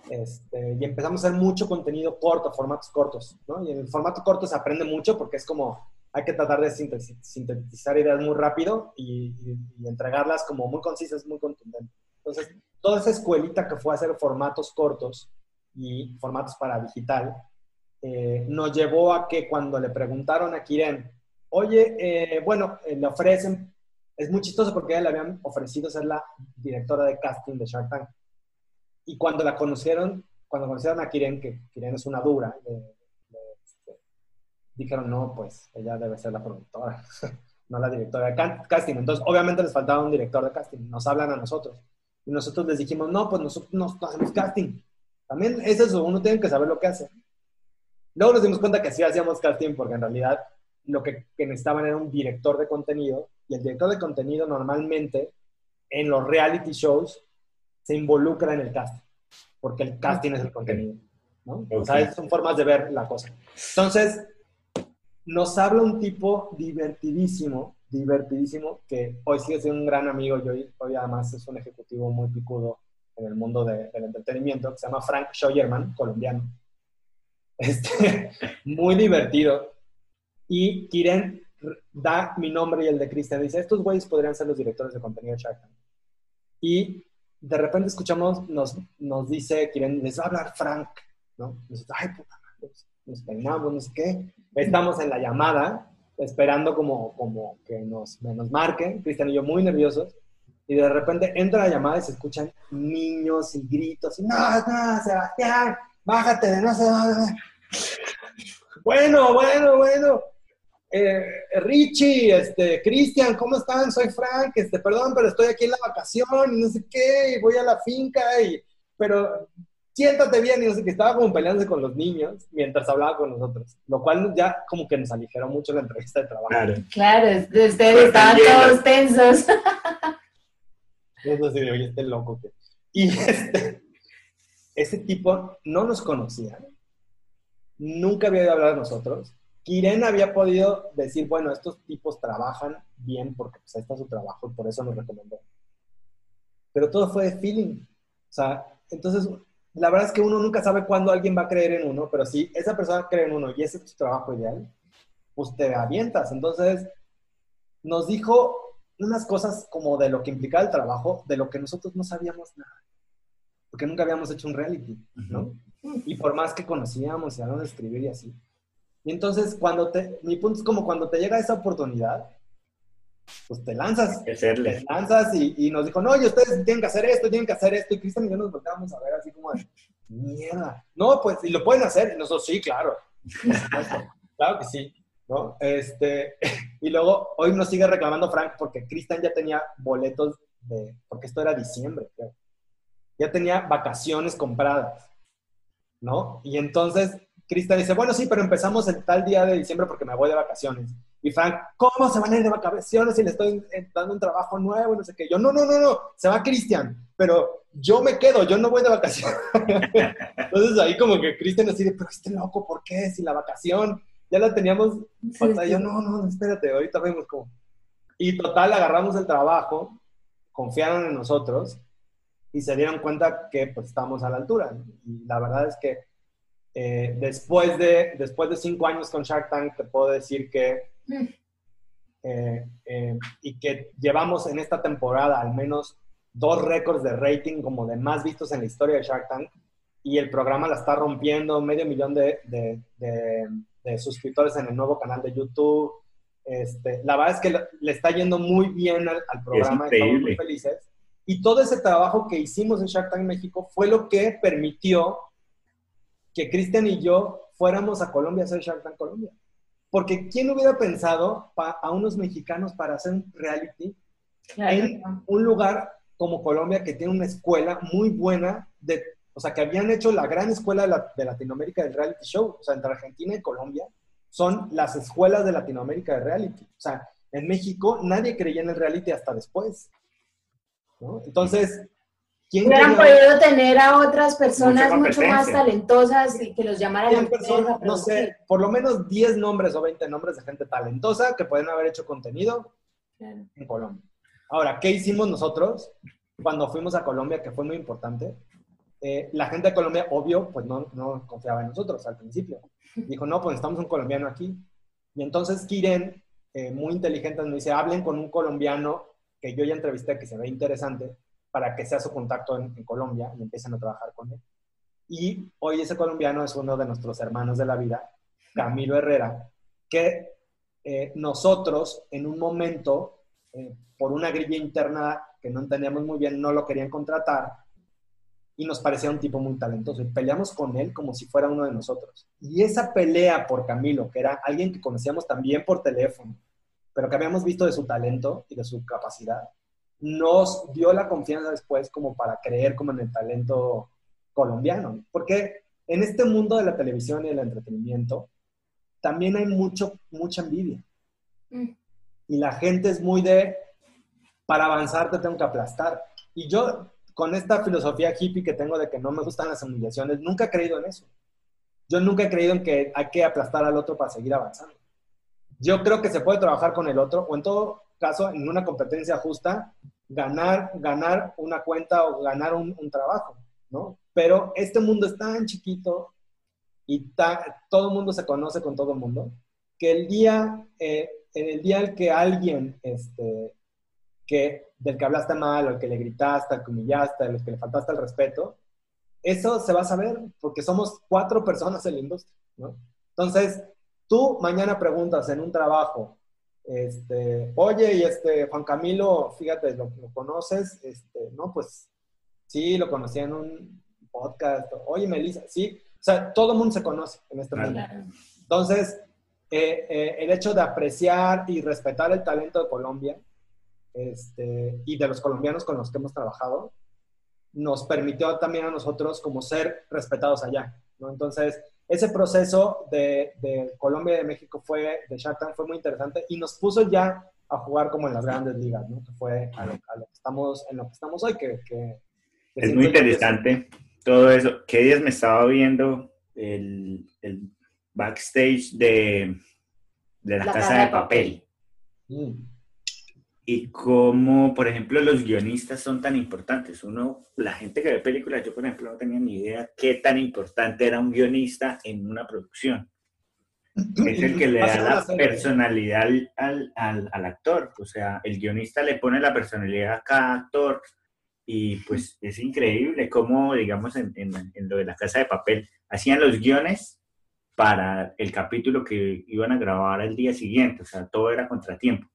A: este, y empezamos a hacer mucho contenido corto, formatos cortos, ¿no? Y en el formato corto se aprende mucho porque es como, hay que tratar de sintetizar ideas muy rápido y, entregarlas como muy concisas, muy contundentes. Entonces, toda esa escuelita que fue a hacer formatos cortos y formatos para digital, eh, nos llevó a que cuando le preguntaron a Kiren, oye, eh, bueno, le ofrecen es muy chistoso porque a ella le habían ofrecido ser la directora de casting de Shark Tank. Y cuando la conocieron, cuando conocieron a Kiren, que Kiren es una dura, este, dijeron, no, pues ella debe ser la productora, *laughs* no la directora de casting. Entonces, obviamente les faltaba un director de casting, nos hablan a nosotros. Y nosotros les dijimos, no, pues nosotros no hacemos casting. También es eso, uno tiene que saber lo que hace. Luego nos dimos cuenta que sí hacíamos casting porque en realidad lo que, que necesitaban era un director de contenido y el director de contenido normalmente en los reality shows se involucra en el casting, porque el casting es el contenido, ¿no? O sea, son formas de ver la cosa. Entonces, nos habla un tipo divertidísimo, divertidísimo, que hoy sigue siendo un gran amigo y hoy, hoy además es un ejecutivo muy picudo en el mundo del entretenimiento, que se llama Frank Scheuerman, colombiano. *laughs* Este, muy divertido. Y Kiren da mi nombre y el de Cristian. Dice, estos güeyes podrían ser los directores de contenido de Shark. Y de repente escuchamos, nos, nos dice, quieren, les va a hablar Frank, ¿no? Ay, puta nos peinamos, no sé qué. Estamos en la llamada, esperando como, como que nos, nos marquen, Cristian y yo muy nerviosos. Y de repente entra la llamada y se escuchan niños y gritos. Y, no, no, Sebastián, bájate de no sé Bueno, bueno, bueno eh, Richie, este, Cristian, ¿cómo están? Soy Frank, este, perdón, pero estoy aquí en la vacación y no sé qué, y voy a la finca, y, pero siéntate bien, y no sé qué, estaba como peleándose con los niños mientras hablaba con nosotros, lo cual ya como que nos aligeró mucho la entrevista de trabajo.
B: Claro, claro ustedes estaban todos tensos. *laughs*
A: Eso sí, oye, este loco que... Y este, ese tipo no nos conocía, nunca había a hablar de nosotros, Kiren había podido decir, bueno, estos tipos trabajan bien porque pues ahí está su trabajo y por eso nos recomendó. Pero todo fue de feeling. O sea, entonces, la verdad es que uno nunca sabe cuándo alguien va a creer en uno, pero si esa persona cree en uno y ese es tu trabajo ideal, pues te avientas. Entonces, nos dijo unas cosas como de lo que implicaba el trabajo, de lo que nosotros no sabíamos nada. Porque nunca habíamos hecho un reality, ¿no? Y por más que conocíamos y a de escribir y así, Y entonces, cuando te, mi punto es como cuando te llega esa oportunidad, pues te lanzas. Te lanzas y, nos dijo, no, y ustedes tienen que hacer esto, tienen que hacer esto. Y Cristian y yo nos volteamos a ver así como de, mierda. No, pues, y lo pueden hacer. Y nosotros, sí, claro. claro que sí. ¿no? Este, *laughs* y luego, hoy nos sigue reclamando Frank porque Cristian ya tenía boletos de, porque esto era diciembre, Ya tenía vacaciones compradas, ¿no? Y entonces Cristian dice, bueno, sí, pero empezamos el tal día de diciembre porque me voy de vacaciones. Y Frank, ¿cómo se van a ir de vacaciones si le estoy dando un trabajo nuevo? No sé qué. Yo, no, no, no, no, se va Cristian, pero yo me quedo, yo no voy de vacaciones. *laughs* Entonces ahí como que Cristian así de, pero este loco, ¿por qué? Si la vacación ya la teníamos Yo, no, no, espérate, ahorita vemos cómo. Y total, agarramos el trabajo, confiaron en nosotros y se dieron cuenta que pues estábamos a la altura. Y la verdad es que eh, después, de, después de cinco años con Shark Tank, te puedo decir que, mm. eh, eh, y que llevamos en esta temporada al menos dos récords de rating como de más vistos en la historia de Shark Tank, y el programa la está rompiendo, medio millón de, de, suscriptores en el nuevo canal de YouTube. Este, la verdad es que le está yendo muy bien al, al programa, estamos muy felices. Y todo ese trabajo que hicimos en Shark Tank México fue lo que permitió que Cristian y yo fuéramos a Colombia a hacer Shark Tank Colombia. Porque ¿quién hubiera pensado a unos mexicanos para hacer un reality en un lugar como Colombia que tiene una escuela muy buena de, o sea, que habían hecho la gran escuela de, Latinoamérica del reality show, o sea, entre Argentina y Colombia son las escuelas de Latinoamérica de reality. O sea, en México nadie creía en el reality hasta después. Entonces,
B: Hubieran podido tener a otras personas mucho más talentosas y que los llamaran
A: a No sé, por lo menos 10 nombres o 20 nombres de gente talentosa que pueden haber hecho contenido en Colombia. Ahora, ¿qué hicimos nosotros cuando fuimos a Colombia, que fue muy importante? Eh, la gente de Colombia, obvio, pues no, no confiaba en nosotros al principio. Dijo, no, pues estamos un colombiano aquí. Y entonces Kiren, eh, muy inteligente, nos dice, hablen con un colombiano que yo ya entrevisté, que se ve interesante, para que sea su contacto en, Colombia y empiecen a trabajar con él. Y hoy ese colombiano es uno de nuestros hermanos de la vida, Camilo Herrera, que eh, nosotros en un momento, eh, por una grilla interna que no entendíamos muy bien, no lo querían contratar y nos parecía un tipo muy talentoso. Y peleamos con él como si fuera uno de nosotros. Y esa pelea por Camilo, que era alguien que conocíamos también por teléfono, pero que habíamos visto de su talento y de su capacidad, nos dio la confianza después como para creer como en el talento colombiano. Porque en este mundo de la televisión y el entretenimiento también hay mucho, mucha envidia. Mm. Y la gente es muy de, para avanzar te tengo que aplastar. Y yo, con esta filosofía hippie que tengo de que no me gustan las humillaciones, nunca he creído en eso. Yo nunca he creído en que hay que aplastar al otro para seguir avanzando. Yo creo que se puede trabajar con el otro, o en todo caso, en una competencia justa, ganar, ganar una cuenta o ganar un, trabajo, ¿no? Pero este mundo es tan chiquito y todo el mundo se conoce con todo el mundo, que el día, eh, en el día en que alguien, este, que, del que hablaste mal, o el que le gritaste, al que humillaste, al que le faltaste el respeto, eso se va a saber porque somos cuatro personas en la industria, ¿no? Entonces, tú mañana preguntas en un trabajo, este, oye, y este, Juan Camilo, fíjate, ¿lo, conoces? Este, no, pues sí, lo conocí en un podcast. Oye, Melissa, sí. O sea, todo el mundo se conoce en este mundo. Entonces, eh, eh, el hecho de apreciar y respetar el talento de Colombia este, y de los colombianos con los que hemos trabajado, nos permitió también a nosotros como ser respetados allá, ¿no? Entonces, ese proceso de, de, Colombia y de México fue, de Shark Tank fue muy interesante y nos puso ya a jugar como en las grandes ligas, ¿no? Que fue a lo, que, estamos, en lo que estamos hoy, que... que,
C: es muy interesante todo eso. ¿Qué días me estaba viendo el, el backstage de, de la, Casa, de Papel? Mm y cómo, por ejemplo, los guionistas son tan importantes. Uno, la gente que ve películas, yo por ejemplo no tenía ni idea qué tan importante era un guionista en una producción. Es el que le da la personalidad al, al, al, actor. O sea, el guionista le pone la personalidad a cada actor y pues es increíble cómo, digamos, en, en, en lo de la casa de papel, hacían los guiones para el capítulo que iban a grabar al día siguiente, o sea, todo era contratiempo.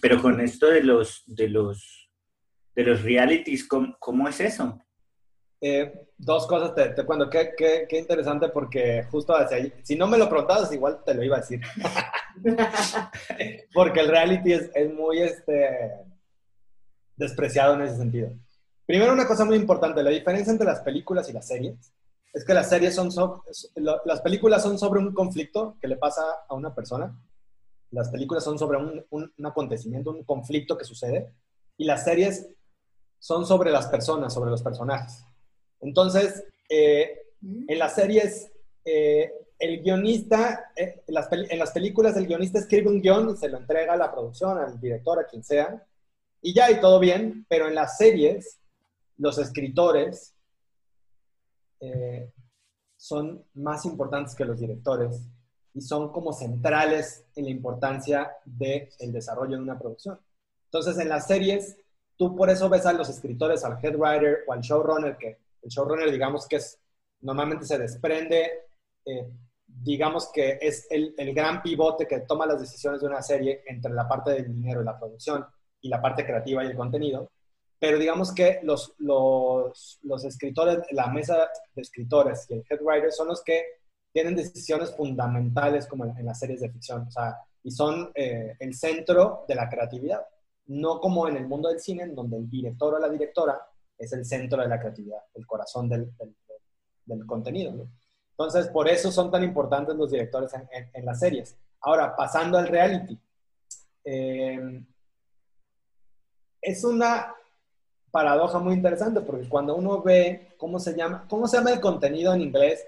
C: Pero con esto de los, de los, de los realities, ¿cómo, cómo es eso?
A: Eh, dos cosas te, te cuento, qué, qué, qué, interesante porque justo hacia ahí, si no me lo preguntabas, igual te lo iba a decir. *laughs* porque el reality es, es, muy este, despreciado en ese sentido. Primero, una cosa muy importante, la diferencia entre las películas y las series es que las series son, so, las películas son sobre un conflicto que le pasa a una persona, las películas son sobre un, un, un acontecimiento, un conflicto que sucede, y las series son sobre las personas, sobre los personajes. Entonces, eh, en las series, eh, el guionista, eh, en, las en, las películas el guionista escribe un guion y se lo entrega a la producción, al director, a quien sea, y ya, y todo bien, pero en las series, los escritores son más importantes que los directores y son como centrales en la importancia del desarrollo de una producción. Entonces, en las series, tú por eso ves a los escritores, al head writer o al showrunner, que el showrunner, digamos que es, normalmente se desprende, eh, digamos que es el, el, gran pivote que toma las decisiones de una serie entre la parte del dinero y la producción y la parte creativa y el contenido. Pero digamos que los, los, los escritores, la mesa de escritores y el head writer son los que tienen decisiones fundamentales como en, en las series de ficción, o sea, y son eh, el centro de la creatividad. No como en el mundo del cine, en donde el director o la directora es el centro de la creatividad, el corazón del, del, del contenido. ¿no? Entonces, por eso son tan importantes los directores en, en, en las series. Ahora, pasando al reality. Eh, es una paradoja muy interesante porque cuando uno ve cómo se llama, cómo se llama el contenido en inglés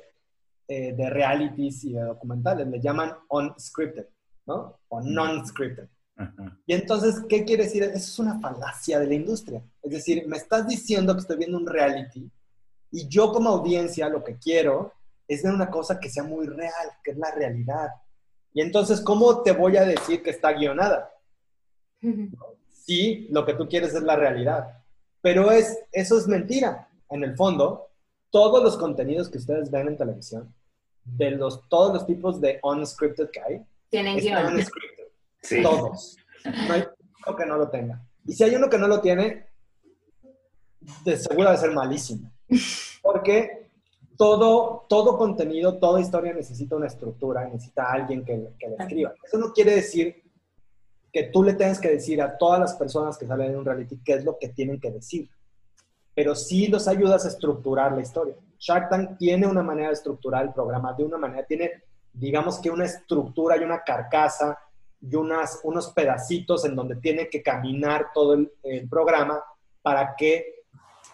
A: eh, de realities y de documentales, le llaman unscripted, ¿no? O non-scripted. Uh -huh. Y entonces, ¿qué quiere decir? Eso es una falacia de la industria. Es decir, me estás diciendo que estoy viendo un reality y yo como audiencia lo que quiero es ver una cosa que sea muy real, que es la realidad. Y entonces, ¿cómo te voy a decir que está guionada? Uh -huh. Si lo que tú quieres es la realidad. Pero es, eso es mentira. En el fondo, todos los contenidos que ustedes ven en televisión, de los, todos los tipos de unscripted que hay,
B: tienen guion.
A: Sí. Todos. No hay uno que no lo tenga. Y si hay uno que no lo tiene, de seguro debe ser malísimo. Porque todo, todo contenido, toda historia necesita una estructura, necesita alguien que, que la escriba. Eso no quiere decir que tú le tengas que decir a todas las personas que salen en un reality qué es lo que tienen que decir. Pero sí los ayudas a estructurar la historia. Shark Tank tiene una manera de estructurar el programa, de una manera, tiene, digamos que una estructura y una carcasa y unas, unos pedacitos en donde tiene que caminar todo el, el programa para que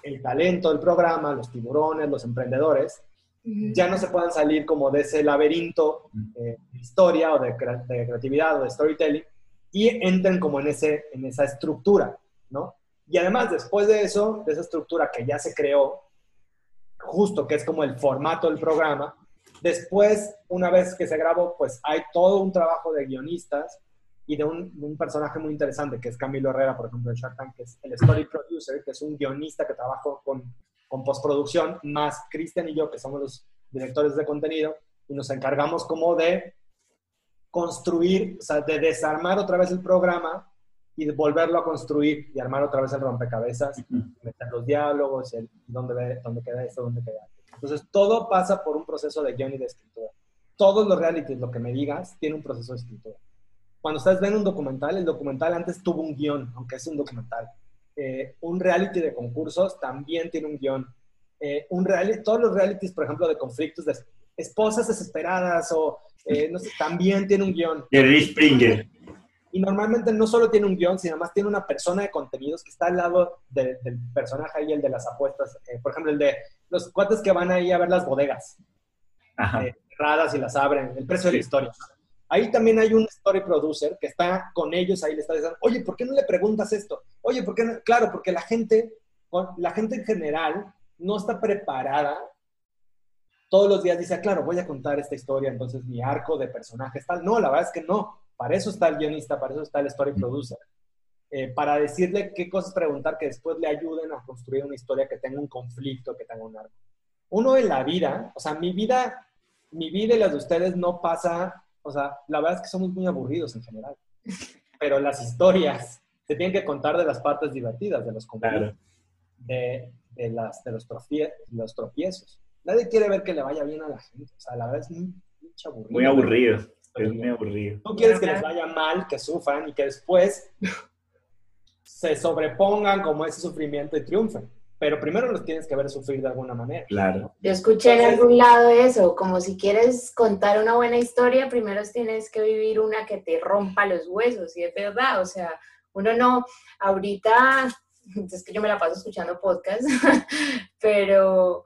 A: el talento del programa, los tiburones, los emprendedores, ya no se puedan salir como de ese laberinto eh, de historia o de, de, creatividad o de storytelling y entren como en, ese, en esa estructura. Y además, después de eso, de esa estructura que ya se creó, justo que es como el formato del programa, después, una vez que se grabó, pues hay todo un trabajo de guionistas y de un, un, personaje muy interesante, que es Camilo Herrera, por ejemplo, en Shark Tank, que es el story producer, que es un guionista que trabaja con, con postproducción, más Cristian y yo, que somos los directores de contenido, y nos encargamos como de construir, o sea, de desarmar otra vez el programa y volverlo a construir y armar otra vez el rompecabezas, uh -huh. meter los diálogos, el, dónde, dónde queda esto, dónde queda Entonces, todo pasa por un proceso de guion y de escritura. Todos los realities, lo que me digas, tiene un proceso de escritura cuando estás viendo un documental, el documental antes tuvo un guion, aunque es un documental. Eh, un reality de concursos también tiene un guion. Eh, un reality, todos los realities, por ejemplo, de conflictos de esposas desesperadas o eh, no sé, también tiene un guion.
C: Jerry Springer.
A: Y normalmente no solo tiene un guion, sino más tiene una persona de contenidos que está al lado de, del personaje ahí, el de las apuestas. por ejemplo, el de los cuates que van ahí a ver las bodegas. cerradas y las abren. El precio sí. de la historia. Ahí también hay un story producer que está con ellos, ahí le está diciendo, oye, ¿por qué no le preguntas esto? Oye, ¿por qué no? Claro, porque la gente, la gente en general no está preparada. Todos los días dice, claro, voy a contar esta historia, entonces mi arco de personaje tal. No, la verdad es que no. Para eso está el guionista, para eso está el story producer. Eh, para decirle qué cosas preguntar que después le ayuden a construir una historia que tenga un conflicto, que tenga un arco. Uno en la vida, o sea, mi vida mi vida y las de ustedes no pasa, o sea, la verdad es que somos muy aburridos en general, pero las historias se tienen que contar de las partes divertidas, de los conflictos, de, de, las, de los, los tropiezos. Nadie quiere ver que le vaya bien a la gente, o sea, la verdad es muy, muy aburrido.
C: Muy aburrido, es muy aburrido.
A: Tú quieres que les vaya mal, que sufran y que después se sobrepongan como ese sufrimiento y triunfen pero primero los tienes que ver sufrir de alguna manera.
C: Claro.
B: Yo escuché en algún lado eso, como si quieres contar una buena historia, primero tienes que vivir una que te rompa los huesos, y es verdad, o sea, uno no, ahorita, *laughs* es que yo me la paso escuchando podcast, *laughs* pero,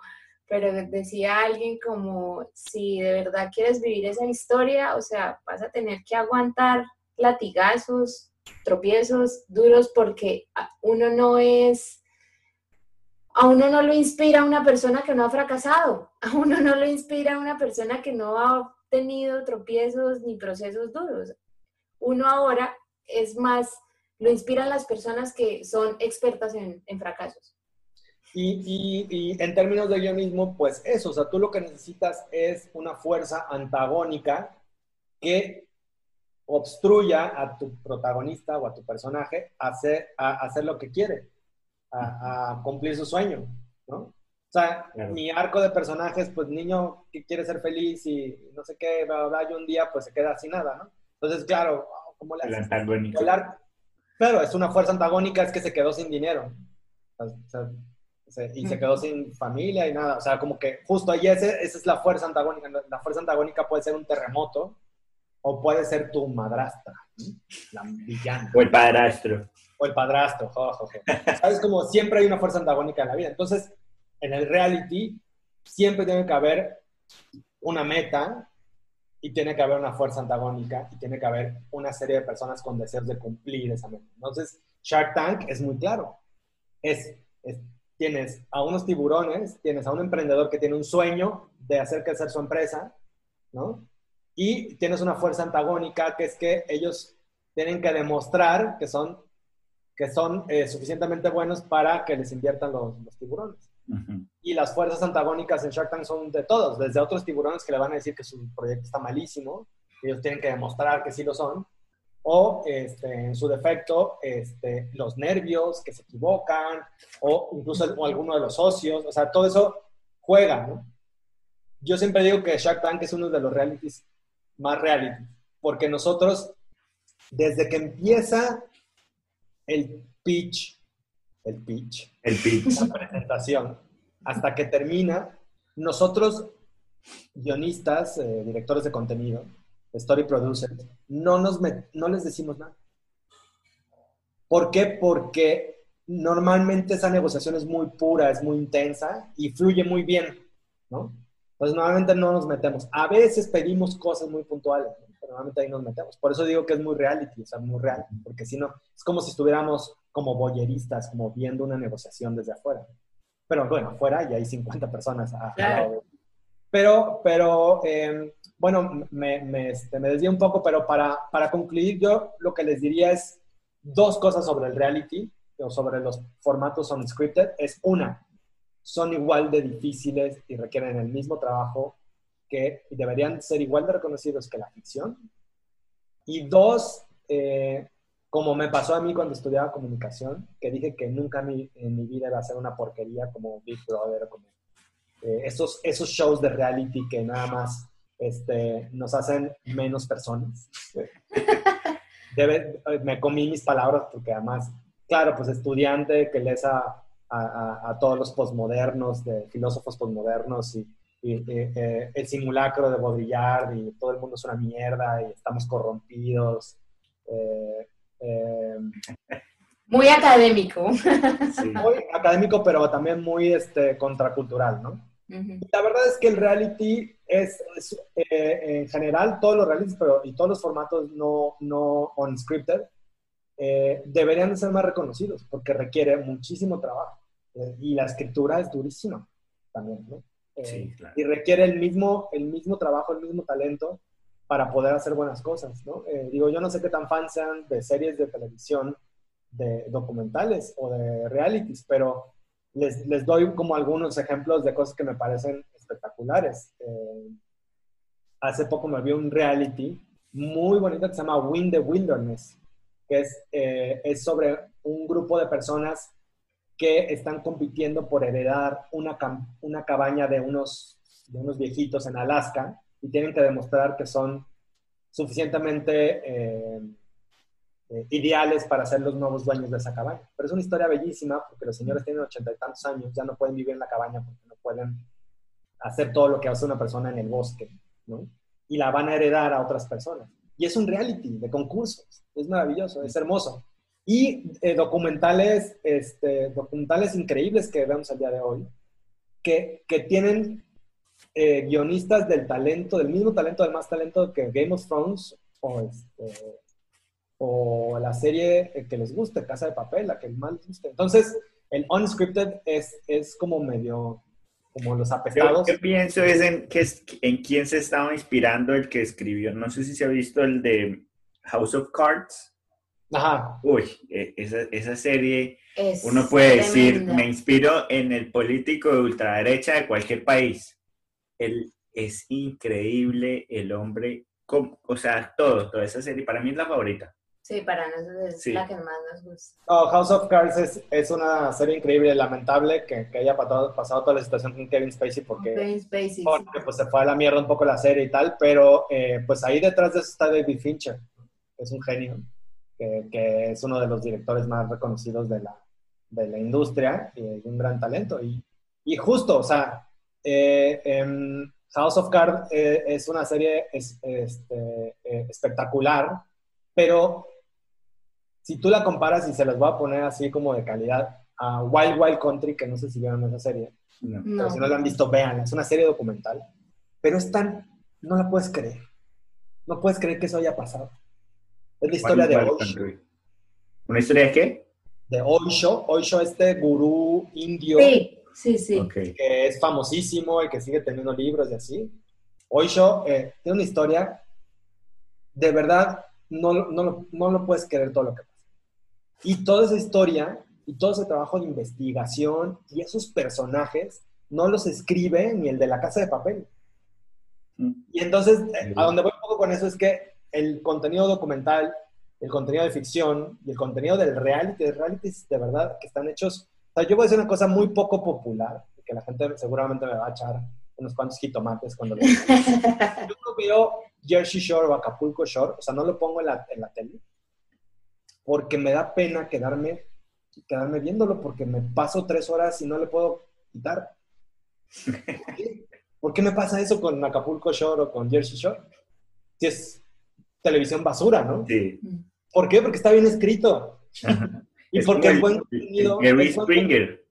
B: pero decía alguien como, si de verdad quieres vivir esa historia, o sea, vas a tener que aguantar latigazos, tropiezos duros, porque uno no es a uno no lo inspira una persona que no ha fracasado, *laughs* a uno no lo inspira una persona que no ha tenido tropiezos ni procesos duros. Uno ahora es más, lo inspiran las personas que son expertas en, fracasos.
A: Y, y, en términos de guionismo, pues eso, o sea, tú lo que necesitas es una fuerza antagónica que obstruya a tu protagonista o a tu personaje hacer, a hacer lo que quiere a, cumplir su sueño, ¿no? O sea, mi arco de personajes, pues niño que quiere ser feliz y no sé qué, bla, bla, y un día pues se queda sin nada, ¿no? Entonces, claro, ¿cómo le haces? Pero es una fuerza antagónica, es que se quedó sin dinero. Y se quedó sin familia y nada. O sea, como que justo ahí ese, esa es la fuerza antagónica. La fuerza antagónica puede ser un terremoto o puede ser tu madrastra, la villana.
C: O el padrastro
A: o el padrastro. ¿Sabes? Como siempre hay una fuerza antagónica en la vida. Entonces, en el reality siempre tiene que haber una meta y tiene que haber una fuerza antagónica y tiene que haber una serie de personas con deseos de cumplir esa meta. Entonces, Shark Tank es muy claro. Es, tienes a unos tiburones, tienes a un emprendedor que tiene un sueño de hacer crecer su empresa, ¿no? Y tienes una fuerza antagónica que es que ellos tienen que demostrar que son que son eh, suficientemente buenos para que les inviertan los, tiburones. Y las fuerzas antagónicas en Shark Tank son de todos, desde otros tiburones que le van a decir que su proyecto está malísimo, ellos tienen que demostrar que sí lo son, o este, en su defecto, este, los nervios que se equivocan, o incluso alguno de los socios, o sea, todo eso juega, ¿no? Yo siempre digo que Shark Tank es uno de los realities más reality, porque nosotros, desde que empieza el pitch, el pitch,
C: el pitch,
A: la presentación, hasta que termina, nosotros, guionistas, eh, directores de contenido, story producers, no, nos no les decimos nada. ¿Por qué? Porque normalmente esa negociación es muy pura, es muy intensa y fluye muy bien, ¿no? Pues normalmente no nos metemos. A veces pedimos cosas muy puntuales, normalmente ahí nos metemos. Por eso digo que es muy reality, o sea, muy real, porque si no, es como si estuviéramos como boyeristas, como viendo una negociación desde afuera. Pero bueno, afuera y hay 50 personas a, Pero, pero em, bueno, me, me, este, me desvío un poco, pero para, para concluir, yo lo que les diría es dos cosas sobre el reality o sobre los formatos unscripted. Es una, son igual de difíciles y requieren el mismo trabajo que deberían ser igual de reconocidos que la ficción. Y dos, eh, como me pasó a mí cuando estudiaba comunicación, que dije que nunca en mi vida iba a ser una porquería como Big Brother, como eh, esos, esos shows de reality que nada más este, nos hacen menos personas. *laughs* Debe, me comí mis palabras porque además, claro, pues estudiante que lees a, a, a todos los posmodernos, de filósofos posmodernos y eh, el simulacro de Baudrillard y todo el mundo es una mierda y estamos corrompidos. Eh,
B: eh, muy académico.
A: Muy académico, pero también muy este, contracultural, ¿no? La verdad es que el reality es, en general, todos los realities pero, y todos los formatos no, no unscripted deberían de ser más reconocidos porque requiere muchísimo trabajo y la escritura es durísima también, ¿no? Eh, y requiere el mismo, el mismo trabajo, el mismo talento para poder hacer buenas cosas, ¿no? Eh, digo, yo no sé qué tan fans sean de series de televisión, de documentales o de realities, pero les, les doy como algunos ejemplos de cosas que me parecen espectaculares. Eh, hace poco me vi un reality muy bonito que se llama Win the Wilderness, que es, eh, es sobre un grupo de personas que están compitiendo por heredar una, una cabaña de unos, de unos viejitos en Alaska y tienen que demostrar que son suficientemente eh, eh, ideales para ser los nuevos dueños de esa cabaña. Pero es una historia bellísima porque los señores tienen ochenta y tantos años, ya no pueden vivir en la cabaña porque no pueden hacer todo lo que hace una persona en el bosque, ¿no? Y la van a heredar a otras personas. Y es un reality de concursos, es maravilloso, es hermoso. Y eh, documentales, este, documentales increíbles que vemos al día de hoy, que, que tienen eh, guionistas del talento, del mismo talento, del más talento que Game of Thrones o, este, o la serie que les guste, Casa de Papel, la que más les guste. Entonces, el unscripted es, es como medio, como los apestados.
C: Yo, pienso es en, que en quién se estaba inspirando el que escribió, no sé si se ha visto el de House of Cards.
A: Ajá.
C: Uy, e, esa, esa serie, uno puede decir, me inspiro en el político de ultraderecha de cualquier país. Él es increíble, el hombre, o sea, todo, toda esa serie, para mí es la favorita.
B: Sí, para nosotros es la que más nos gusta.
A: House of Cards es, es, una serie increíble, lamentable que, que haya pasado, pasado, toda la situación con Kevin Spacey porque,
B: Kevin Spacey,
A: porque pues, se fue a la mierda un poco la serie y tal, pero eh, pues ahí detrás de eso está David Fincher, que es un genio, que, que, es uno de los directores más reconocidos de la, de la industria y es un gran talento. Y, y justo, o sea, eh, House of Cards eh, es una serie es, este, eh, espectacular, pero si tú la comparas y se las voy a poner así como de calidad a Wild Wild Country, que no sé si vieron esa serie, pero si no la han visto, vean, es una serie documental, pero es tan, no la puedes creer, no puedes creer que eso haya pasado. Es la historia de Osho.
C: ¿Una historia de qué?
A: De Osho, Osho este gurú indio.
B: Sí, sí, sí.
A: Que es famosísimo y que sigue teniendo libros y así. Osho eh, tiene una historia, de verdad, no, no, no lo puedes creer todo lo que pasa. Y toda esa historia y todo ese trabajo de investigación y esos personajes no los escribe ni el de la casa de papel. Mm. Y entonces, eh, a donde voy un poco con eso es que el contenido documental, el contenido de ficción y el contenido del reality, de realities de verdad que están hechos. O sea, yo voy a decir una cosa muy poco popular, que la gente seguramente me va a echar unos cuantos jitomates cuando lo *laughs* Yo no veo Jersey Shore o Acapulco Shore, o sea, no lo pongo en la, en la tele, porque me da pena quedarme, quedarme viéndolo, porque me paso tres horas y no le puedo quitar. *laughs* ¿Por qué? me pasa eso con Acapulco Shore o con Jersey Shore? Si es televisión basura, ¿no?
C: Sí.
A: ¿Por qué? Porque está bien escrito. y porque es buen contenido.
C: Gary Springer.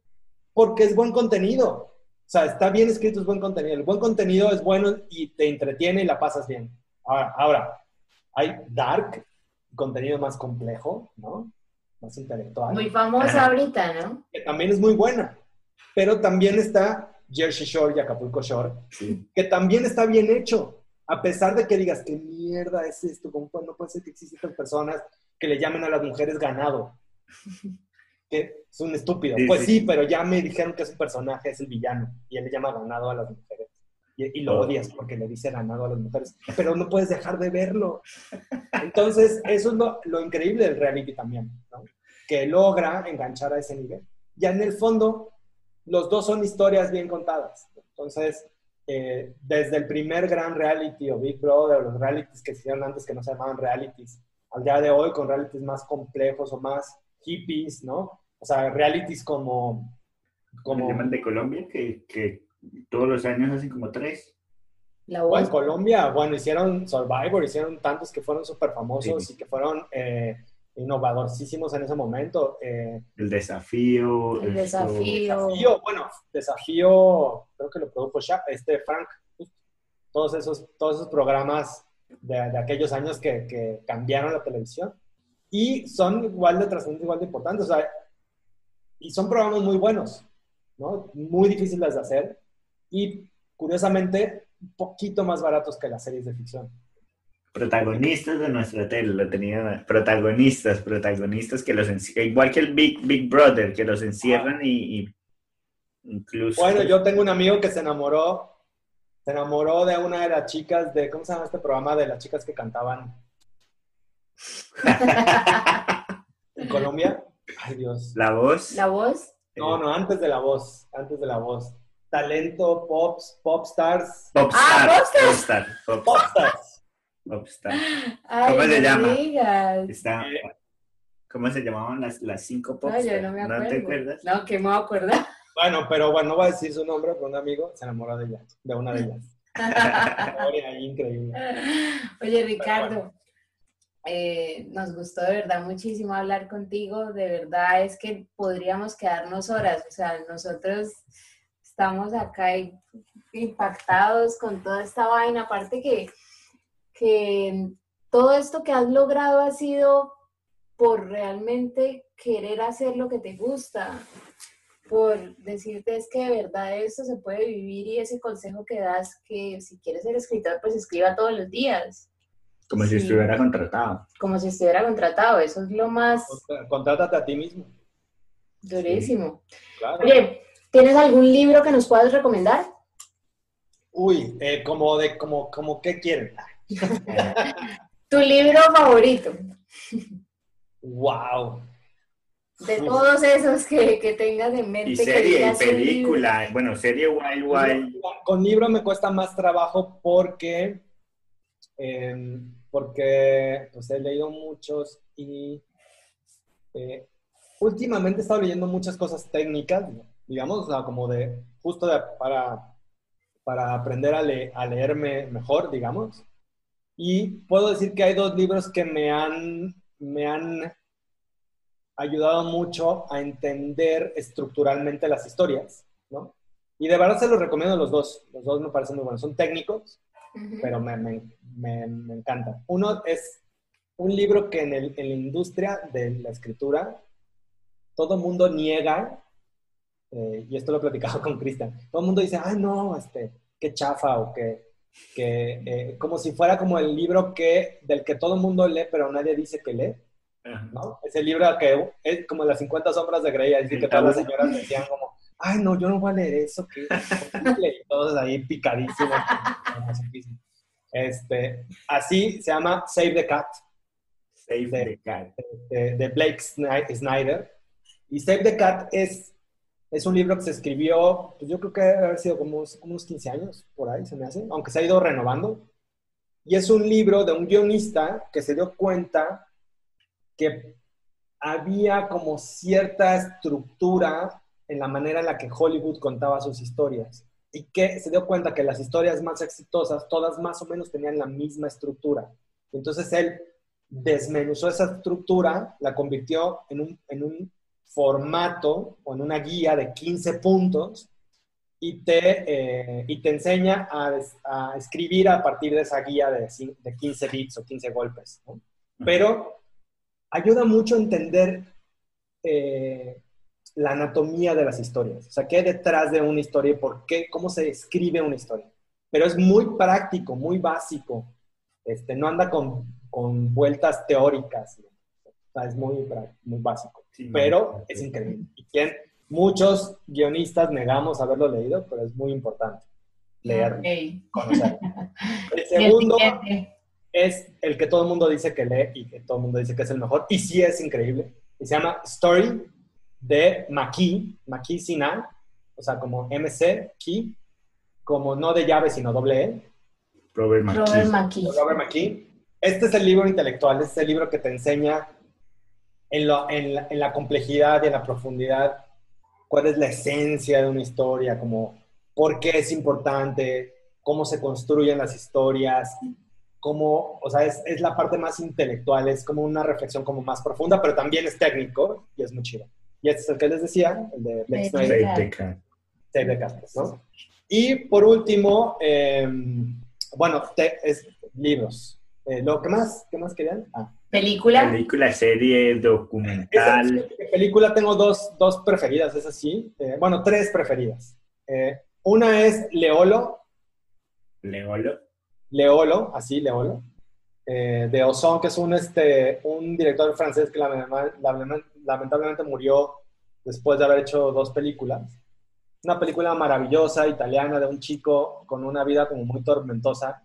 A: Porque es buen contenido. O sea, está bien escrito, es buen contenido. El buen contenido es bueno y te entretiene y la pasas bien. Ahora, ahora hay dark, contenido más complejo, ¿no? Más intelectual.
B: Muy famosa ahorita, ¿no?
A: Que también es muy buena. Pero también está Jersey Shore y Acapulco Shore, que también está bien hecho. A pesar de que digas, ¿qué mierda es esto? ¿Cómo no puede ser que existan personas que le llamen a las mujeres ganado? *laughs* Que es un estúpido. pues sí, pero ya me dijeron que es un personaje, es el villano, y él le llama ganado a las mujeres y, lo oh. odias porque le dice ganado a las mujeres, pero no puedes dejar de verlo. Entonces, eso es lo, increíble del reality también, ¿no? que logra enganchar a ese nivel. Ya en el fondo, los dos son historias bien contadas. Entonces, eh, desde el primer gran reality o Big Brother, o los realities que hicieron antes que no se llamaban realities, al día de hoy con realities más complejos o más hippies, ¿no? O sea, realities como...
C: como de Colombia? Que, que todos los años hacen como tres.
A: La en Colombia, bueno, hicieron Survivor, hicieron tantos que fueron súper famosos y que fueron eh, innovadorcísimos en ese momento. Eh,
C: el desafío.
B: El desafío.
A: Bueno, desafío, creo que lo produjo este Frank. Todos esos, todos esos programas de, aquellos años que, que, cambiaron la televisión. Y son igual de trascendentes, igual de importantes. O sea, y son programas muy buenos, ¿no? Muy difíciles de hacer y curiosamente un poquito más baratos que las series de ficción.
C: Protagonistas de nuestra tele, lo tenía, protagonistas, protagonistas que los igual que el Big, Big Brother, que los encierran y, incluso...
A: Bueno, yo tengo un amigo que se enamoró se enamoró de una de las chicas de, ¿cómo se llama este programa? De las chicas que cantaban en Colombia. Ay, Dios.
C: La voz.
B: La voz.
A: No, no, antes de la voz, antes de la voz. Talento, pops, popstars.
C: Popstar.
B: Ah, Popstar.
C: Popstar. Popstar.
A: Popstars.
C: Popstar.
B: Ay,
C: ¿Cómo se
B: no
C: llama?
B: digas.
C: Está, ¿Cómo se llamaban las, las cinco
B: No,
C: Popstar?
B: yo no me acuerdo.
C: te acuerdas?
B: No, que me voy a acordar.
A: Bueno, pero bueno, no voy a decir su nombre, pero un amigo se enamoró de ella, de una de ellas. *laughs* Increíble.
B: Oye, Ricardo, eh, nos gustó de verdad muchísimo hablar contigo. De verdad es que podríamos quedarnos horas. O sea, nosotros estamos acá impactados con toda esta vaina. Aparte que, que todo esto que has logrado ha sido por realmente querer hacer lo que te gusta, por decirte es que de verdad esto se puede vivir y ese consejo que das que si quieres ser escritor, pues escriba todos los días,
C: Como
B: Sí.
C: si estuviera contratado.
B: como si estuviera contratado. Eso es lo más
A: Contrátate a ti mismo.
B: durísimo.
A: Claro.
B: Oye, ¿tienes algún libro que nos puedas recomendar?
A: Uy, eh, como de, como, como, ¿qué quieren? *laughs*
B: Tu libro favorito,
A: Wow.
B: de
A: Uf.
B: todos esos que, que tengas en mente.
C: Y
B: que
C: serie, y película. Bueno, serie Wild Wild.
A: Con libro me cuesta más trabajo porque, eh, porque pues, he leído muchos y eh, últimamente he estado leyendo muchas cosas técnicas, digamos, o sea, como de justo de- para, para aprender a, le- a leerme mejor, digamos. Y puedo decir que hay dos libros que me han, me han ayudado mucho a entender estructuralmente las historias, ¿no? Y de verdad se los recomiendo los dos. Los dos me parecen muy buenos. Son técnicos, pero me, me, me, me encantan. Uno es un libro que en, el- en la industria de la escritura todo mundo niega, eh, y esto lo he platicado *laughs* con Cristian, todo el mundo dice, ah, no, este, qué chafa, o que, que eh, como si fuera como el libro que, del que todo el mundo lee, pero nadie dice que lee. ¿no? Es el libro que es como las 50 sombras de Grey, así que todas las señoras decían como, ay, no, yo no voy a leer eso, que *laughs* todos ahí picadísimos. Este, así se llama Save the Cat,
C: Save
A: de-
C: the Cat.
A: de, de Blake Snyder. Y Save the Cat es, es un libro que se escribió, pues yo creo que debe haber sido como unos, unos 15 años, por ahí se me hace, aunque se ha ido renovando. Y es un libro de un guionista que se dio cuenta que había como cierta estructura en la manera en la que Hollywood contaba sus historias y que se dio cuenta que las historias más exitosas, todas más o menos tenían la misma estructura. Entonces él desmenuzó esa estructura, la convirtió en un, en un formato o en una guía de 15 puntos y te, eh, y te enseña a, escribir a partir de esa guía de, de 15 bits o 15 golpes. ¿no? Pero ayuda mucho a entender eh, la anatomía de las historias, o sea, qué hay detrás de una historia y por qué, cómo se escribe una historia. Pero es muy práctico, muy básico, este, no anda con, con vueltas teóricas, ¿no? o sea, es muy, muy básico,
C: Sí,
A: pero
C: no.
A: es increíble. Y quien, muchos guionistas negamos haberlo leído, pero es muy importante leerlo,
B: Ok.
A: conocerlo. *laughs* El segundo es el que todo el mundo dice que lee y que todo el mundo dice que es el mejor, y sí es increíble. Y se llama Story de sin A, o sea, como MC, Key, como no de llave, sino doble E,
C: Robert McKee.
B: Robert McKee.
A: Robert McKee. Este es el libro intelectual, este es el libro que te enseña en, lo- en la, en la complejidad y en la profundidad cuál es la esencia de una historia, como por qué es importante, cómo se construyen las historias, cómo, o sea, es, es la parte más intelectual, es como una reflexión como más profunda, pero también es técnico y es muy chido. Y este es el que les decía, el de Blake Snyder.
C: The Cat,
A: ¿no? Y por último, eh, bueno, te- es libros. Eh, ¿Lo que más? ¿Qué más querían? Ah.
B: Película.
C: Película, serie,
A: Esa-
C: documental.
A: película tengo dos, dos preferidas, es así. Eh, bueno, tres preferidas. Eh, una es Leolo,
C: Leolo.
A: Leolo, así, Leolo, eh, de Ozon, que es un, este, un director francés que lame- lame- lamentablemente murió después de haber hecho dos películas. una película maravillosa italiana de un chico con una vida como muy tormentosa,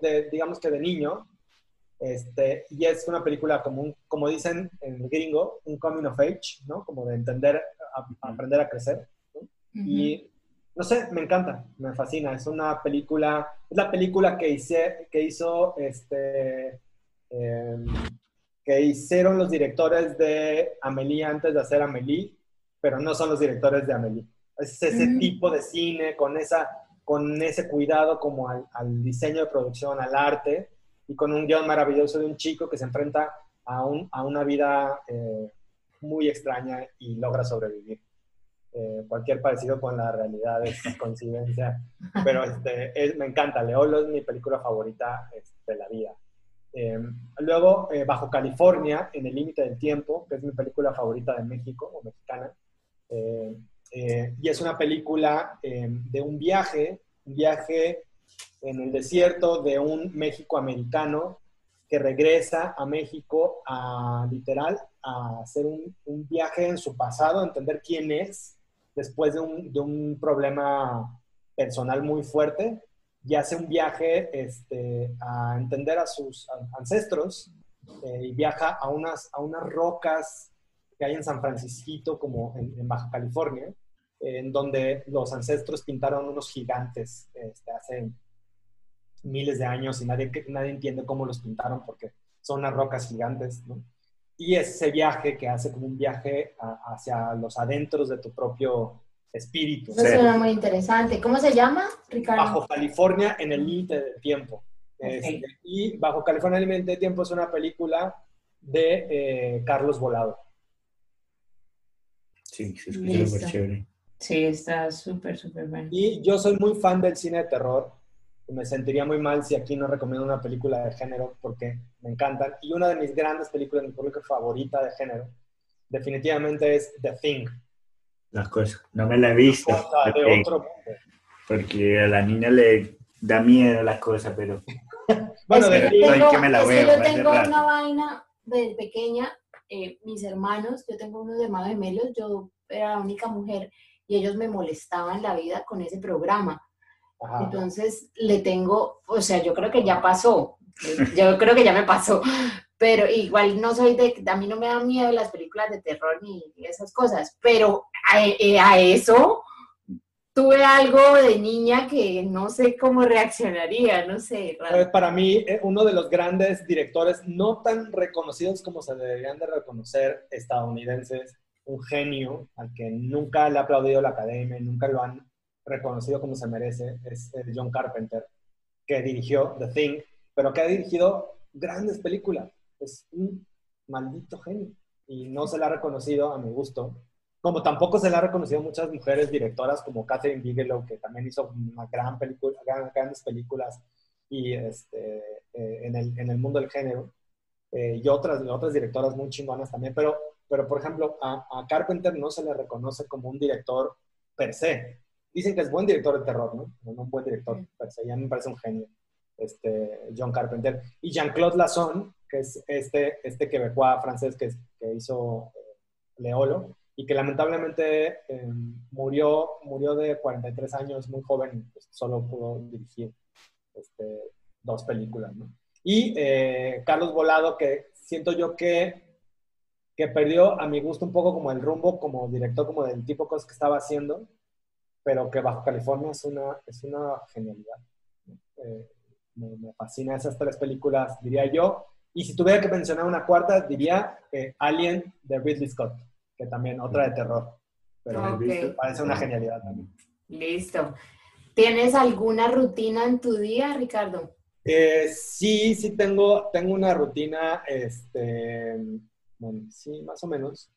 A: de, digamos que de niño, este, y es una película como, como dicen en el gringo, un coming of age, ¿no? Como de entender, aprender a crecer. Y no sé, me encanta, me fascina. Es una película, es la película que, hice, que hizo, este, em, que hicieron los directores de Amelie antes de hacer Amelie, pero no son los directores de Amelie. Es ese tipo de cine con, esa, con ese cuidado como al, diseño de producción, al arte, y con un guion maravilloso de un chico que se enfrenta a, un, a una vida eh, muy extraña y logra sobrevivir. Eh, cualquier parecido con la realidad es *laughs* coincidencia, pero este, me encanta, Leolo es mi película favorita este, de la vida. Eh, luego, eh, Bajo California, en el límite del tiempo, que es mi película favorita de México o mexicana, y es una película de un viaje, un viaje en el desierto de un México americano que regresa a México a literal a hacer un, un viaje en su pasado, a entender quién es después de un, de un problema personal muy fuerte y hace un viaje este, a entender a sus ancestros eh, y viaja a unas, a unas rocas que hay en San Francisco, como en, Baja California, en donde los ancestros pintaron unos gigantes este, hace miles de años y nadie, nadie entiende cómo los pintaron porque son unas rocas gigantes, ¿no? y ese viaje que hace como un viaje hacia los adentros de tu propio espíritu.
B: Eso suena muy interesante. ¿Cómo se llama, Ricardo?
A: Bajo California en el límite del tiempo. Este, y Bajo California en el límite del tiempo es una película de eh, Carlos Volado.
C: Sí, se escucha súper chévere.
B: Sí, está súper, súper bueno.
A: Y yo soy muy fan del cine de terror me sentiría muy mal si aquí no recomiendo una película de género porque me encantan. Y una de mis grandes películas, mi película favorita de género, definitivamente es The Thing.
C: Las cosas, no me la he visto. porque, a la niña le da miedo la cosa, pero... *laughs*
B: bueno, de tengo, que me la veo. yo tengo una vaina de pequeña, eh, mis hermanos, yo tengo unos hermanos gemelos, yo era la única mujer y ellos me molestaban la vida con ese programa entonces le tengo, o sea, yo creo que ya pasó, yo creo que ya me pasó, pero igual no soy de, a mí no me da miedo las películas de terror ni esas cosas, pero a, eh, eso tuve algo de niña que no sé cómo reaccionaría, no sé.
A: Para mí, eh, uno de los grandes directores no tan reconocidos como se deberían de reconocer estadounidenses, un genio al que nunca le ha aplaudido la academia, nunca lo han reconocido como se merece, es John Carpenter, que dirigió The Thing, pero que ha dirigido grandes películas. Es un maldito genio y no se le ha reconocido a mi gusto. Como tampoco se le ha reconocido muchas mujeres directoras como Catherine Bigelow, que también hizo grandes películas y este, eh, en, el, en, el, mundo del género. Eh, y otras, otras directoras muy chingonas también, pero, pero por ejemplo, a Carpenter no se le reconoce como un director per se dicen que es buen director de terror, ¿no? No, un buen director, pero ya me parece un genio, este, John Carpenter. Y Jean-Claude Lasson, que es este, este quebecois francés que, que hizo eh, Leolo, y que lamentablemente eh, murió, murió de 43 años, muy joven, pues solo pudo dirigir este, dos películas, ¿no? Y eh, Carlos Volado, que siento yo que, que perdió a mi gusto un poco como el rumbo como director, como del tipo de cosas que estaba haciendo, pero que Bajo California es una, es una genialidad. Eh, me, fascina esas tres películas, diría yo. Y si tuviera que mencionar una cuarta, diría eh, Alien de Ridley Scott, que también otra de terror. Pero me parece una genialidad también.
B: Listo. ¿Tienes alguna rutina en tu día, Ricardo?
A: Eh, sí, sí tengo, tengo una rutina, este, bueno, sí, más o menos.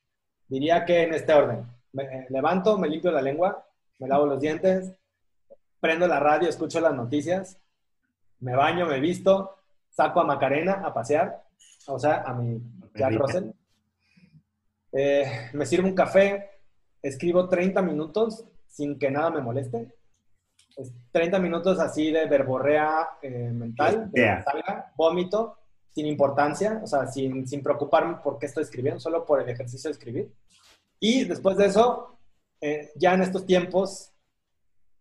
A: Diría que en este orden. Me levanto, me limpio la lengua, me lavo los dientes, prendo la radio, escucho las noticias, me baño, me visto, saco a Macarena a pasear, o sea, a mi Jack Russell. Eh, me sirvo un café, escribo 30 minutos sin que nada me moleste. 30 minutos así de verborrea eh, mental, de salga, vómito, sin importancia, o sea, sin, sin preocuparme por qué estoy escribiendo, solo por el ejercicio de escribir. Y después de eso, eh, ya en estos tiempos,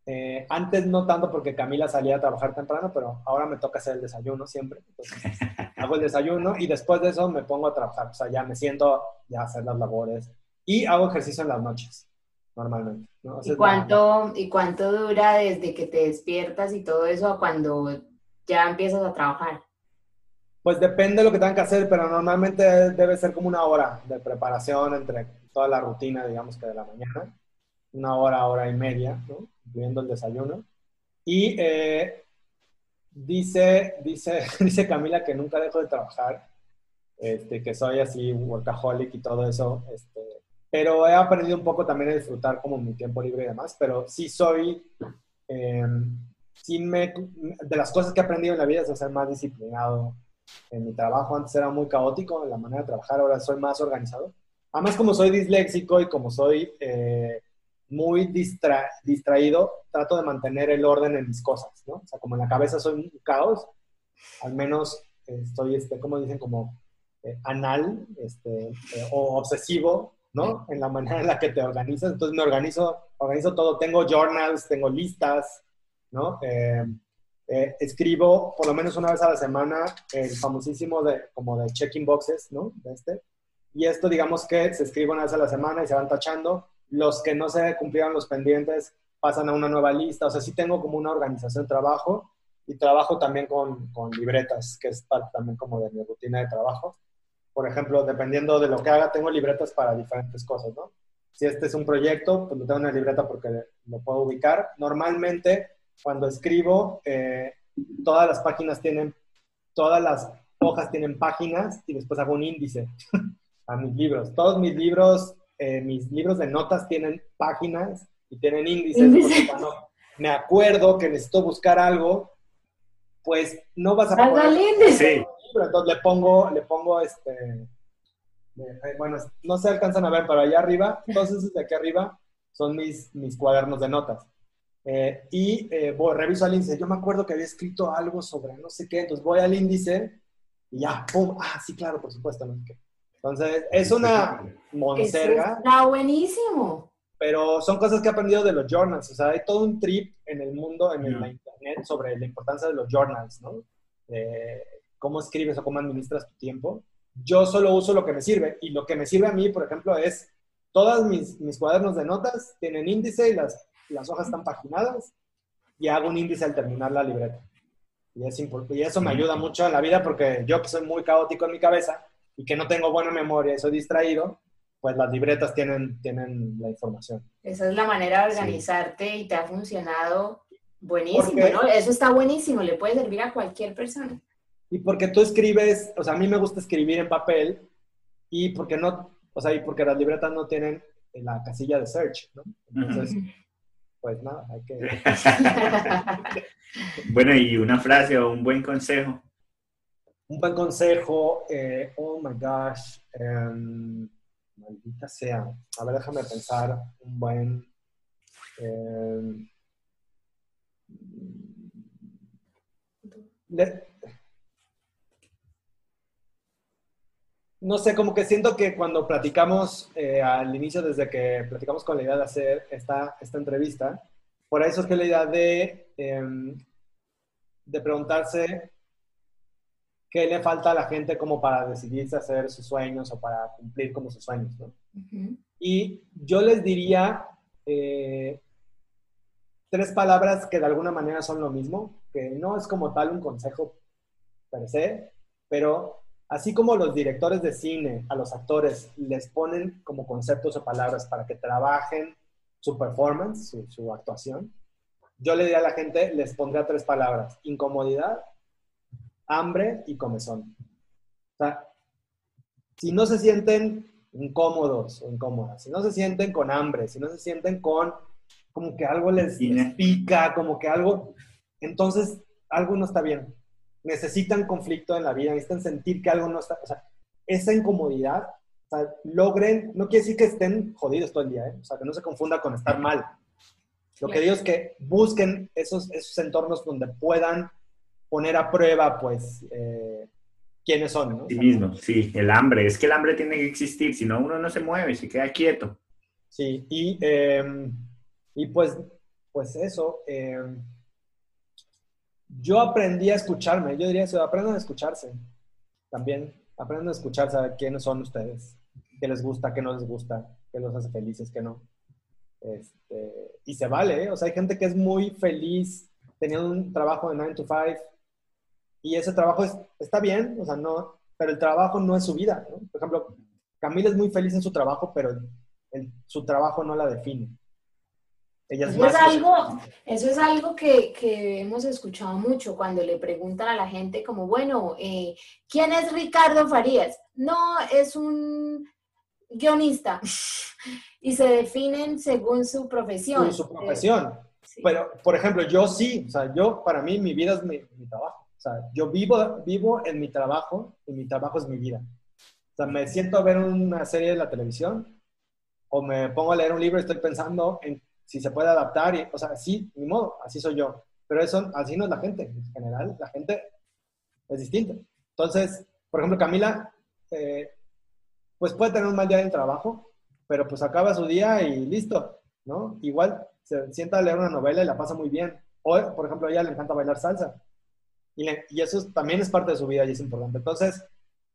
A: eh, antes no tanto porque Camila salía a trabajar temprano, pero ahora me toca hacer el desayuno siempre. Entonces, *laughs* hago el desayuno y después de eso me pongo a trabajar. O sea, ya me siento ya a hacer las labores y hago ejercicio en las noches, normalmente.
B: ¿Y, cuánto, ¿Y cuánto dura desde que te despiertas y todo eso a cuando ya empiezas a trabajar?
A: Pues depende de lo que tengan que hacer, pero normalmente debe ser como una hora de preparación entre toda la rutina, digamos que de la mañana. Una hora, hora y media, ¿no? Incluyendo el desayuno. Y eh, dice, dice, *laughs* dice Camila que nunca dejo de trabajar, este, que soy así workaholic y todo eso, este, pero he aprendido un poco también a disfrutar como mi tiempo libre y demás, pero sí soy, eh, sí me, de las cosas que he aprendido en la vida es ser más disciplinado, en mi trabajo. Antes era muy caótico en la manera de trabajar, ahora soy más organizado. Además, como soy disléxico y como soy eh, muy distraído, trato de mantener el orden en mis cosas, ¿no? O sea, como en la cabeza soy un caos, al menos estoy, este, como dicen, como eh, anal este, eh, o obsesivo, ¿no? En la manera en la que te organizas. Entonces me organizo, organizo todo. Tengo journals, tengo listas, ¿no? Eh, escribo por lo menos una vez a la semana el famosísimo de, como de checking boxes, ¿no? De este. Y esto, digamos que se escribe una vez a la semana y se van tachando. Los que no se cumplieron los pendientes pasan a una nueva lista. O sea, sí tengo como una organización trabajo y trabajo también con, con libretas, que es parte también como de mi rutina de trabajo. Por ejemplo, dependiendo de lo que haga, tengo libretas para diferentes cosas, ¿no? Si este es un proyecto, pues no tengo una libreta porque lo puedo ubicar. Normalmente cuando escribo, eh, todas las páginas tienen, todas las hojas tienen páginas y después hago un índice *laughs* a mis libros. Todos mis libros, eh, mis libros de notas tienen páginas y tienen índices. Cuando me acuerdo que necesito buscar algo, pues no vas a
B: poner... índice.
A: Entonces le pongo, le pongo este... Eh, bueno, no se alcanzan a ver, pero allá arriba, entonces desde aquí arriba son mis, mis cuadernos de notas. Eh, y eh, voy, reviso el índice. Yo me acuerdo que había escrito algo sobre no sé qué, entonces voy al índice y ya, ¡pum! Ah, sí, claro, por supuesto. ¿no? Entonces, es una monserga.
B: Está buenísimo.
A: Pero son cosas que he aprendido de los journals. O sea, hay todo un trip en el mundo, en la internet, sobre la importancia de los journals, ¿no? cómo escribes o cómo administras tu tiempo. Yo solo uso lo que me sirve. Y lo que me sirve a mí, por ejemplo, es todos mis, mis cuadernos de notas tienen índice y las las hojas están paginadas y hago un índice al terminar la libreta. Y, es y eso me ayuda mucho en la vida porque yo que soy muy caótico en mi cabeza y que no tengo buena memoria y soy distraído, pues las libretas tienen, tienen la información.
B: Esa es la manera de organizarte y te ha funcionado buenísimo, ¿no? Eso está buenísimo, le puede servir a cualquier persona.
A: Y porque tú escribes, o sea, a mí me gusta escribir en papel y porque no, o sea, y porque las libretas no tienen la casilla de search, ¿no? Entonces, pues nada, hay que... *laughs* *laughs*
C: bueno, y una frase o un buen consejo.
A: Un buen consejo, eh, oh my gosh, em, maldita sea. A ver, déjame pensar un buen... Em, no sé, como que siento que cuando platicamos eh, al inicio, desde que platicamos con la idea de hacer esta, esta entrevista, por es que la idea de, em, de preguntarse qué le falta a la gente como para decidirse hacer sus sueños o para cumplir como sus sueños, ¿no? Y yo les diría eh, tres palabras que de alguna manera son lo mismo, que no es como tal un consejo per se, pero Así como los directores de cine a los actores les ponen como conceptos o palabras para que trabajen su performance, su, actuación, yo le diría a la gente, les pondría tres palabras, incomodidad, hambre y comezón. O sea, si no se sienten incómodos o incómodas, si no se sienten con hambre, si no se sienten con como que algo les, les pica, como que algo, entonces algo no está bien necesitan conflicto en la vida, necesitan sentir que algo no está, o sea, esa incomodidad, o sea, logren, no quiere decir que estén jodidos todo el día, ¿eh? o sea, que no se confunda con estar mal. Lo que digo es que busquen esos, esos entornos donde puedan poner a prueba, pues, eh, quiénes son, ¿no?
C: Sí mismo, sí, el hambre, es que el hambre tiene que existir, si no uno no se mueve, se queda quieto.
A: Sí, y, em, y pues, pues eso. em, yo aprendí a escucharme. Yo diría eso, aprendan a escucharse. También aprendan a escucharse a quiénes son ustedes, qué les gusta, qué no les gusta, qué los hace felices, qué no. Este, y se vale, ¿eh? O sea, hay gente que es muy feliz teniendo un trabajo de 9 to 5 y ese trabajo es- está bien, o sea, no, pero el trabajo no es su vida, ¿no? Por ejemplo, Camila es muy feliz en su trabajo, pero el- su trabajo no la define. Ella es
B: Eso
A: más
B: es algo, eso es algo que, que hemos escuchado mucho cuando le preguntan a la gente como, bueno, eh, ¿quién es Ricardo Farías? No, es un guionista *laughs* y se definen según su profesión.
A: su, su profesión.
B: Sí.
A: Pero, por ejemplo, yo sí, o sea, yo, para mí, mi vida es mi, mi trabajo. O sea, yo vivo, vivo en mi trabajo y mi trabajo es mi vida. O sea, me siento a ver una serie de la televisión o me pongo a leer un libro y estoy pensando en si se puede adaptar. Y, o sea, sí, ni modo, así soy yo. Pero eso, así no es la gente. En general, la gente es distinta. Entonces, por ejemplo, Camila, eh, pues puede tener un mal día en el trabajo, pero pues acaba su día y listo, ¿no? Igual se sienta a leer una novela y la pasa muy bien. O, por ejemplo, a ella le encanta bailar salsa. Y, le- y eso es- también es parte de su vida y es importante. Entonces,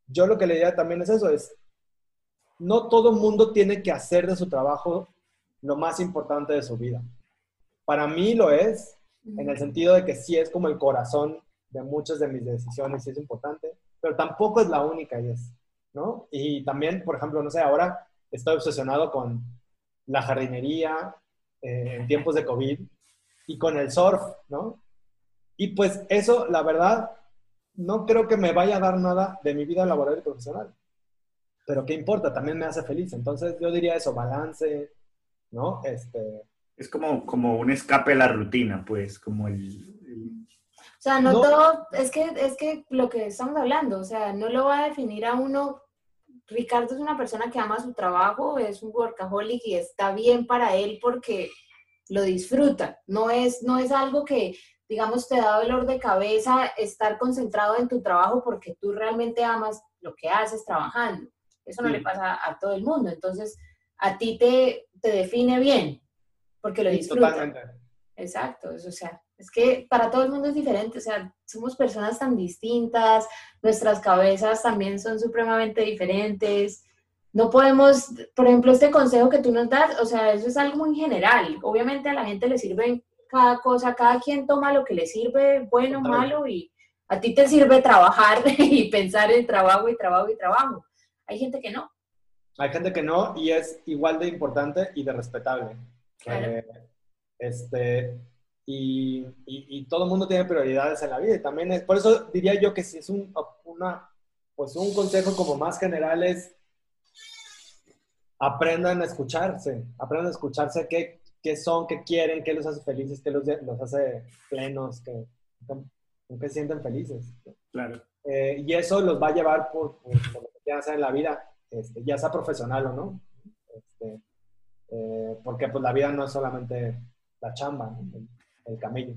A: yo lo que le diría también es eso, es, no todo el mundo tiene que hacer de su trabajo lo más importante de su vida. Para mí lo es, en el sentido de que sí es como el corazón de muchas de mis decisiones y es importante, pero tampoco es la única y es, ¿no? Y también, por ejemplo, no sé, ahora estoy obsesionado con la jardinería eh, en tiempos de COVID y con el surf, ¿no? Y pues eso, la verdad, no creo que me vaya a dar nada de mi vida laboral y profesional. Pero qué importa, también me hace feliz. Entonces yo diría eso, balance, ¿no? Este,
C: Es como, como un escape a la rutina, pues, como el... el-
B: O sea, no,
A: No.
B: todo, es que, es que lo que estamos hablando, o sea, no lo va a definir a uno. Ricardo es una persona que ama su trabajo, es un workaholic y está bien para él porque lo disfruta. No es, no es algo que, digamos, te da dolor de cabeza estar concentrado en tu trabajo porque tú realmente amas lo que haces trabajando. Eso no
A: Sí.
B: le pasa a todo el mundo. Entonces, a ti te, te define bien porque lo
A: sí,
B: disfrutas.
A: totalmente.
B: Exacto, es- o sea, es que para todo el mundo es diferente, o sea, somos personas tan distintas, nuestras cabezas también son supremamente diferentes. No podemos, por ejemplo, este consejo que tú nos das, o sea, eso es algo muy general. Obviamente a la gente le sirve cada cosa, cada quien toma lo que le sirve, bueno, malo, y a ti te sirve trabajar *laughs* y pensar en trabajo y trabajo y trabajo. Hay gente que no.
A: Hay gente que no y es igual de importante y de respetable.
B: Claro.
A: Eh, este, y, y- y todo el mundo tiene prioridades en la vida. Y también es, por eso diría yo que si es un, una, pues un consejo como más general es aprendan a escucharse, aprendan a escucharse qué, qué son, qué quieren, qué los hace felices, qué los, los hace plenos, que, se sienten felices.
C: Claro.
A: Eh, y eso los va a llevar por, por- por lo que quieran hacer en la vida, este, ya sea profesional o no. Este, eh, porque pues la vida no es solamente la chamba, ¿no? el, el camello.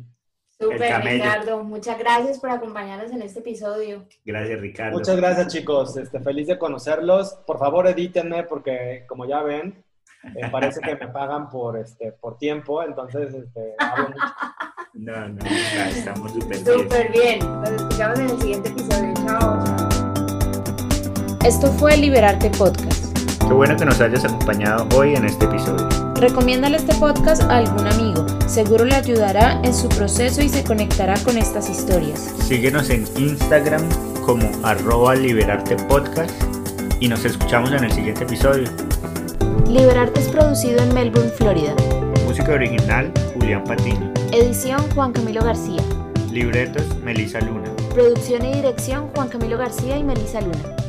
B: Súper,
C: camello.
B: Ricardo. Muchas gracias por acompañarnos en este episodio.
C: Gracias, Ricardo.
A: Muchas gracias chicos, este, feliz de conocerlos. Por favor edítenme porque como ya ven, eh, parece que me pagan por, este, por tiempo, entonces este, hablo mucho.
C: No, no, ya estamos súper bien.
B: Súper bien. Nos escuchamos en el siguiente episodio. Chao. Esto fue Liberarte Podcast.
C: Qué bueno que nos hayas acompañado hoy en este episodio.
B: Recomiéndale este podcast a algún amigo. Seguro le ayudará en su proceso y se conectará con estas historias.
C: Síguenos en Instagram como arroba liberarte podcast y nos escuchamos en el siguiente episodio.
B: Liberarte es producido en Melbourne, Florida.
C: Música original, Julián Patiño.
B: Edición Juan Camilo García.
C: Libretos, Melisa Luna.
B: Producción y dirección Juan Camilo García y Melissa Luna.